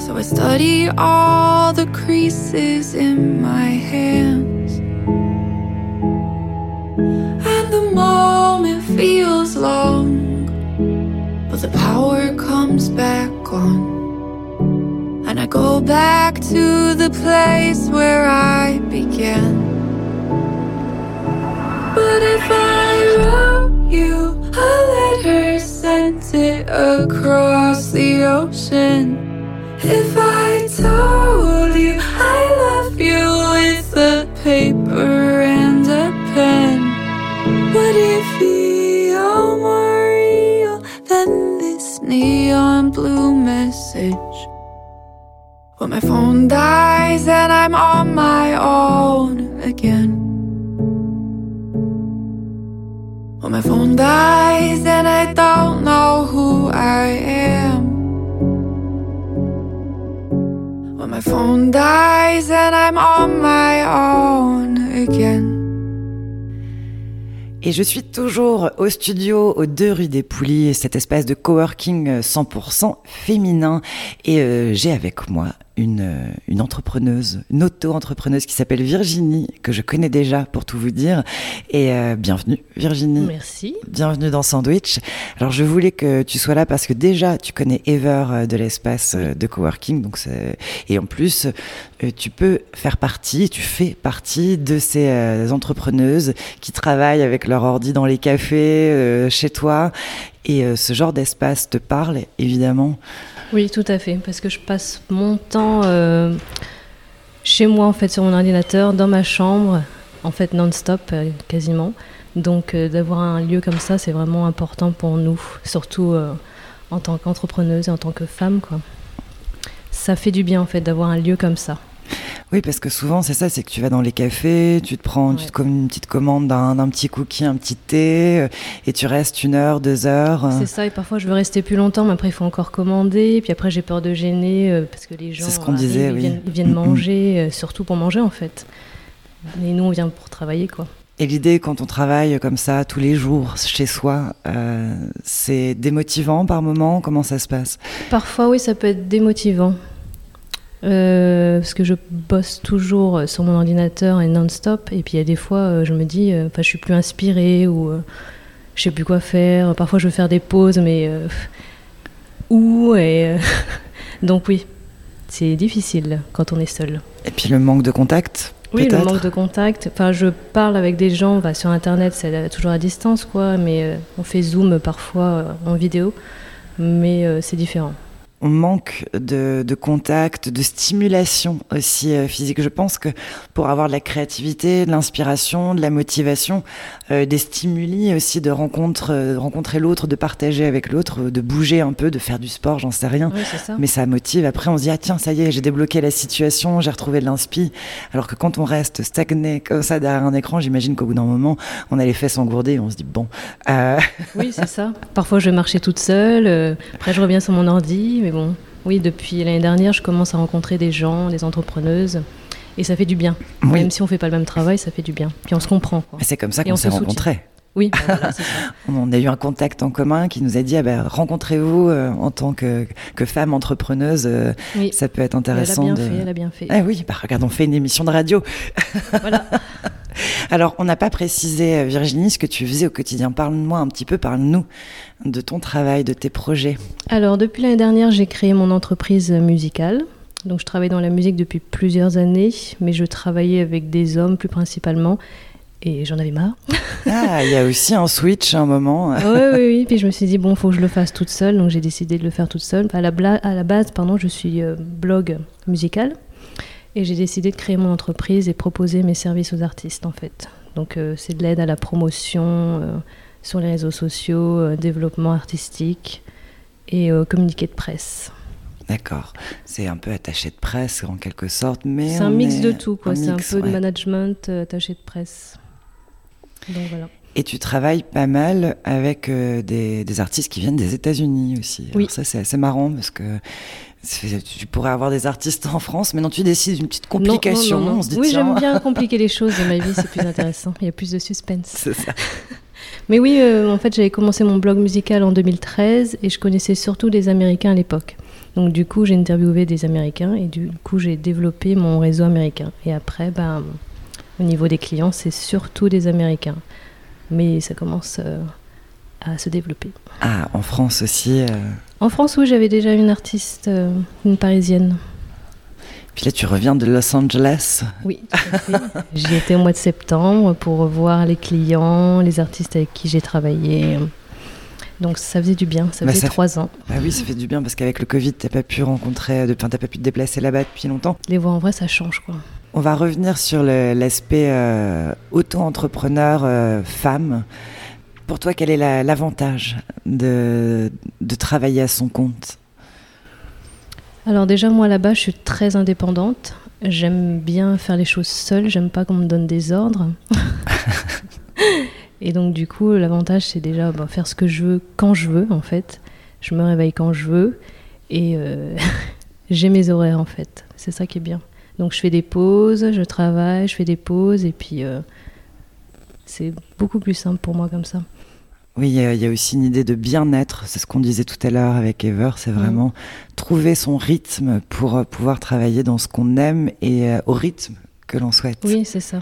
Speaker 38: So I study all the creases in my hands. And the moment feels long, but the power comes back on. And I go back to the place where I began. But if I wrote you a letter, sent it across the ocean. If I told you I love you with a paper and a pen, would it feel more real than this neon blue message? When my phone dies and I'm on my own again. My phone dies and I don't know who I am. When my phone dies and I'm on my own again.
Speaker 2: Et je suis toujours au studio, aux deux rue des Poulies, cet espace de coworking euh, 100% féminin. Et euh, j'ai avec moi une, euh, une entrepreneuse, une auto-entrepreneuse qui s'appelle Virginie, que je connais déjà pour tout vous dire. Et euh, bienvenue Virginie.
Speaker 39: Merci.
Speaker 2: Bienvenue dans Sandwich. Alors je voulais que tu sois là parce que déjà tu connais Ever euh, de l'espace de coworking, donc et en plus tu peux faire partie, tu fais partie de ces entrepreneuses qui travaillent avec leur ordi dans les cafés, chez toi, et ce genre d'espace te parle évidemment.
Speaker 39: Oui, tout à fait, parce que je passe mon temps euh, chez moi, en fait, sur mon ordinateur, dans ma chambre, en fait, non-stop, euh, quasiment. Donc, euh, d'avoir un lieu comme ça, c'est vraiment important pour nous, surtout en tant qu'entrepreneuse et en tant que femme, quoi. Ça fait du bien, en fait, d'avoir un lieu comme ça.
Speaker 2: Oui, parce que souvent c'est ça, c'est que tu vas dans les cafés, tu te prends, tu te une petite commande d'un petit cookie, un petit thé, euh, et tu restes une heure, deux heures. euh.
Speaker 39: C'est ça, et parfois je veux rester plus longtemps, mais après il faut encore commander, puis après j'ai peur de gêner euh, parce que les gens
Speaker 2: ce qu'on disait,
Speaker 39: ils
Speaker 2: oui.
Speaker 39: viennent, ils viennent manger, surtout pour manger en fait. Et nous, on vient pour travailler, quoi.
Speaker 2: Et l'idée, quand on travaille comme ça tous les jours chez soi, c'est démotivant par moment? Comment ça se passe?
Speaker 39: Parfois, oui, ça peut être démotivant. Euh, parce que je bosse toujours sur mon ordinateur et non-stop. Et puis il y a des fois, euh, je me dis, euh, enfin, je suis plus inspirée ou euh, je sais plus quoi faire. Parfois, je veux faire des pauses, mais euh, où et euh, <laughs> donc oui, c'est difficile quand on est seul.
Speaker 2: Et puis le manque de contact
Speaker 39: Oui, le manque de contact. Enfin, je parle avec des gens bah, sur Internet, c'est toujours à distance, quoi. Mais euh, on fait Zoom parfois euh, en vidéo, mais euh, c'est différent.
Speaker 2: On manque de, de contact, de stimulation aussi euh, physique. Je pense que pour avoir de la créativité, de l'inspiration, de la motivation, euh, des stimuli aussi de rencontre, euh, de rencontrer l'autre, de partager avec l'autre, de bouger un peu, de faire du sport, j'en sais rien.
Speaker 39: Oui, c'est ça.
Speaker 2: Mais ça motive. Après, on se dit ah tiens ça y est, j'ai débloqué la situation, j'ai retrouvé de l'inspi. Alors que quand on reste stagné comme ça derrière un écran, j'imagine qu'au bout d'un moment, on a les fesses engourdées et on se dit bon.
Speaker 39: Oui, c'est ça. Parfois, je vais marcher toute seule. après, je reviens sur mon ordi. Mais bon, oui, depuis l'année dernière, je commence à rencontrer des gens, des entrepreneuses. Et ça fait du bien.
Speaker 2: Oui.
Speaker 39: Même si on fait pas le même travail, ça fait du bien. Puis on se comprend.
Speaker 2: C'est comme ça qu'on
Speaker 39: on
Speaker 2: s'est rencontrés.
Speaker 39: Oui, <laughs> bah voilà, c'est ça.
Speaker 2: On a eu un contact en commun qui nous a dit ah ben, rencontrez-vous euh, en tant que, que femme entrepreneuse, euh,
Speaker 39: Oui.
Speaker 2: ça peut être
Speaker 39: Elle a
Speaker 2: intéressant.
Speaker 39: bien
Speaker 2: de...
Speaker 39: fait, elle a bien fait.
Speaker 2: Ah oui, bah regarde, on fait une émission de radio.
Speaker 39: Voilà. <laughs>
Speaker 2: Alors, on n'a pas précisé, euh, Virginie, ce que tu faisais au quotidien. Parle-moi un petit peu, parle-nous de ton travail, de tes projets.
Speaker 39: Alors, depuis l'année dernière, j'ai créé mon entreprise musicale. Donc, je travaille dans la musique depuis plusieurs années, mais je travaillais avec des hommes plus principalement. Et j'en avais marre. <laughs>
Speaker 2: Ah, il y a aussi un switch à un moment.
Speaker 39: Ouais, oui, oui. Puis je me suis dit, bon, faut que je le fasse toute seule. Donc j'ai décidé de le faire toute seule. À la, à la base, pardon, je suis euh, blog musical. Et j'ai décidé de créer mon entreprise et proposer mes services aux artistes, en fait. Donc euh, c'est de l'aide à la promotion euh, sur les réseaux sociaux, euh, développement artistique et communiqué de presse.
Speaker 2: D'accord. C'est un peu attaché de presse en quelque sorte, mais
Speaker 39: C'est un mix
Speaker 2: est-
Speaker 39: de tout, quoi. C'est un peu de management, attaché de presse. Donc voilà.
Speaker 2: Et tu travailles pas mal avec euh, des, des artistes qui viennent des États-Unis aussi.
Speaker 39: Oui.
Speaker 2: Alors ça, c'est assez marrant parce que tu pourrais avoir des artistes en France, mais non, tu décides une petite complication.
Speaker 39: Non, non, non, non.
Speaker 2: On se dit,
Speaker 39: oui, j'aime bien compliquer les choses dans ma vie, c'est plus <laughs> intéressant. Il y a plus de suspense.
Speaker 2: C'est ça. <laughs>
Speaker 39: Mais oui, euh, en fait, j'avais commencé mon blog musical en 2013 et je connaissais surtout des Américains à l'époque. Donc du coup, j'ai interviewé des Américains et du coup, j'ai développé mon réseau américain. Et après, ben, au niveau des clients, c'est surtout des Américains. Mais ça commence euh, à se développer.
Speaker 2: Ah, en France aussi. euh,
Speaker 39: En France, oui, j'avais déjà une artiste, euh, une parisienne.
Speaker 2: Puis là, tu reviens de Los Angeles.
Speaker 39: Oui. <laughs> J'y étais au mois de septembre pour voir les clients, les artistes avec qui j'ai travaillé. Donc ça faisait du bien, ça
Speaker 2: Bah,
Speaker 39: faisait
Speaker 2: fait-
Speaker 39: trois ans.
Speaker 2: Bah oui, ça fait du bien parce qu'avec le Covid, t'as pas pu rencontrer, de- enfin, t'as pas pu te déplacer là-bas depuis longtemps.
Speaker 39: Les voir en vrai, ça change quoi.
Speaker 2: On va revenir sur l'aspect euh, auto-entrepreneur euh, femme. Pour toi, quel est la- l'avantage de, de travailler à son compte?
Speaker 39: Alors déjà, moi là-bas, je suis très indépendante. J'aime bien faire les choses seule, j'aime pas qu'on me donne des ordres. <laughs> Et donc du coup, l'avantage, c'est déjà bah, faire ce que je veux quand je veux, en fait. Je me réveille quand je veux et euh, <laughs> j'ai mes horaires, en fait. C'est ça qui est bien. Donc je fais des pauses, je travaille, je fais des pauses et puis euh, c'est beaucoup plus simple pour moi comme ça.
Speaker 2: Oui, il y, a- il y a aussi une idée de bien-être. C'est ce qu'on disait tout à l'heure avec Ever. C'est vraiment trouver son rythme pour euh, pouvoir travailler dans ce qu'on aime et euh, au rythme que l'on souhaite.
Speaker 39: Oui, c'est ça.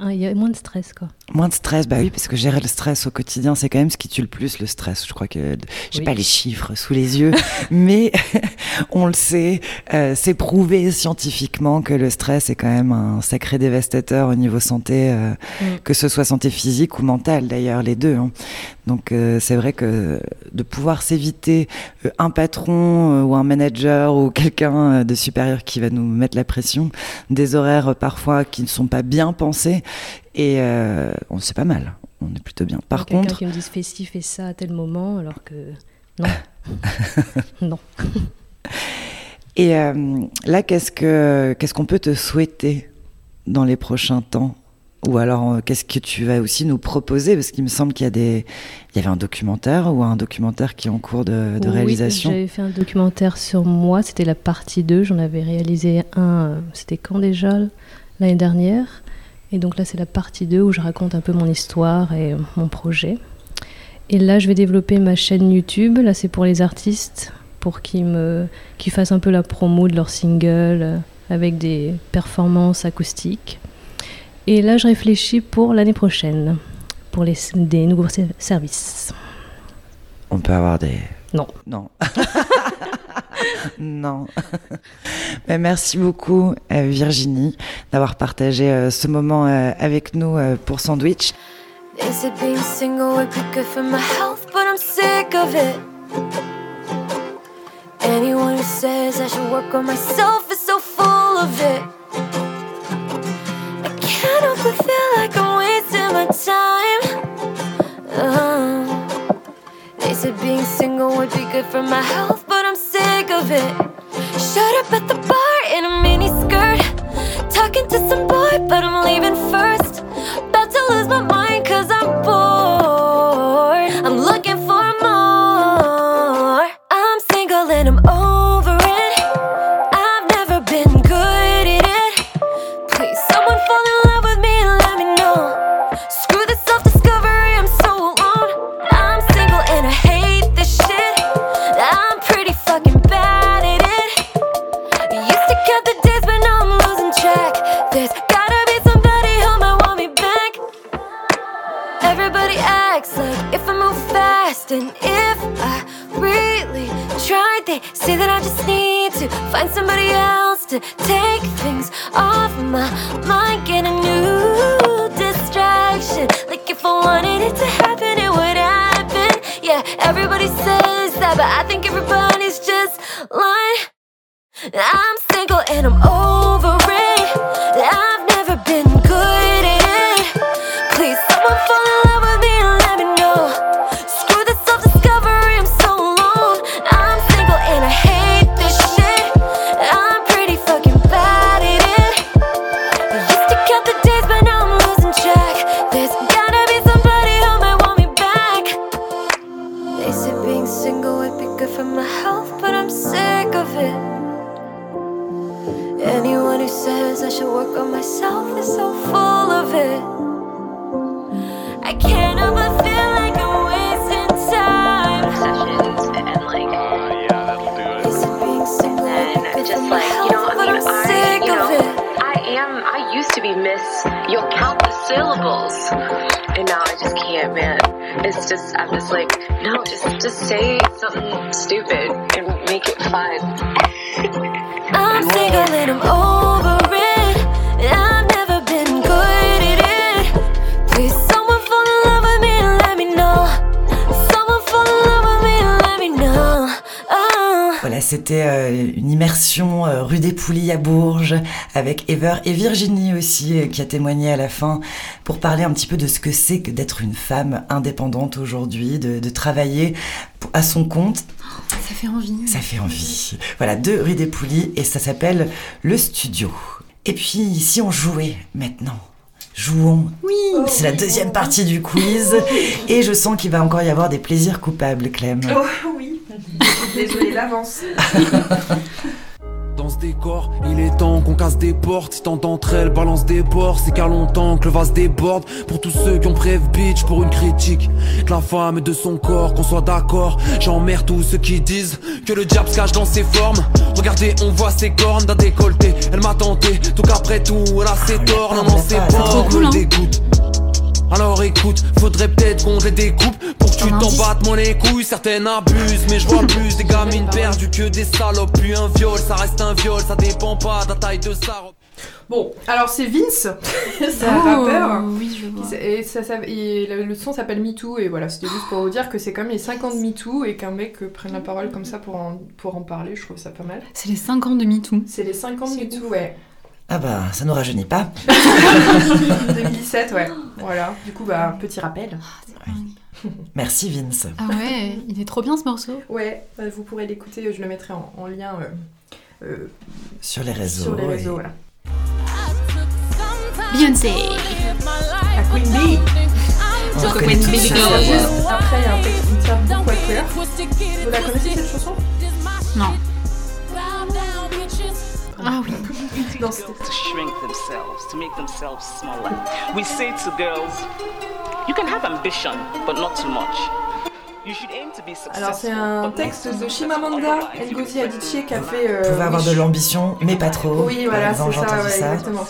Speaker 39: Ah, Il y a moins de stress, quoi.
Speaker 2: Moins de stress, bah oui, parce que gérer le stress au quotidien, c'est quand même ce qui tue le plus, le stress. Je crois que, j'ai
Speaker 39: Oui.
Speaker 2: pas les chiffres sous les yeux, <laughs> mais <laughs> on le sait, euh, c'est prouvé scientifiquement que le stress est quand même un sacré dévastateur au niveau santé, euh,
Speaker 39: Mm.
Speaker 2: que ce soit santé physique ou mentale d'ailleurs, les deux. hein. Donc euh, c'est vrai que de pouvoir s'éviter euh, un patron euh, ou un manager ou quelqu'un euh, de supérieur qui va nous mettre la pression, des horaires parfois qui ne sont pas bien pensés, et euh, on c'est pas mal, on est plutôt bien. Par
Speaker 39: Quelqu'un
Speaker 2: contre,
Speaker 39: qui me dise fais ci, fais ça à tel moment, alors que non. <laughs> non. <laughs>
Speaker 2: et euh, là qu'est-ce que qu'est-ce qu'on peut te souhaiter dans les prochains temps? Ou alors, euh, qu'est-ce que tu vas aussi nous proposer? Parce qu'il me semble qu'il y a des, il y avait un documentaire ou un documentaire qui est en cours de, de
Speaker 39: Oui,
Speaker 2: réalisation.
Speaker 39: J'avais fait un documentaire sur moi, c'était la partie 2. J'en avais réalisé un, euh, c'était quand déjà L'année dernière? Et donc là, c'est la partie 2 où je raconte un peu mon histoire et mon projet. Et là, je vais développer ma chaîne YouTube. Là, c'est pour les artistes, pour qu'ils me, qu'ils fassent un peu la promo de leur single euh, avec des performances acoustiques. Et là, je réfléchis pour l'année prochaine, pour les, des nouveaux ser- services.
Speaker 2: On peut avoir des.
Speaker 39: Non.
Speaker 2: Non. <laughs> non. Ben, merci beaucoup, euh, Virginie, d'avoir partagé euh, ce moment euh, avec nous pour Sandwich.
Speaker 40: They said being single would be good for my health, but I'm sick of it. Anyone who says I should work on myself is so full of it. I can't help but feel like I'm wasting my time. Uh, they said being single would be good for my health, but I'm sick of it. Shut up at the bar in a mini skirt. Talking to some boy, but I'm leaving first. About to lose my mind cause I'm bored. I'm looking for more. I'm single and I'm over and if I really tried, they say that I just need to find somebody else to take things off my mind, get a new distraction. Like if I wanted it to happen, it would happen. Yeah, everybody says that, but I think everybody's just lying. I'm single and I'm over it. Used to be
Speaker 41: Miss. You'll count the syllables, and now I just can't, man. It's just I'm just like no, just just say something stupid and make it fun.
Speaker 40: I'm single and I'm over
Speaker 2: c'était euh, une immersion euh, rue des Poulies à Bourges avec Ever et Virginie aussi euh, qui a témoigné à la fin pour parler un petit peu de ce que c'est que d'être une femme indépendante aujourd'hui, de, de travailler à son compte.
Speaker 4: Ça fait envie.
Speaker 2: Ça fait envie. Voilà, deux rue des Poulies et ça s'appelle Le Studio. Et puis, si on jouait maintenant Jouons.
Speaker 4: Oui.
Speaker 2: C'est la deuxième partie du quiz et je sens qu'il va encore y avoir des plaisirs coupables, Clem.
Speaker 3: Oh oui. <laughs> Désolée d'avance. <laughs>
Speaker 42: Dans ce décor, il est temps qu'on casse des portes. Si tant d'entre elles balancent des bords, c'est qu'à longtemps que le vase déborde. Pour tous ceux qui ont prév bitch pour une critique, que la femme est de son corps, qu'on soit d'accord. J'emmerde tous ceux qui disent que le diable se cache dans ses formes. Regardez, on voit ses cornes d'un décolleté. Elle m'a tenté, tout qu'après tout, elle a ses torts. Non, non, c'est pas, me dégoûte. Alors écoute, faudrait peut-être qu'on les découpe pour que tu t'en battes moi les couilles. Certaines abusent, mais je vois plus des gamines perdues que des salopes. Puis un viol, ça reste un viol, ça dépend pas de la taille de sa robe.
Speaker 3: Bon, alors c'est Vince, <laughs> c'est un
Speaker 4: Oh,
Speaker 3: rappeur.
Speaker 4: oui, je vois.
Speaker 3: Et, ça, ça- et le, le son s'appelle MeToo, et voilà, c'était juste pour vous dire que c'est comme les 5 ans de MeToo, et qu'un mec euh, prenne la parole comme ça pour en, pour en parler, je trouve ça pas mal.
Speaker 4: C'est les 5 ans de MeToo.
Speaker 3: C'est les 5 ans de MeToo, ouais.
Speaker 2: Ah bah, ça nous rajeunit pas. <laughs>
Speaker 3: 2017, ouais. Voilà, du coup, bah, un petit rappel.
Speaker 2: Merci Vince.
Speaker 4: Ah ouais, il est trop bien ce morceau.
Speaker 3: Ouais, euh, vous pourrez l'écouter, je le mettrai en, en lien euh, euh,
Speaker 2: Sur les réseaux.
Speaker 3: sur les réseaux,
Speaker 2: et-
Speaker 3: voilà.
Speaker 4: Beyoncé.
Speaker 3: La Queen Bee.
Speaker 2: On connaît tous,
Speaker 3: Après,
Speaker 2: cette
Speaker 3: il y a
Speaker 2: chanson.
Speaker 3: un texte qui me tient beaucoup à cœur. Vous la connaissez cette chanson?
Speaker 4: Non.
Speaker 3: Ah
Speaker 4: oui.
Speaker 3: Dans
Speaker 43: to shrink themselves, to make themselves smaller. We say to girls, you can have ambition, but not too much. You should aim to be successful.
Speaker 3: Alors c'est un texte de Chimamanda Ngozi Adichie qui a fait. euh,
Speaker 2: Vous pouvez avoir
Speaker 3: We
Speaker 2: de
Speaker 3: Should-
Speaker 2: l'ambition, mais pas trop.
Speaker 3: Oui, voilà, c'est ça,
Speaker 2: entendu
Speaker 3: ouais,
Speaker 2: ça.
Speaker 3: exactement.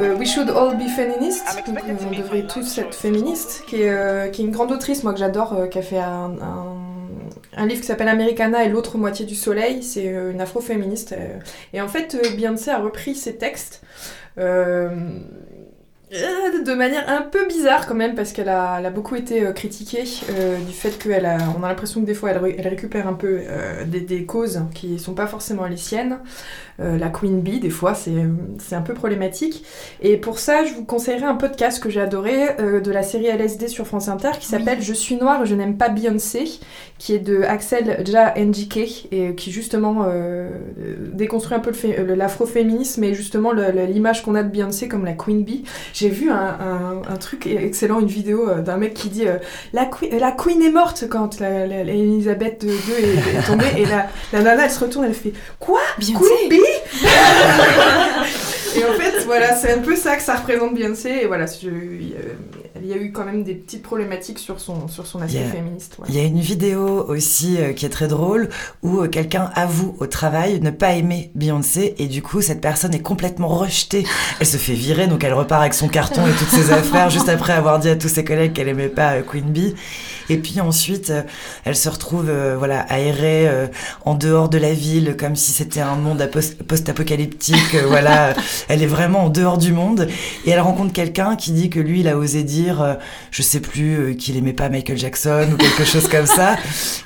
Speaker 3: Euh, We Should All Be Feminists, donc euh, on devrait tous être féministes, qui est, euh, qui est une grande autrice, moi que j'adore, euh, qui a fait un, un- un livre qui s'appelle Americana et l'autre moitié du soleil, c'est euh, une afroféministe. euh, et en fait, euh, Beyoncé a repris ses textes. De manière un peu bizarre quand même parce qu'elle a, elle a beaucoup été euh, critiquée euh, du fait qu'elle a, on a l'impression que des fois elle, ré- elle récupère un peu euh, des, des causes qui sont pas forcément les siennes. Euh, la Queen Bee, des fois, c'est c'est un peu problématique. Et pour ça, je vous conseillerais un podcast que j'ai adoré euh, de la série LSD sur France Inter qui s'appelle Je suis noire, je n'aime pas Beyoncé, qui est de Axel Ja NJK et qui justement euh, déconstruit un peu l'afroféminisme et justement l'image qu'on a de Beyoncé comme la Queen Bee. J'ai vu un, un- un truc excellent, une vidéo euh, d'un mec qui dit euh, la, queen, la Queen est morte quand la, la- la- Elisabeth II est, est tombée. Et la, la nana elle se retourne, elle fait quoi? Queen Bee? <laughs> Et en fait, voilà, c'est un peu ça que ça représente Beyoncé. Et voilà, je- il y a eu quand même des petites problématiques sur son, sur son aspect
Speaker 2: a-
Speaker 3: féministe. ouais.
Speaker 2: Il y a une vidéo aussi euh, qui est très drôle où euh, quelqu'un avoue au travail ne pas aimer Beyoncé et du coup cette personne est complètement rejetée. Elle se fait virer donc elle repart avec son carton et toutes ses <laughs> affaires juste après avoir dit à tous ses collègues qu'elle aimait pas euh, Queen Bee. Et puis ensuite elle se retrouve voilà aérée en dehors de la ville comme si c'était un monde post-apocalyptique. voilà, <laughs> elle est vraiment en dehors du monde et elle rencontre quelqu'un qui dit que lui il a osé dire euh, je sais plus euh, qu'il aimait pas Michael Jackson ou quelque chose comme ça.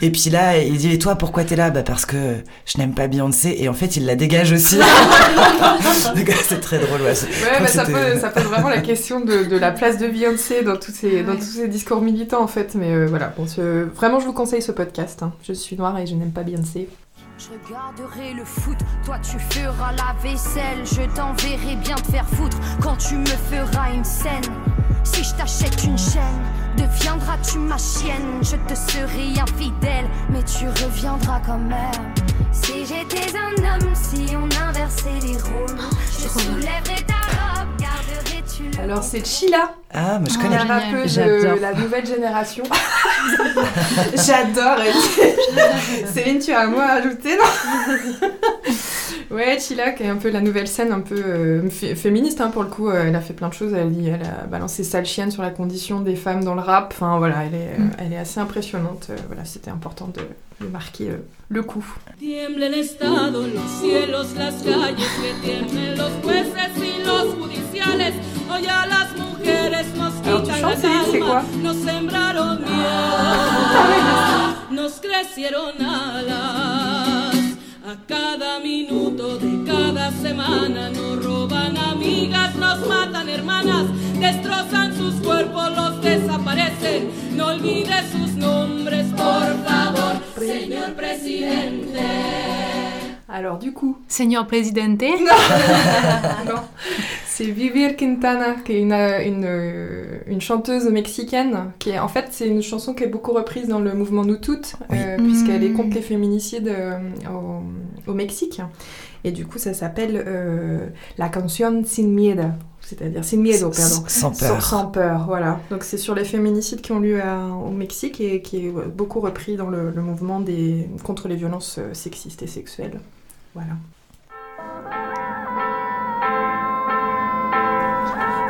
Speaker 2: Et puis là, il dit Et toi, pourquoi t'es là? Bah parce que je n'aime pas Beyoncé. Et en fait, il la dégage aussi. <laughs> C'est très drôle. Ouais,
Speaker 3: Ouais, bah, ça, pose, ça pose vraiment la question de, de la place de Beyoncé dans tous ces, dans tous ces discours militants en fait. Mais euh, voilà, bon, vraiment je vous conseille ce podcast. hein. Je suis noire et je n'aime pas Beyoncé.
Speaker 44: Je regarderai le foot, toi tu feras la vaisselle, je t'enverrai bien te faire foutre quand tu me feras une scène. Si je t'achète une chaîne, deviendras-tu ma chienne? Je te serai infidèle, mais tu reviendras quand même. Si j'étais un homme, si on inversait les rôles, je soulèverais ta robe, garderais-tu le
Speaker 3: Alors c'est Sheila.
Speaker 2: Ah, mais je
Speaker 3: La
Speaker 2: connais.
Speaker 3: rappeuse
Speaker 2: J'adore.
Speaker 3: de la nouvelle génération. <laughs> J'adore. elle. <laughs> Céline, tu as un mot à ajouter, non? <laughs> Ouais, Chila, qui est un peu la nouvelle scène, un peu euh, fé- féministe hein, pour le coup. euh, elle a fait plein de choses. Elle, dit- elle a balancé sale chienne sur la condition des femmes dans le rap. Enfin voilà, elle est, euh, elle est assez impressionnante. Euh, voilà, c'était important de, de marquer euh, le coup.
Speaker 45: Tiembla el Estado, los cielos, las calles, que tiemblen los jueces y los judiciales. Hoy a las mujeres nos
Speaker 3: Alors, tu chantes, Céline, c'est quoi
Speaker 45: nos A cada minuto de cada semana nos roban amigas, nos matan hermanas, destrozan sus cuerpos, los desaparecen. No olvides sus nombres, por favor, señor presidente.
Speaker 3: Alors du coup.
Speaker 4: Señor Presidente. <laughs>
Speaker 3: non, <laughs> c'est Vivir Quintana, qui est une, une, une chanteuse mexicaine, qui est en fait c'est une chanson qui est beaucoup reprise dans le mouvement Nous Toutes, euh, puisqu'elle est contre les féminicides euh, au, au Mexique. Et du coup, ça s'appelle euh, La canción sin miedo, c'est-à-dire sin miedo, pardon.
Speaker 2: Sans peur.
Speaker 3: Sans, peur, voilà. Donc c'est sur les féminicides qui ont lieu à- au Mexique et qui est beaucoup repris dans le, le mouvement des, contre les violences sexistes et sexuelles. Voilà.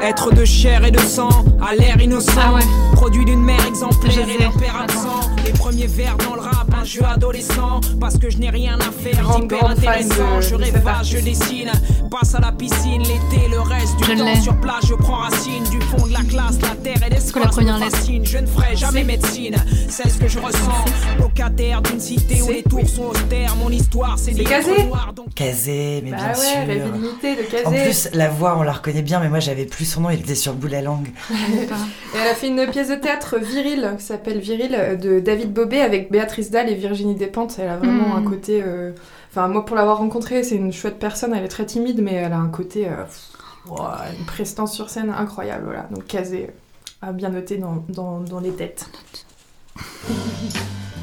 Speaker 46: Être de chair et de sang, à l'air innocent, produit d'une mère exemplaire et d'un père absent. Les premiers vers dans le rap, un jeu adolescent, parce que je n'ai rien à faire d'hyper intéressant.
Speaker 3: de-
Speaker 46: Je pas, je dessine, passe à la piscine l'été, le reste du
Speaker 4: Je
Speaker 46: temps sur place, je prends racine. Du fond de la classe, la terre et l'espace
Speaker 4: la.
Speaker 46: Je ne ferai jamais médecine, c'est ce que je ressens. Locataire d'une cité où les tours sont austères, mon histoire c'est des trous noirs, donc
Speaker 2: Casé, mais
Speaker 3: Bah
Speaker 2: bien
Speaker 3: ouais,
Speaker 2: sûr.
Speaker 3: Illimité de.
Speaker 2: En plus, la voix, on la reconnaît bien, mais moi, j'avais plus son nom, il était sur le bout de la langue. <laughs>
Speaker 3: Et elle a fait une pièce de théâtre viril qui s'appelle Viril euh, de David Bobet avec Béatrice Dalle et Virginie Despentes. Elle a vraiment
Speaker 4: Mm.
Speaker 3: un côté. euh, Enfin, moi pour l'avoir rencontrée, c'est une chouette personne. Elle est très timide, mais elle a un côté. euh, une prestance sur scène incroyable. Voilà. Donc Kazé a bien noté dans, dans, dans les têtes. <laughs>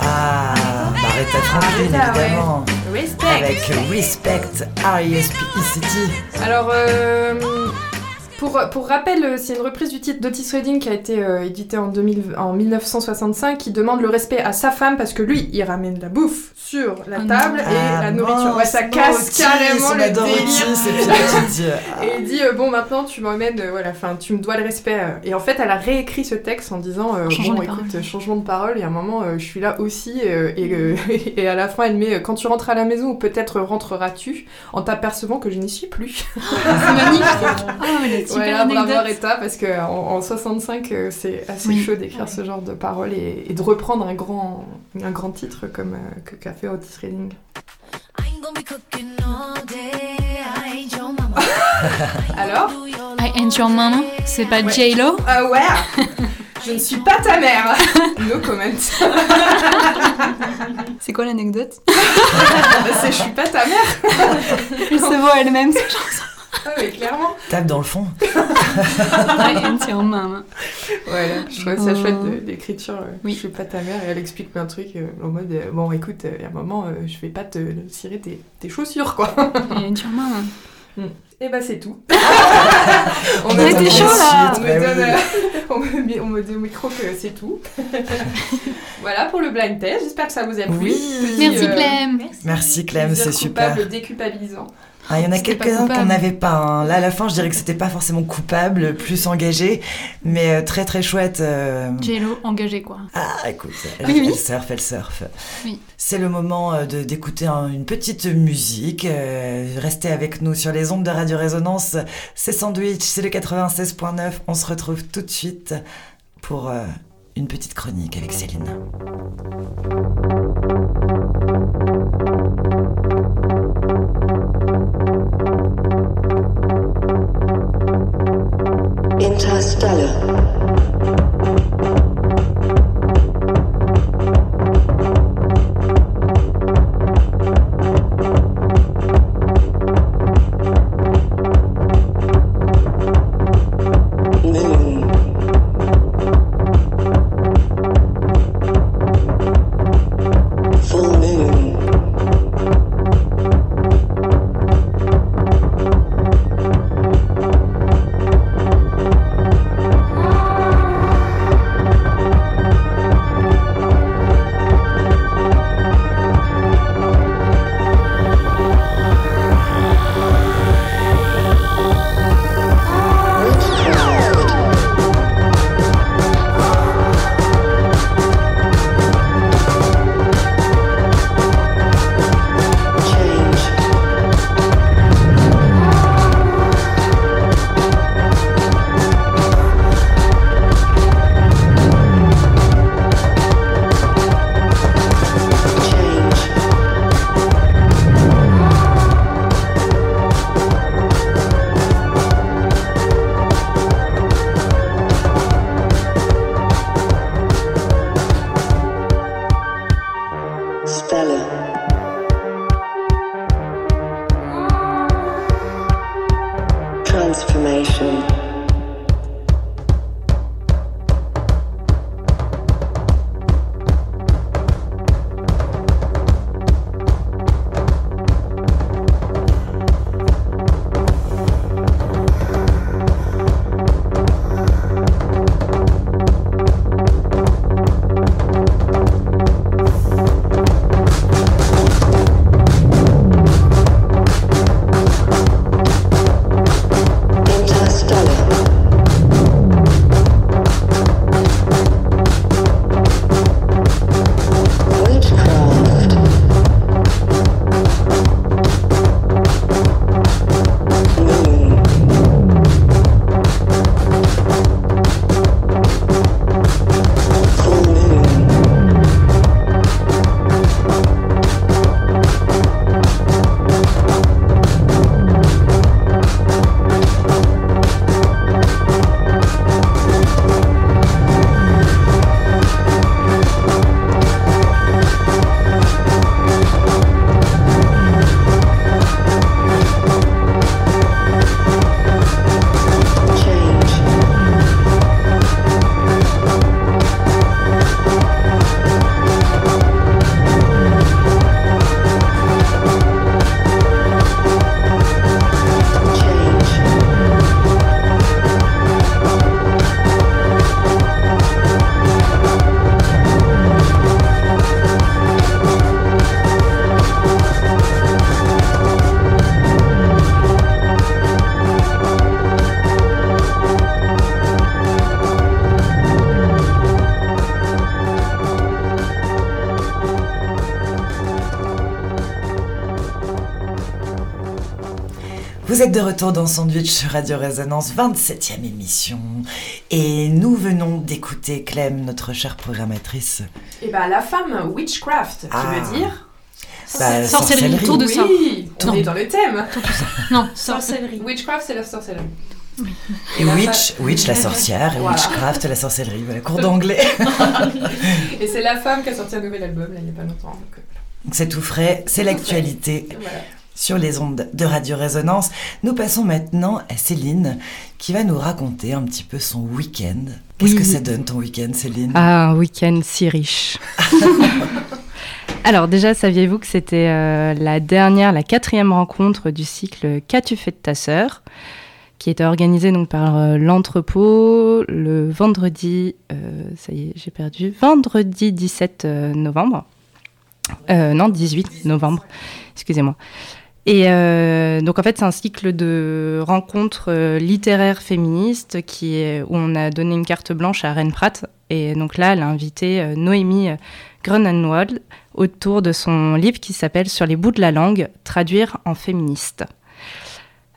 Speaker 2: Ah, bah Aretha Franklin,
Speaker 3: Aretha, ouais.
Speaker 2: évidemment.
Speaker 3: Respect.
Speaker 2: Avec Respect, R-E-S-P-E-C-T.
Speaker 3: Alors, euh, pour, pour rappel, euh, c'est une reprise du titre d'Otis Redding qui a été euh, édité en, 2000 en 1965 qui demande le respect à sa femme parce que lui, il ramène la bouffe sur la
Speaker 2: Ah
Speaker 3: table
Speaker 2: non.
Speaker 3: et
Speaker 2: Ah
Speaker 3: la nourriture. Ouais, ça casse
Speaker 2: Otis,
Speaker 3: carrément le délire.
Speaker 2: Otis, <laughs> et ah.
Speaker 3: Il dit euh, bon maintenant tu m'emmènes, euh, voilà, enfin tu me dois le respect. euh. Et en fait, elle a réécrit ce texte en disant euh,
Speaker 4: Changement
Speaker 3: bon
Speaker 4: de
Speaker 3: écoute,
Speaker 4: parole.
Speaker 3: changement de parole. Et à un moment, euh, je suis là aussi euh, et, euh, <laughs> et à la fin, elle met quand tu rentres à la maison ou peut-être rentreras-tu en t'apercevant que je n'y suis plus. <laughs>
Speaker 4: C'est magnifique. Ah, mais la super
Speaker 3: Voilà, bravo
Speaker 4: anecdote.
Speaker 3: Aretha, parce que en, en 65, euh, c'est assez
Speaker 4: Oui.
Speaker 3: chaud d'écrire ce genre de paroles et, et de reprendre un grand, un grand titre comme euh, que qu'a fait Otis Redding. <laughs> Alors?
Speaker 4: I ain't your mama, c'est pas J-Lo?
Speaker 3: Ah ouais. <laughs> Je ne suis pas ta mère. <laughs> No comment.
Speaker 4: C'est quoi l'anecdote?
Speaker 3: C'est je suis pas ta mère.
Speaker 4: Elle se voit elle-même cette chanson.
Speaker 3: Ah mais clairement
Speaker 2: Tape dans le fond.
Speaker 4: Ain't your mama.
Speaker 3: Voilà, je trouvais ça chouette de- d'écriture. euh, Je suis pas ta mère et elle explique plein de trucs euh, en mode euh, bon écoute, euh, il y a un moment, euh, je vais pas te cirer tes, tes chaussures quoi.
Speaker 4: I ain't your mama.
Speaker 3: Et bah c'est tout. <laughs>
Speaker 4: On a été chaud, là.
Speaker 3: On me, donne,
Speaker 2: oui.
Speaker 3: euh, <laughs> on, me, met- on me dit au micro que c'est tout. <laughs> voilà pour le blind test. J'espère que ça vous a plu.
Speaker 2: Oui.
Speaker 3: Petit,
Speaker 4: Merci
Speaker 3: euh,
Speaker 4: Clem.
Speaker 2: Merci Clem,
Speaker 3: plaisir
Speaker 2: c'est super.
Speaker 3: coupable déculpabilisant.
Speaker 2: Ah, il y en a quelques-uns qu'on n'avait pas. hein. Là, à la fin, je dirais que c'était pas forcément coupable, plus engagé, mais euh, très très chouette. euh.
Speaker 4: J-Lo engagée quoi.
Speaker 2: Ah, écoute, elle,
Speaker 4: Oui, oui.
Speaker 2: elle surfe, elle surfe.
Speaker 4: Oui.
Speaker 2: C'est le moment euh, de- d'écouter un- une petite musique. euh, restez avec nous sur les ondes de Radio Résonance. C'est Sandwich, c'est le 96.9. On se retrouve tout de suite pour une petite chronique avec Céline.
Speaker 47: Tala.
Speaker 2: Vous êtes de retour dans Sandwich sur Radio Résonance, 27e émission. Et nous venons d'écouter Clem, notre chère programmatrice.
Speaker 3: Et bah la femme, witchcraft, qui
Speaker 2: Ah.
Speaker 3: veut dire?
Speaker 2: Bah, sorcellerie.
Speaker 4: autour de ça.
Speaker 3: Oui, on
Speaker 4: Non.
Speaker 3: est dans le thème.
Speaker 4: Non, <laughs>
Speaker 3: sorcellerie. Witchcraft, c'est la sorcellerie.
Speaker 2: Et
Speaker 3: la
Speaker 2: witch,
Speaker 3: fa-
Speaker 2: witch la sorcière, et
Speaker 3: Voilà.
Speaker 2: witchcraft la sorcellerie. Voilà, cours <laughs> d'anglais. <laughs>
Speaker 3: Et c'est la femme qui a sorti un nouvel album, là, il n'y a pas longtemps. donc, euh,
Speaker 2: Donc c'est tout frais, c'est l'actualité
Speaker 3: Voilà.
Speaker 2: sur les ondes de Radio Résonance. Nous passons maintenant à Céline qui va nous raconter un petit peu son week-end. Qu'est-ce
Speaker 5: Oui.
Speaker 2: que ça donne ton week-end, Céline?
Speaker 5: Ah, un week-end si riche. <laughs> Alors déjà, saviez-vous que c'était euh, la dernière, la quatrième rencontre du cycle Qu'as-tu fait de ta sœur? Qui était organisée donc par euh, l'entrepôt le vendredi, euh, ça y est, j'ai perdu, vendredi 17 euh, novembre. Euh, non, 18 novembre, excusez-moi. Et euh, donc en fait, c'est un cycle de rencontres euh, littéraires féministes qui où on a donné une carte blanche à Rennes Pratt. Et donc là, elle a invité euh, Noémie Grunenwald autour de son livre qui s'appelle Sur les bouts de la langue, traduire en féministe.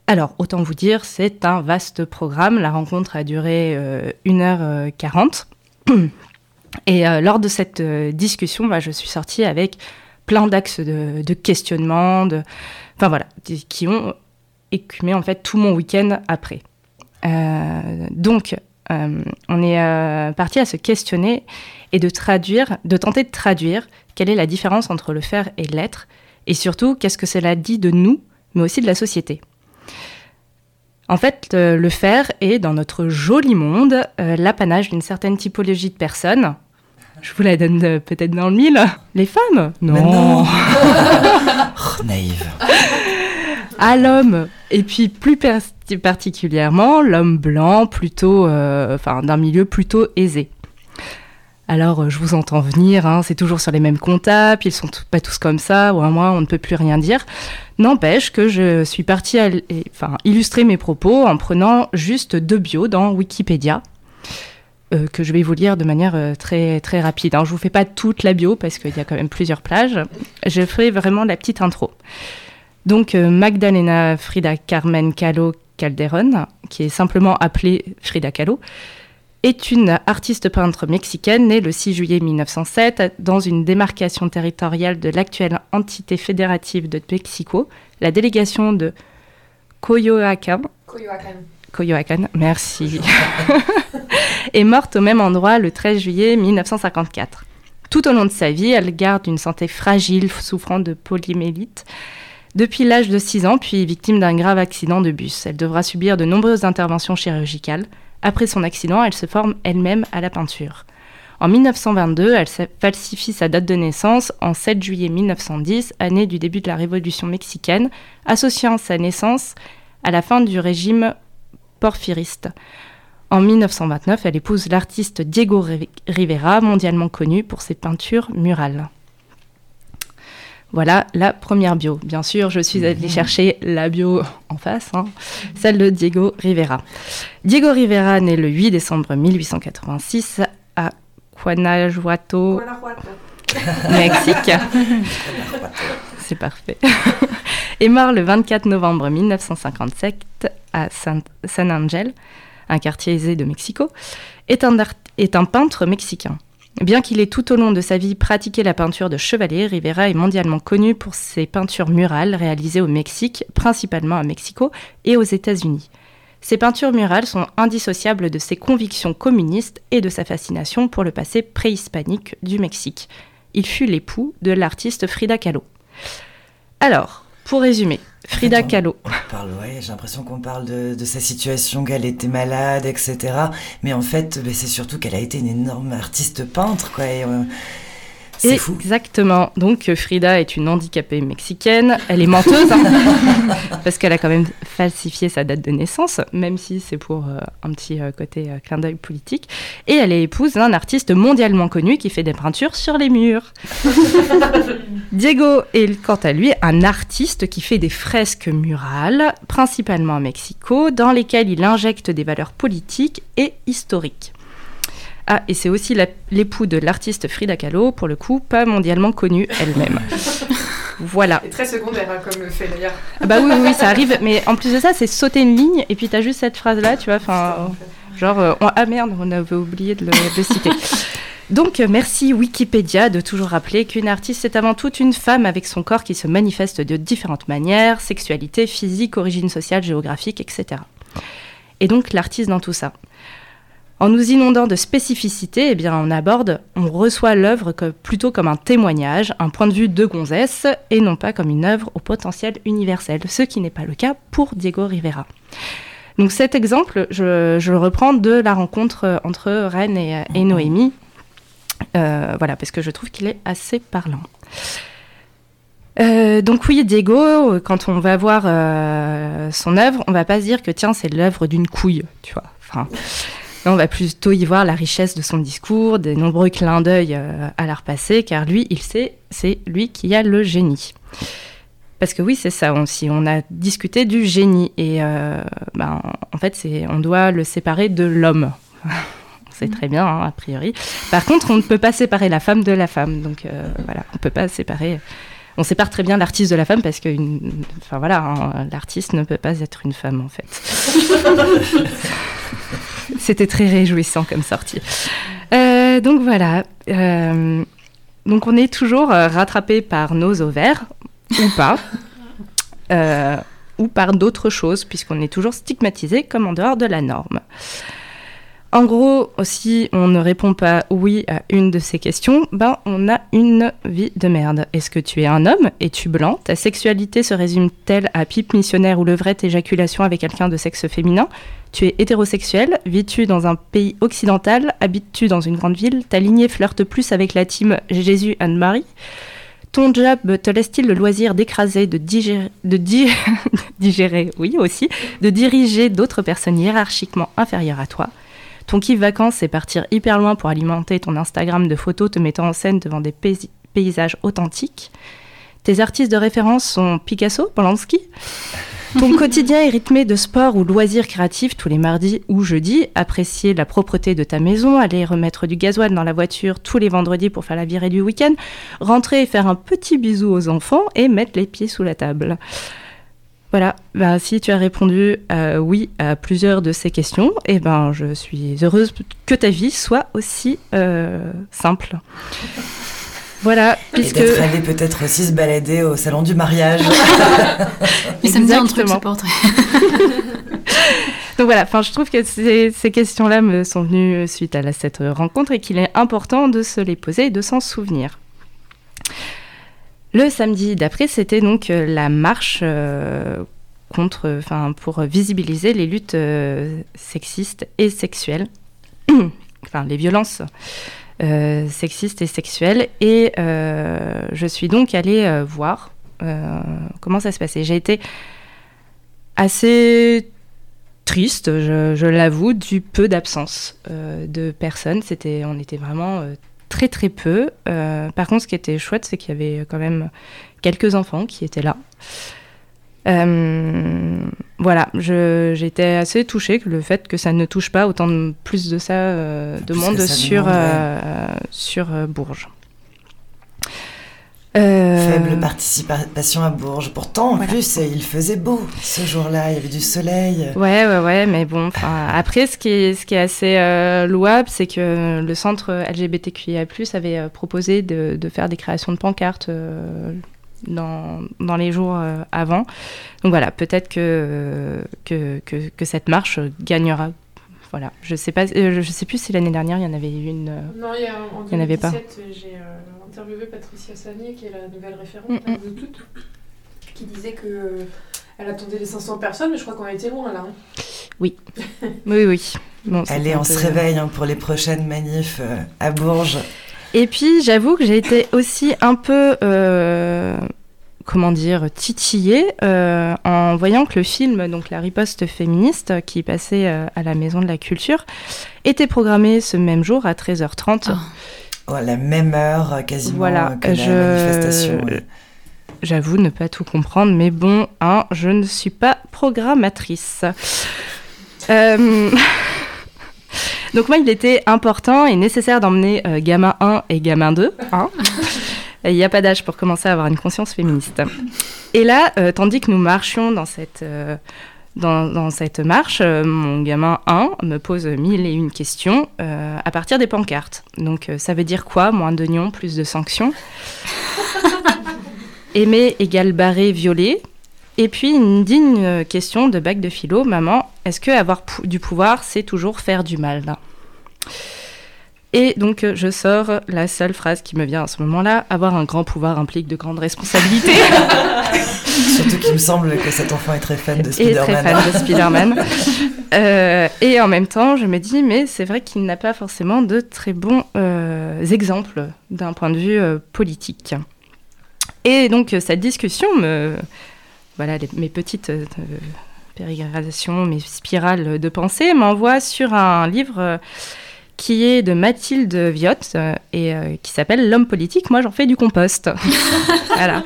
Speaker 5: Alors, autant vous dire, c'est un vaste programme. La rencontre a duré euh, 1h40. <clears throat> Et lors de cette discussion, bah, je suis sortie avec plein d'axes de, questionnement, enfin voilà, qui- ont écumé en fait tout mon week-end après. Euh, donc, euh, on est euh, parti à se questionner et de traduire, de tenter de traduire quelle est la différence entre le faire et l'être, et surtout qu'est-ce que cela dit de nous, mais aussi de la société. En fait, le faire est, dans notre joli monde, l'apanage d'une certaine typologie de personnes. Je vous la donne euh, peut-être dans le mille. Les femmes? Non. <laughs>
Speaker 2: Oh, naïve.
Speaker 5: à l'homme, et puis plus particulièrement l'homme blanc, plutôt, euh, enfin d'un milieu plutôt aisé. Alors, euh, je vous entends venir, hein, c'est toujours sur les mêmes comptables, ils sont pas tous comme ça, ou à moi, on ne peut plus rien dire. N'empêche que je suis partie à enfin, illustrer mes propos en prenant juste deux bios dans Wikipédia, euh, que je vais vous lire de manière euh, très, très rapide. Je vous fais pas toute la bio, parce qu'il y a quand même plusieurs plages. Je ferai vraiment la petite intro. Donc euh, Magdalena Frida Carmen Kahlo Calderón, qui est simplement appelée Frida Kahlo, est une artiste peintre mexicaine née le 6 juillet 1907 dans une démarcation territoriale de l'actuelle entité fédérative de Mexico, la délégation de Coyoacán.
Speaker 3: Coyoacán.
Speaker 5: Coyoacán, merci. est <laughs> morte au même endroit le 13 juillet 1954. Tout au long de sa vie, elle garde une santé fragile, souffrant de polymélite. Depuis l'âge de 6 ans, puis victime d'un grave accident de bus. Elle devra subir de nombreuses interventions chirurgicales. Après son accident, elle se forme elle-même à la peinture. En 1922, elle falsifie sa date de naissance en 7 juillet 1910, année du début de la Révolution mexicaine, associant sa naissance à la fin du régime porphyriste. En 1929, elle épouse l'artiste Diego Ri- Rivera, mondialement connu pour ses peintures murales. Voilà la première bio. Bien sûr, je suis allée chercher la bio en face, hein, celle de Diego Rivera. Diego Rivera, né le 8 décembre 1886 à Guanajuato, Mexique. <laughs> <laughs> C'est parfait. <laughs> mort le 24 novembre 1957 à San, Angel, un quartier aisé de Mexico, est un, est un peintre mexicain. Bien qu'il ait tout au long de sa vie pratiqué la peinture de chevalier, Rivera est mondialement connu pour ses peintures murales réalisées au Mexique, principalement à Mexico et aux États-Unis. Ses peintures murales sont indissociables de ses convictions communistes et de sa fascination pour le passé préhispanique du Mexique. Il fut l'époux de l'artiste Frida Kahlo. Alors, pour résumer, Frida
Speaker 2: Attends,
Speaker 5: Kahlo.
Speaker 2: on parle, ouais, j'ai l'impression qu'on parle de, de sa situation, qu'elle était malade, etc. Mais en fait, ben, c'est surtout qu'elle a été une énorme artiste peintre, quoi. et, euh, c'est fou.
Speaker 5: Exactement. Donc euh, Frida est une handicapée mexicaine. Elle est menteuse hein, <laughs> parce qu'elle a quand même falsifié sa date de naissance, même si c'est pour euh, un petit euh, côté euh, clin d'œil politique. Et elle est épouse d'un artiste mondialement connu qui fait des peintures sur les murs. <laughs> Diego est quant à lui un artiste qui fait des fresques murales, principalement à Mexico, dans lesquelles il injecte des valeurs politiques et historiques. Ah, et c'est aussi l'époux de l'artiste Frida Kahlo, pour le coup, pas mondialement connue elle-même. <laughs> Voilà.
Speaker 3: C'est très secondaire hein, comme fait d'ailleurs.
Speaker 5: Ah bah oui, oui, oui, ça arrive. Mais en plus de ça, c'est sauter une ligne et puis t'as juste cette phrase-là, tu vois. Enfin, genre, euh, on- ah merde, on avait oublié de le, de le citer. <laughs> Donc, merci Wikipédia de toujours rappeler qu'une artiste, c'est avant tout une femme avec son corps qui se manifeste de différentes manières, sexualité, physique, origine sociale, géographique, etc. Et donc, l'artiste dans tout ça. En nous inondant de spécificité, eh bien, on aborde, on reçoit l'œuvre plutôt comme un témoignage, un point de vue de gonzesse, et non pas comme une œuvre au potentiel universel, ce qui n'est pas le cas pour Diego Rivera. Donc cet exemple, je, je le reprends de la rencontre euh, entre Rennes et, et Noémie, Euh, voilà, parce que je trouve qu'il est assez parlant. Euh, donc oui, Diego, euh, quand on va voir euh, son œuvre, on va pas se dire que tiens, c'est l'œuvre d'une couille, tu vois. Enfin, on va plutôt y voir la richesse de son discours, des nombreux clins d'œil euh, à l'art passé, car lui, il sait, c'est lui qui a le génie. Parce que oui, c'est ça aussi. On a discuté du génie et euh, ben, en fait, on doit le séparer de l'homme. <laughs> c'est très bien, hein, a priori. Par contre, on ne peut pas séparer la femme de la femme. Donc euh, voilà, on peut pas séparer. On sépare très bien l'artiste de la femme parce que, enfin hein, l'artiste ne peut pas être une femme en fait. <laughs> <laughs> C'était très réjouissant comme sortie. Euh, donc voilà. euh, donc on est toujours euh, rattrapé par nos ovaires, ou pas, <laughs> euh, ou par d'autres choses, puisqu'on est toujours stigmatisé comme en dehors de la norme. En gros, aussi, on ne répond pas oui à une de ces questions, ben on a une vie de merde. Est-ce que tu es un homme? Es-tu blanc? Ta sexualité se résume-t-elle à pipe missionnaire ou levrette éjaculation avec quelqu'un de sexe féminin? Tu es hétérosexuel? Vis-tu dans un pays occidental? Habites-tu dans une grande ville? Ta lignée flirte plus avec la team Jésus Anne-Marie? Ton job te laisse-t-il le loisir d'écraser, de digérer, de di- <laughs> digérer, oui aussi, de diriger d'autres personnes hiérarchiquement inférieures à toi? Ton kiff vacances, c'est partir hyper loin pour alimenter ton Instagram de photos te mettant en scène devant des paysages authentiques Tes artistes de référence sont Picasso, Polanski <laughs> ton quotidien est rythmé de sport ou loisirs créatifs tous les mardis ou jeudis. Apprécier la propreté de ta maison, aller remettre du gasoil dans la voiture tous les vendredis pour faire la virée du week-end, rentrer et faire un petit bisou aux enfants et mettre les pieds sous la table. Voilà, bah, si tu as répondu euh, oui à plusieurs de ces questions, eh ben, je suis heureuse que ta vie soit aussi euh, simple. Voilà, puisque...
Speaker 2: Et d'être allé peut-être aussi se balader au salon du mariage. <laughs>
Speaker 4: Mais ça me dit un truc, ce
Speaker 5: Exactement.
Speaker 4: portrait. <laughs>
Speaker 5: Donc voilà, enfin, je trouve que ces, ces questions-là me sont venues suite à la- cette rencontre et qu'il est important de se les poser et de s'en souvenir. Le samedi d'après, c'était donc euh, la marche euh, contre, enfin, pour visibiliser les luttes euh, sexistes et sexuelles, <coughs> enfin les violences sexistes et sexuelles. Et je suis donc allée voir comment ça se passait. J'ai été assez triste, je, je l'avoue, du peu d'absence de personnes. C'était, on était vraiment très très peu. Euh, par contre, ce qui était chouette, c'est qu'il y avait quand même quelques enfants qui étaient là. Euh, voilà, je- j'étais assez touchée que le fait que ça ne touche pas autant de plus de ça euh, de
Speaker 2: Plus
Speaker 5: monde
Speaker 2: ça
Speaker 5: sur
Speaker 2: ouais.
Speaker 5: sur Bourges. Euh,
Speaker 2: Faible participation à Bourges. Pourtant, en plus, il faisait beau ce jour-là. Il y avait du soleil.
Speaker 5: Ouais, ouais, ouais, mais bon, après, ce qui est, ce qui est assez euh, louable, c'est que le centre LGBTQIA+, avait euh, proposé de, de faire des créations de pancartes euh, dans, dans les jours euh, avant. Donc voilà, peut-être que, que, que, que cette marche gagnera. Voilà, je sais pas, euh, je sais plus si l'année dernière il y en avait eu une. euh,
Speaker 3: Non, il y, a, en
Speaker 5: il y en avait pas.
Speaker 3: 2017, j'ai euh, interviewé Patricia Sagnier, qui est la nouvelle référente
Speaker 5: Mm,
Speaker 3: hein, de toutes, qui disait que euh, elle attendait les 500 personnes, mais je crois qu'on était loin là. hein.
Speaker 5: Oui, <laughs> oui, oui. Bon,
Speaker 2: Allez, on se réveille hein, pour les prochaines manifs euh, à Bourges.
Speaker 5: Et puis, j'avoue que j'ai été aussi un peu, euh, comment dire, titillée euh, en voyant que le film, donc La riposte féministe, qui passait euh, à la Maison de la Culture, était programmé ce même jour à 13h30.
Speaker 2: Oh, à la même heure, euh, quasiment,
Speaker 5: Voilà,
Speaker 2: euh, que la
Speaker 5: je-
Speaker 2: manifestation. ouais.
Speaker 5: J'avoue ne pas tout comprendre, mais bon, hein, je ne suis pas programmatrice. Euh, <laughs> Donc moi, il était important et nécessaire d'emmener euh, gamin 1 et gamin 2. hein. Il n'y a pas d'âge pour commencer à avoir une conscience féministe. Et là, euh, tandis que nous marchions dans cette, dans, dans cette marche, euh, mon gamin 1 me pose mille et une questions euh, à partir des pancartes. Donc euh, ça veut dire quoi Moins d'oignons, plus de sanctions? <laughs> Aimer égale barré, violet. Et puis une digne question de bac de philo, maman, est-ce que avoir du pouvoir, c'est toujours faire du mal? Et donc je sors la seule phrase qui me vient à ce moment-là, avoir un grand pouvoir implique de grandes responsabilités. <laughs>
Speaker 2: Surtout qu'il me semble que cet enfant est très fan de
Speaker 5: et
Speaker 2: Spider-Man.
Speaker 5: très fan de Spider-Man. <laughs> Euh, et en même temps, je me dis, mais c'est vrai qu'il n'a pas forcément de très bons euh, exemples d'un point de vue euh, politique. Et donc, cette discussion me. Voilà, les- mes petites pérégrinations, mes spirales de pensée m'envoient sur un livre. qui est de Mathilde Viotte et euh, qui s'appelle L'homme politique. Moi, j'en fais du compost. <laughs> voilà.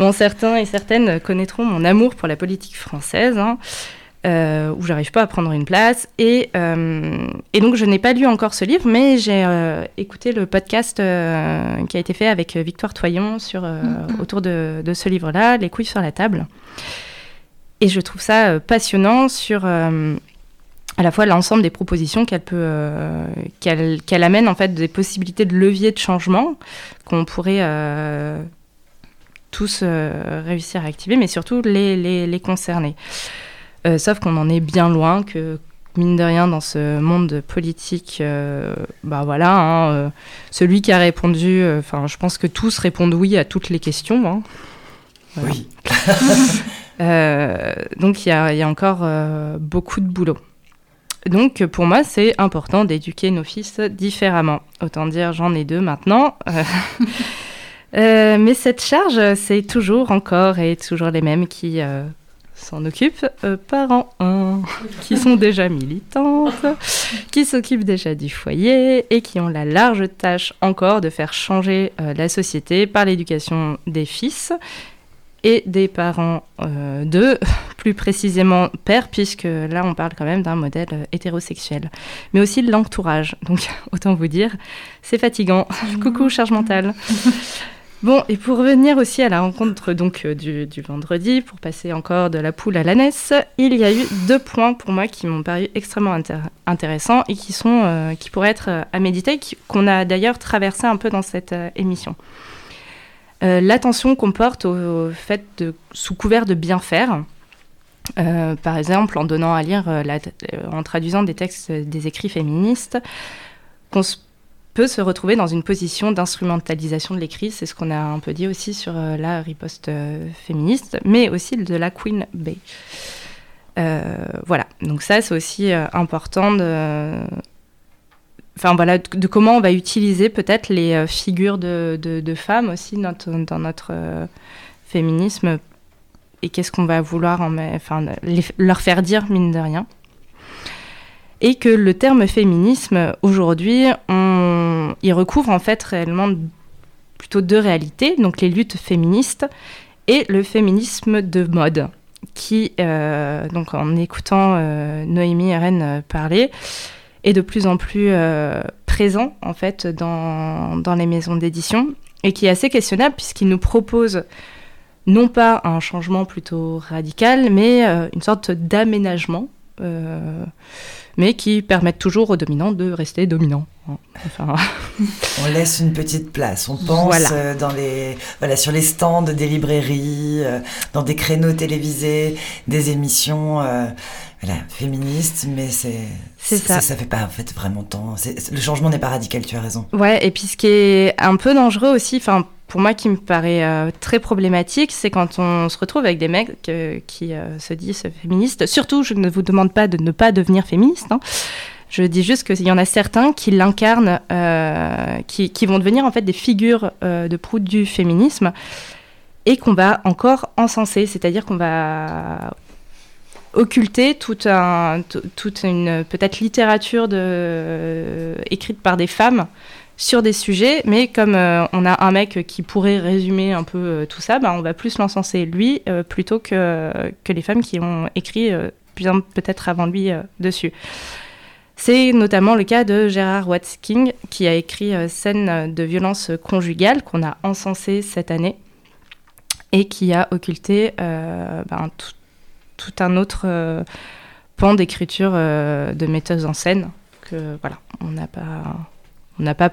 Speaker 5: Bon, certains et certaines connaîtront mon amour pour la politique française, hein, euh, où j'arrive pas à prendre une place. Et, euh, et donc, je n'ai pas lu encore ce livre, mais j'ai euh, écouté le podcast qui a été fait avec Victoire Toyon sur,
Speaker 4: Mhm.
Speaker 5: autour de, de ce livre-là, Les couilles sur la table. Et je trouve ça passionnant sur à la fois l'ensemble des propositions qu'elle peut euh, qu'elle amène en fait des possibilités de levier de changement qu'on pourrait euh, tous euh, réussir à activer, mais surtout les, les, les concerner. Euh, sauf qu'on en est bien loin, que mine de rien dans ce monde politique, euh, bah voilà, hein, euh, celui qui a répondu, euh, enfin je pense que tous répondent oui à toutes les questions. hein. Voilà.
Speaker 2: Oui. <laughs>
Speaker 5: Donc il y y a encore beaucoup de boulot. Donc pour moi c'est important d'éduquer nos fils différemment. Autant dire j'en ai deux maintenant. Euh, euh, mais cette charge c'est toujours encore et toujours les mêmes qui euh, s'en occupent, euh, parents <laughs> 1, qui sont déjà militantes, qui s'occupent déjà du foyer et qui ont la large tâche encore de faire changer euh, la société par l'éducation des fils et des parents euh, d'eux, <laughs> plus précisément père, puisque là on parle quand même d'un modèle euh, hétérosexuel, mais aussi de l'entourage. Donc <laughs> autant vous dire, c'est fatigant. Coucou charge mentale. Bon, et pour revenir aussi à la rencontre donc euh, du, vendredi, pour passer encore de la poule à l'ânesse, il y a eu deux points pour moi qui m'ont paru extrêmement intér- intéressants et qui, sont, euh, qui pourraient être euh, à méditer, qu'on a d'ailleurs traversé un peu dans cette émission. Euh, L'attention qu'on porte au, fait de, sous couvert de bien faire, par exemple en donnant à lire, en traduisant des textes des écrits féministes, qu'on se- se retrouver dans une position d'instrumentalisation de l'écrit. C'est ce qu'on a un peu dit aussi sur euh, la riposte euh, féministe, mais aussi de la Queen Bee. Euh, voilà, donc ça c'est aussi important de, enfin voilà, de, comment on va utiliser peut-être les figures de, femmes aussi dans, notre féminisme et qu'est-ce qu'on va vouloir enfin, leur faire dire mine de rien. Et que le terme féminisme aujourd'hui, y recouvre en fait réellement plutôt deux réalités, donc les luttes féministes et le féminisme de mode, qui, euh, donc en écoutant euh, Noémie Rennes euh, parler, est de plus en plus présent en fait dans, dans les maisons d'édition et qui est assez questionnable puisqu'il nous propose non pas un changement plutôt radical, mais une sorte d'aménagement, euh, mais qui permettent toujours aux dominants de rester dominants. Enfin,
Speaker 2: On laisse une petite place. On pense
Speaker 5: Voilà.
Speaker 2: euh, dans les, voilà, sur les stands des librairies, euh, dans des créneaux télévisés, des émissions euh, voilà, féministes, mais c'est
Speaker 5: ça.
Speaker 2: Ça fait pas en fait vraiment tant. Le changement n'est pas radical. Tu as raison.
Speaker 5: Ouais, et puis ce qui est un peu dangereux aussi, enfin pour moi qui me paraît euh, très problématique, c'est quand on se retrouve avec des mecs euh, qui euh, se disent féministes. Surtout, je ne vous demande pas de ne pas devenir féministe. hein. Je dis juste qu'il y en a certains qui l'incarnent, qui, vont devenir en fait des figures de proue du féminisme et qu'on va encore encenser, c'est-à-dire qu'on va occulter toute, une peut-être littérature écrite par des femmes sur des sujets, mais comme euh, on a un mec qui pourrait résumer un peu euh, tout ça, bah, on va plus l'encenser lui euh, plutôt que, que les femmes qui ont écrit bien peut-être avant lui dessus. C'est notamment le cas de Gérard Watkin, qui a écrit Scène de violence conjugale, qu'on a encensé cette année, et qui a occulté ben, tout, un autre pan d'écriture de metteuse en scène que voilà, on n'a pas, on n'a pas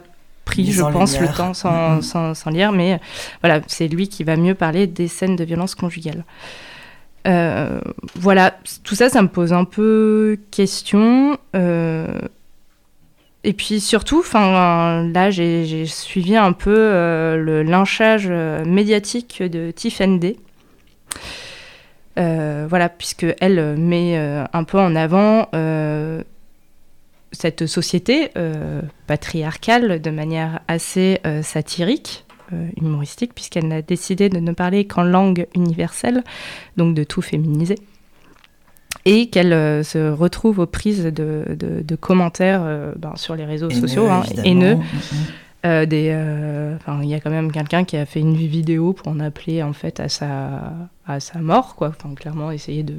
Speaker 5: pris, je
Speaker 2: en
Speaker 5: pense,
Speaker 2: lumière.
Speaker 5: le temps sans,
Speaker 2: Mhm.
Speaker 5: sans- sans lire, mais voilà, c'est lui qui va mieux parler des scènes de violence conjugale. Euh, voilà, tout ça, ça me pose un peu question. euh, et puis surtout, enfin, là, j'ai suivi un peu euh, le lynchage euh, médiatique de Tiffany euh, voilà, puisque elle euh, met euh, un peu en avant euh, cette société euh, patriarcale de manière assez euh, satirique, euh, humoristique, puisqu'elle a décidé de ne parler qu'en langue universelle, donc de tout féminiser. Et qu'elle euh, se retrouve aux prises de, de- de commentaires euh, ben, sur les réseaux sociaux, hein, haineux. Euh, euh, il y a quand même quelqu'un qui a fait une vidéo pour en appeler en fait à sa, à sa mort, quoi. Clairement, essayer de.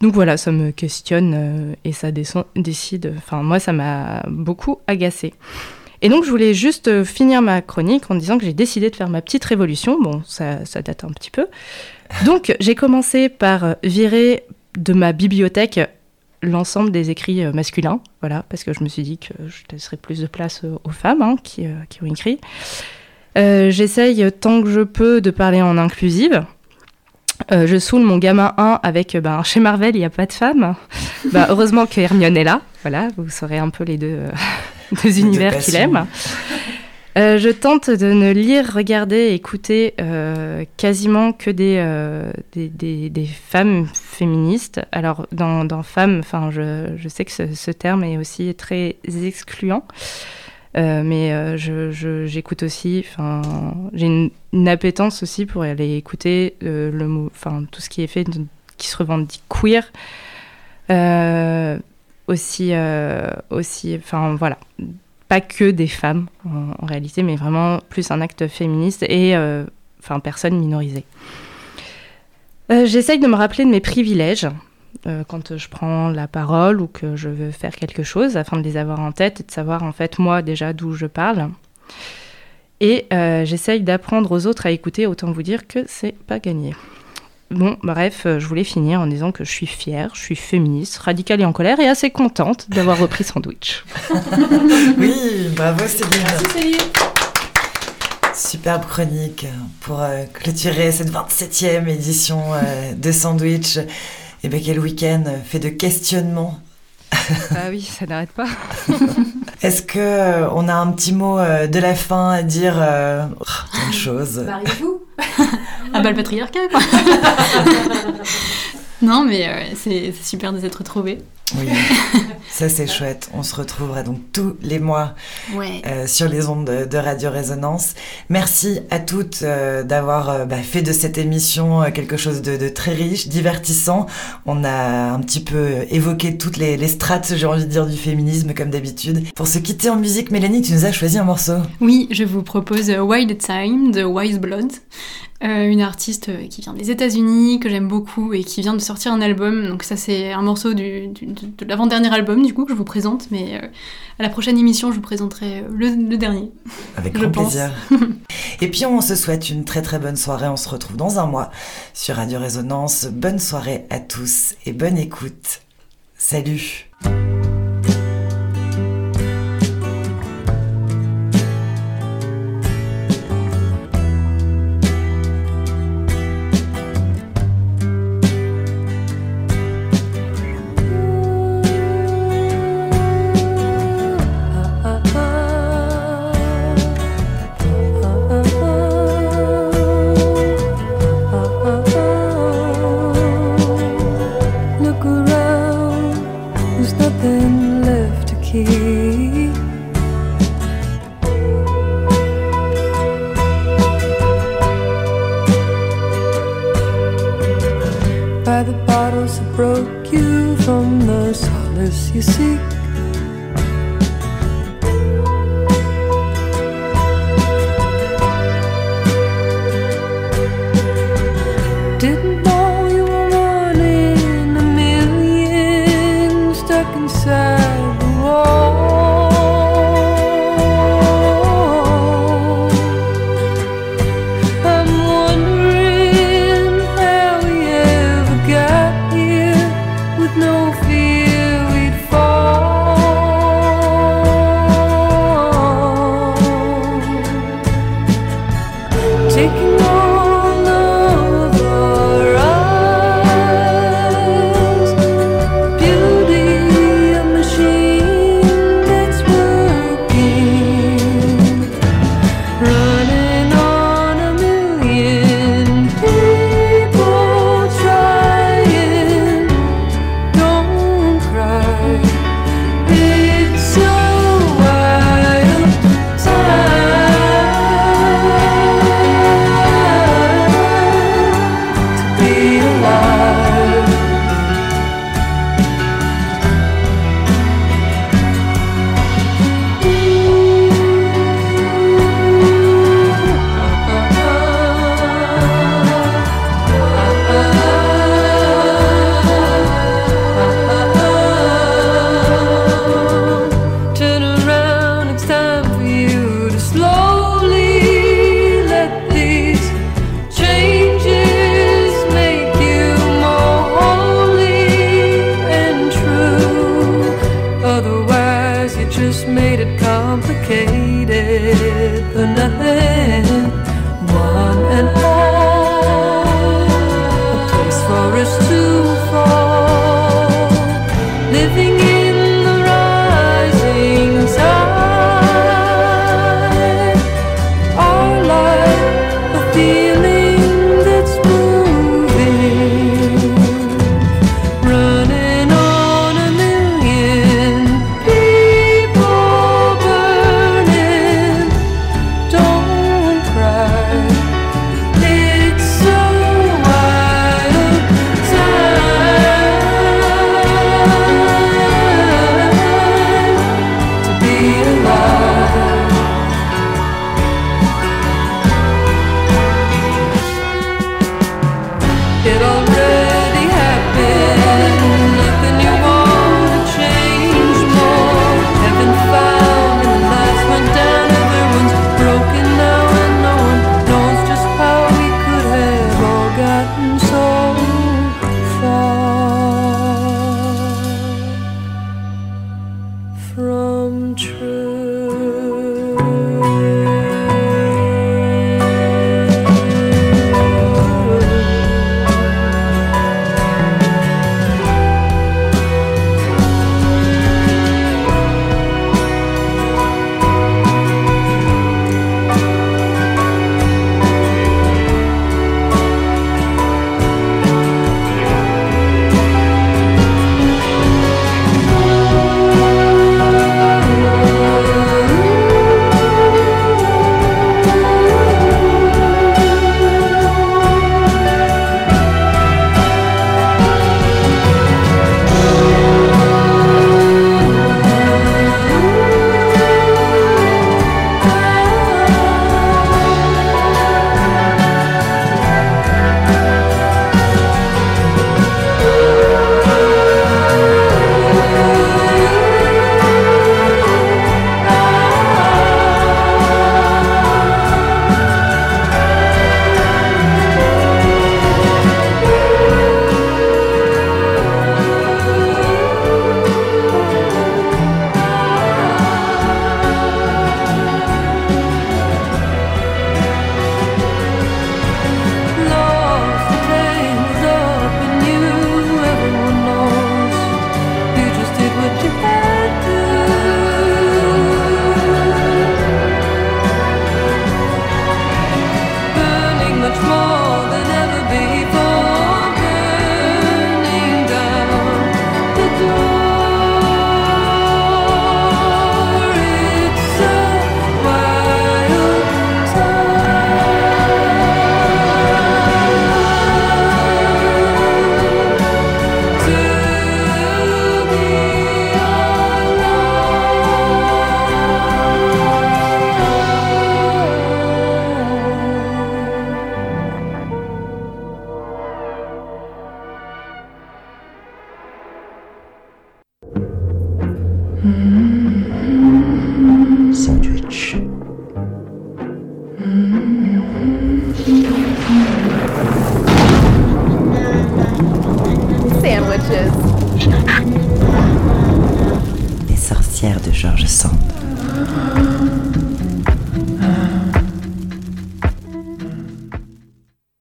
Speaker 5: Donc voilà, ça me questionne euh, et ça décide. Enfin, moi, ça m'a beaucoup agacé. Et donc, je voulais juste finir ma chronique en disant que j'ai décidé de faire ma petite révolution. Bon, ça, ça date un petit peu. Donc, j'ai commencé par virer de ma bibliothèque l'ensemble des écrits euh, masculins, voilà, parce que je me suis dit que je laisserais plus de place euh, aux femmes hein, qui, euh, qui ont écrit. J'essaye tant que je peux de parler en inclusive. Euh, je saoule mon gamin 1 avec ben, chez Marvel, il n'y a pas de femmes. <laughs> Bah, heureusement que Hermione est là. Voilà, vous saurez un peu les deux, euh, <laughs> deux univers qu'il aime. Euh, je tente de ne lire, regarder, écouter euh, quasiment que des, euh, des, femmes féministes. Alors, dans, femmes, je, sais que ce, terme est aussi très excluant. Mais j'écoute aussi, j'ai une, appétence aussi pour aller écouter le mot, tout ce qui est fait, qui se revendique queer. Aussi, aussi, enfin, voilà, pas que des femmes en, réalité, mais vraiment plus un acte féministe et, euh, enfin, minorisées. Euh, J'essaye de me rappeler de mes privilèges euh, quand je prends la parole ou que je veux faire quelque chose afin de les avoir en tête et de savoir en fait moi déjà d'où je parle. Et j'essaye d'apprendre aux autres à écouter, autant vous dire que c'est pas gagné. Bon, bref, euh, je voulais finir en disant que je suis fière, je suis féministe, radicale et en colère et assez contente d'avoir repris Sandwich. <laughs>
Speaker 2: oui, bravo Céline. Superbe chronique pour euh, clôturer cette 27e édition euh, de Sandwich. Et bien quel week-end fait de questionnements.
Speaker 5: Ah oui, ça n'arrête pas. <laughs>
Speaker 2: Est-ce que euh, on a un petit mot euh, de la fin à dire euh, oh, de choses.
Speaker 3: Mariez-vous? <laughs>
Speaker 4: Ah bah le patriarcat quoi <laughs> Non mais euh, c'est c'est super de s'être retrouvés.
Speaker 2: Oui, <laughs> ça c'est chouette. On se retrouvera donc tous les mois
Speaker 4: Ouais.
Speaker 2: euh, sur les ondes de, de Radio Résonance. Merci à toutes euh, d'avoir euh, bah, fait de cette émission quelque chose de, de très riche, divertissant. On a un petit peu évoqué toutes les, les strates, j'ai envie de dire, du féminisme comme d'habitude. Pour se quitter en musique, Mélanie, tu nous as choisi un morceau.
Speaker 4: Oui, je vous propose euh, Wild Time de Wise Blood, euh, une artiste qui vient des États-Unis, que j'aime beaucoup et qui vient de sortir un album. Donc, ça, c'est un morceau du, du- de, de l'avant-dernier album, du coup, que je vous présente. Mais euh, à la prochaine émission, je vous présenterai euh, le, le dernier.
Speaker 2: Avec grand
Speaker 4: pense.
Speaker 2: plaisir. <laughs> Et puis on se souhaite une très très bonne soirée. On se retrouve dans un mois sur Radio Résonance. Bonne soirée à tous et bonne écoute. Salut.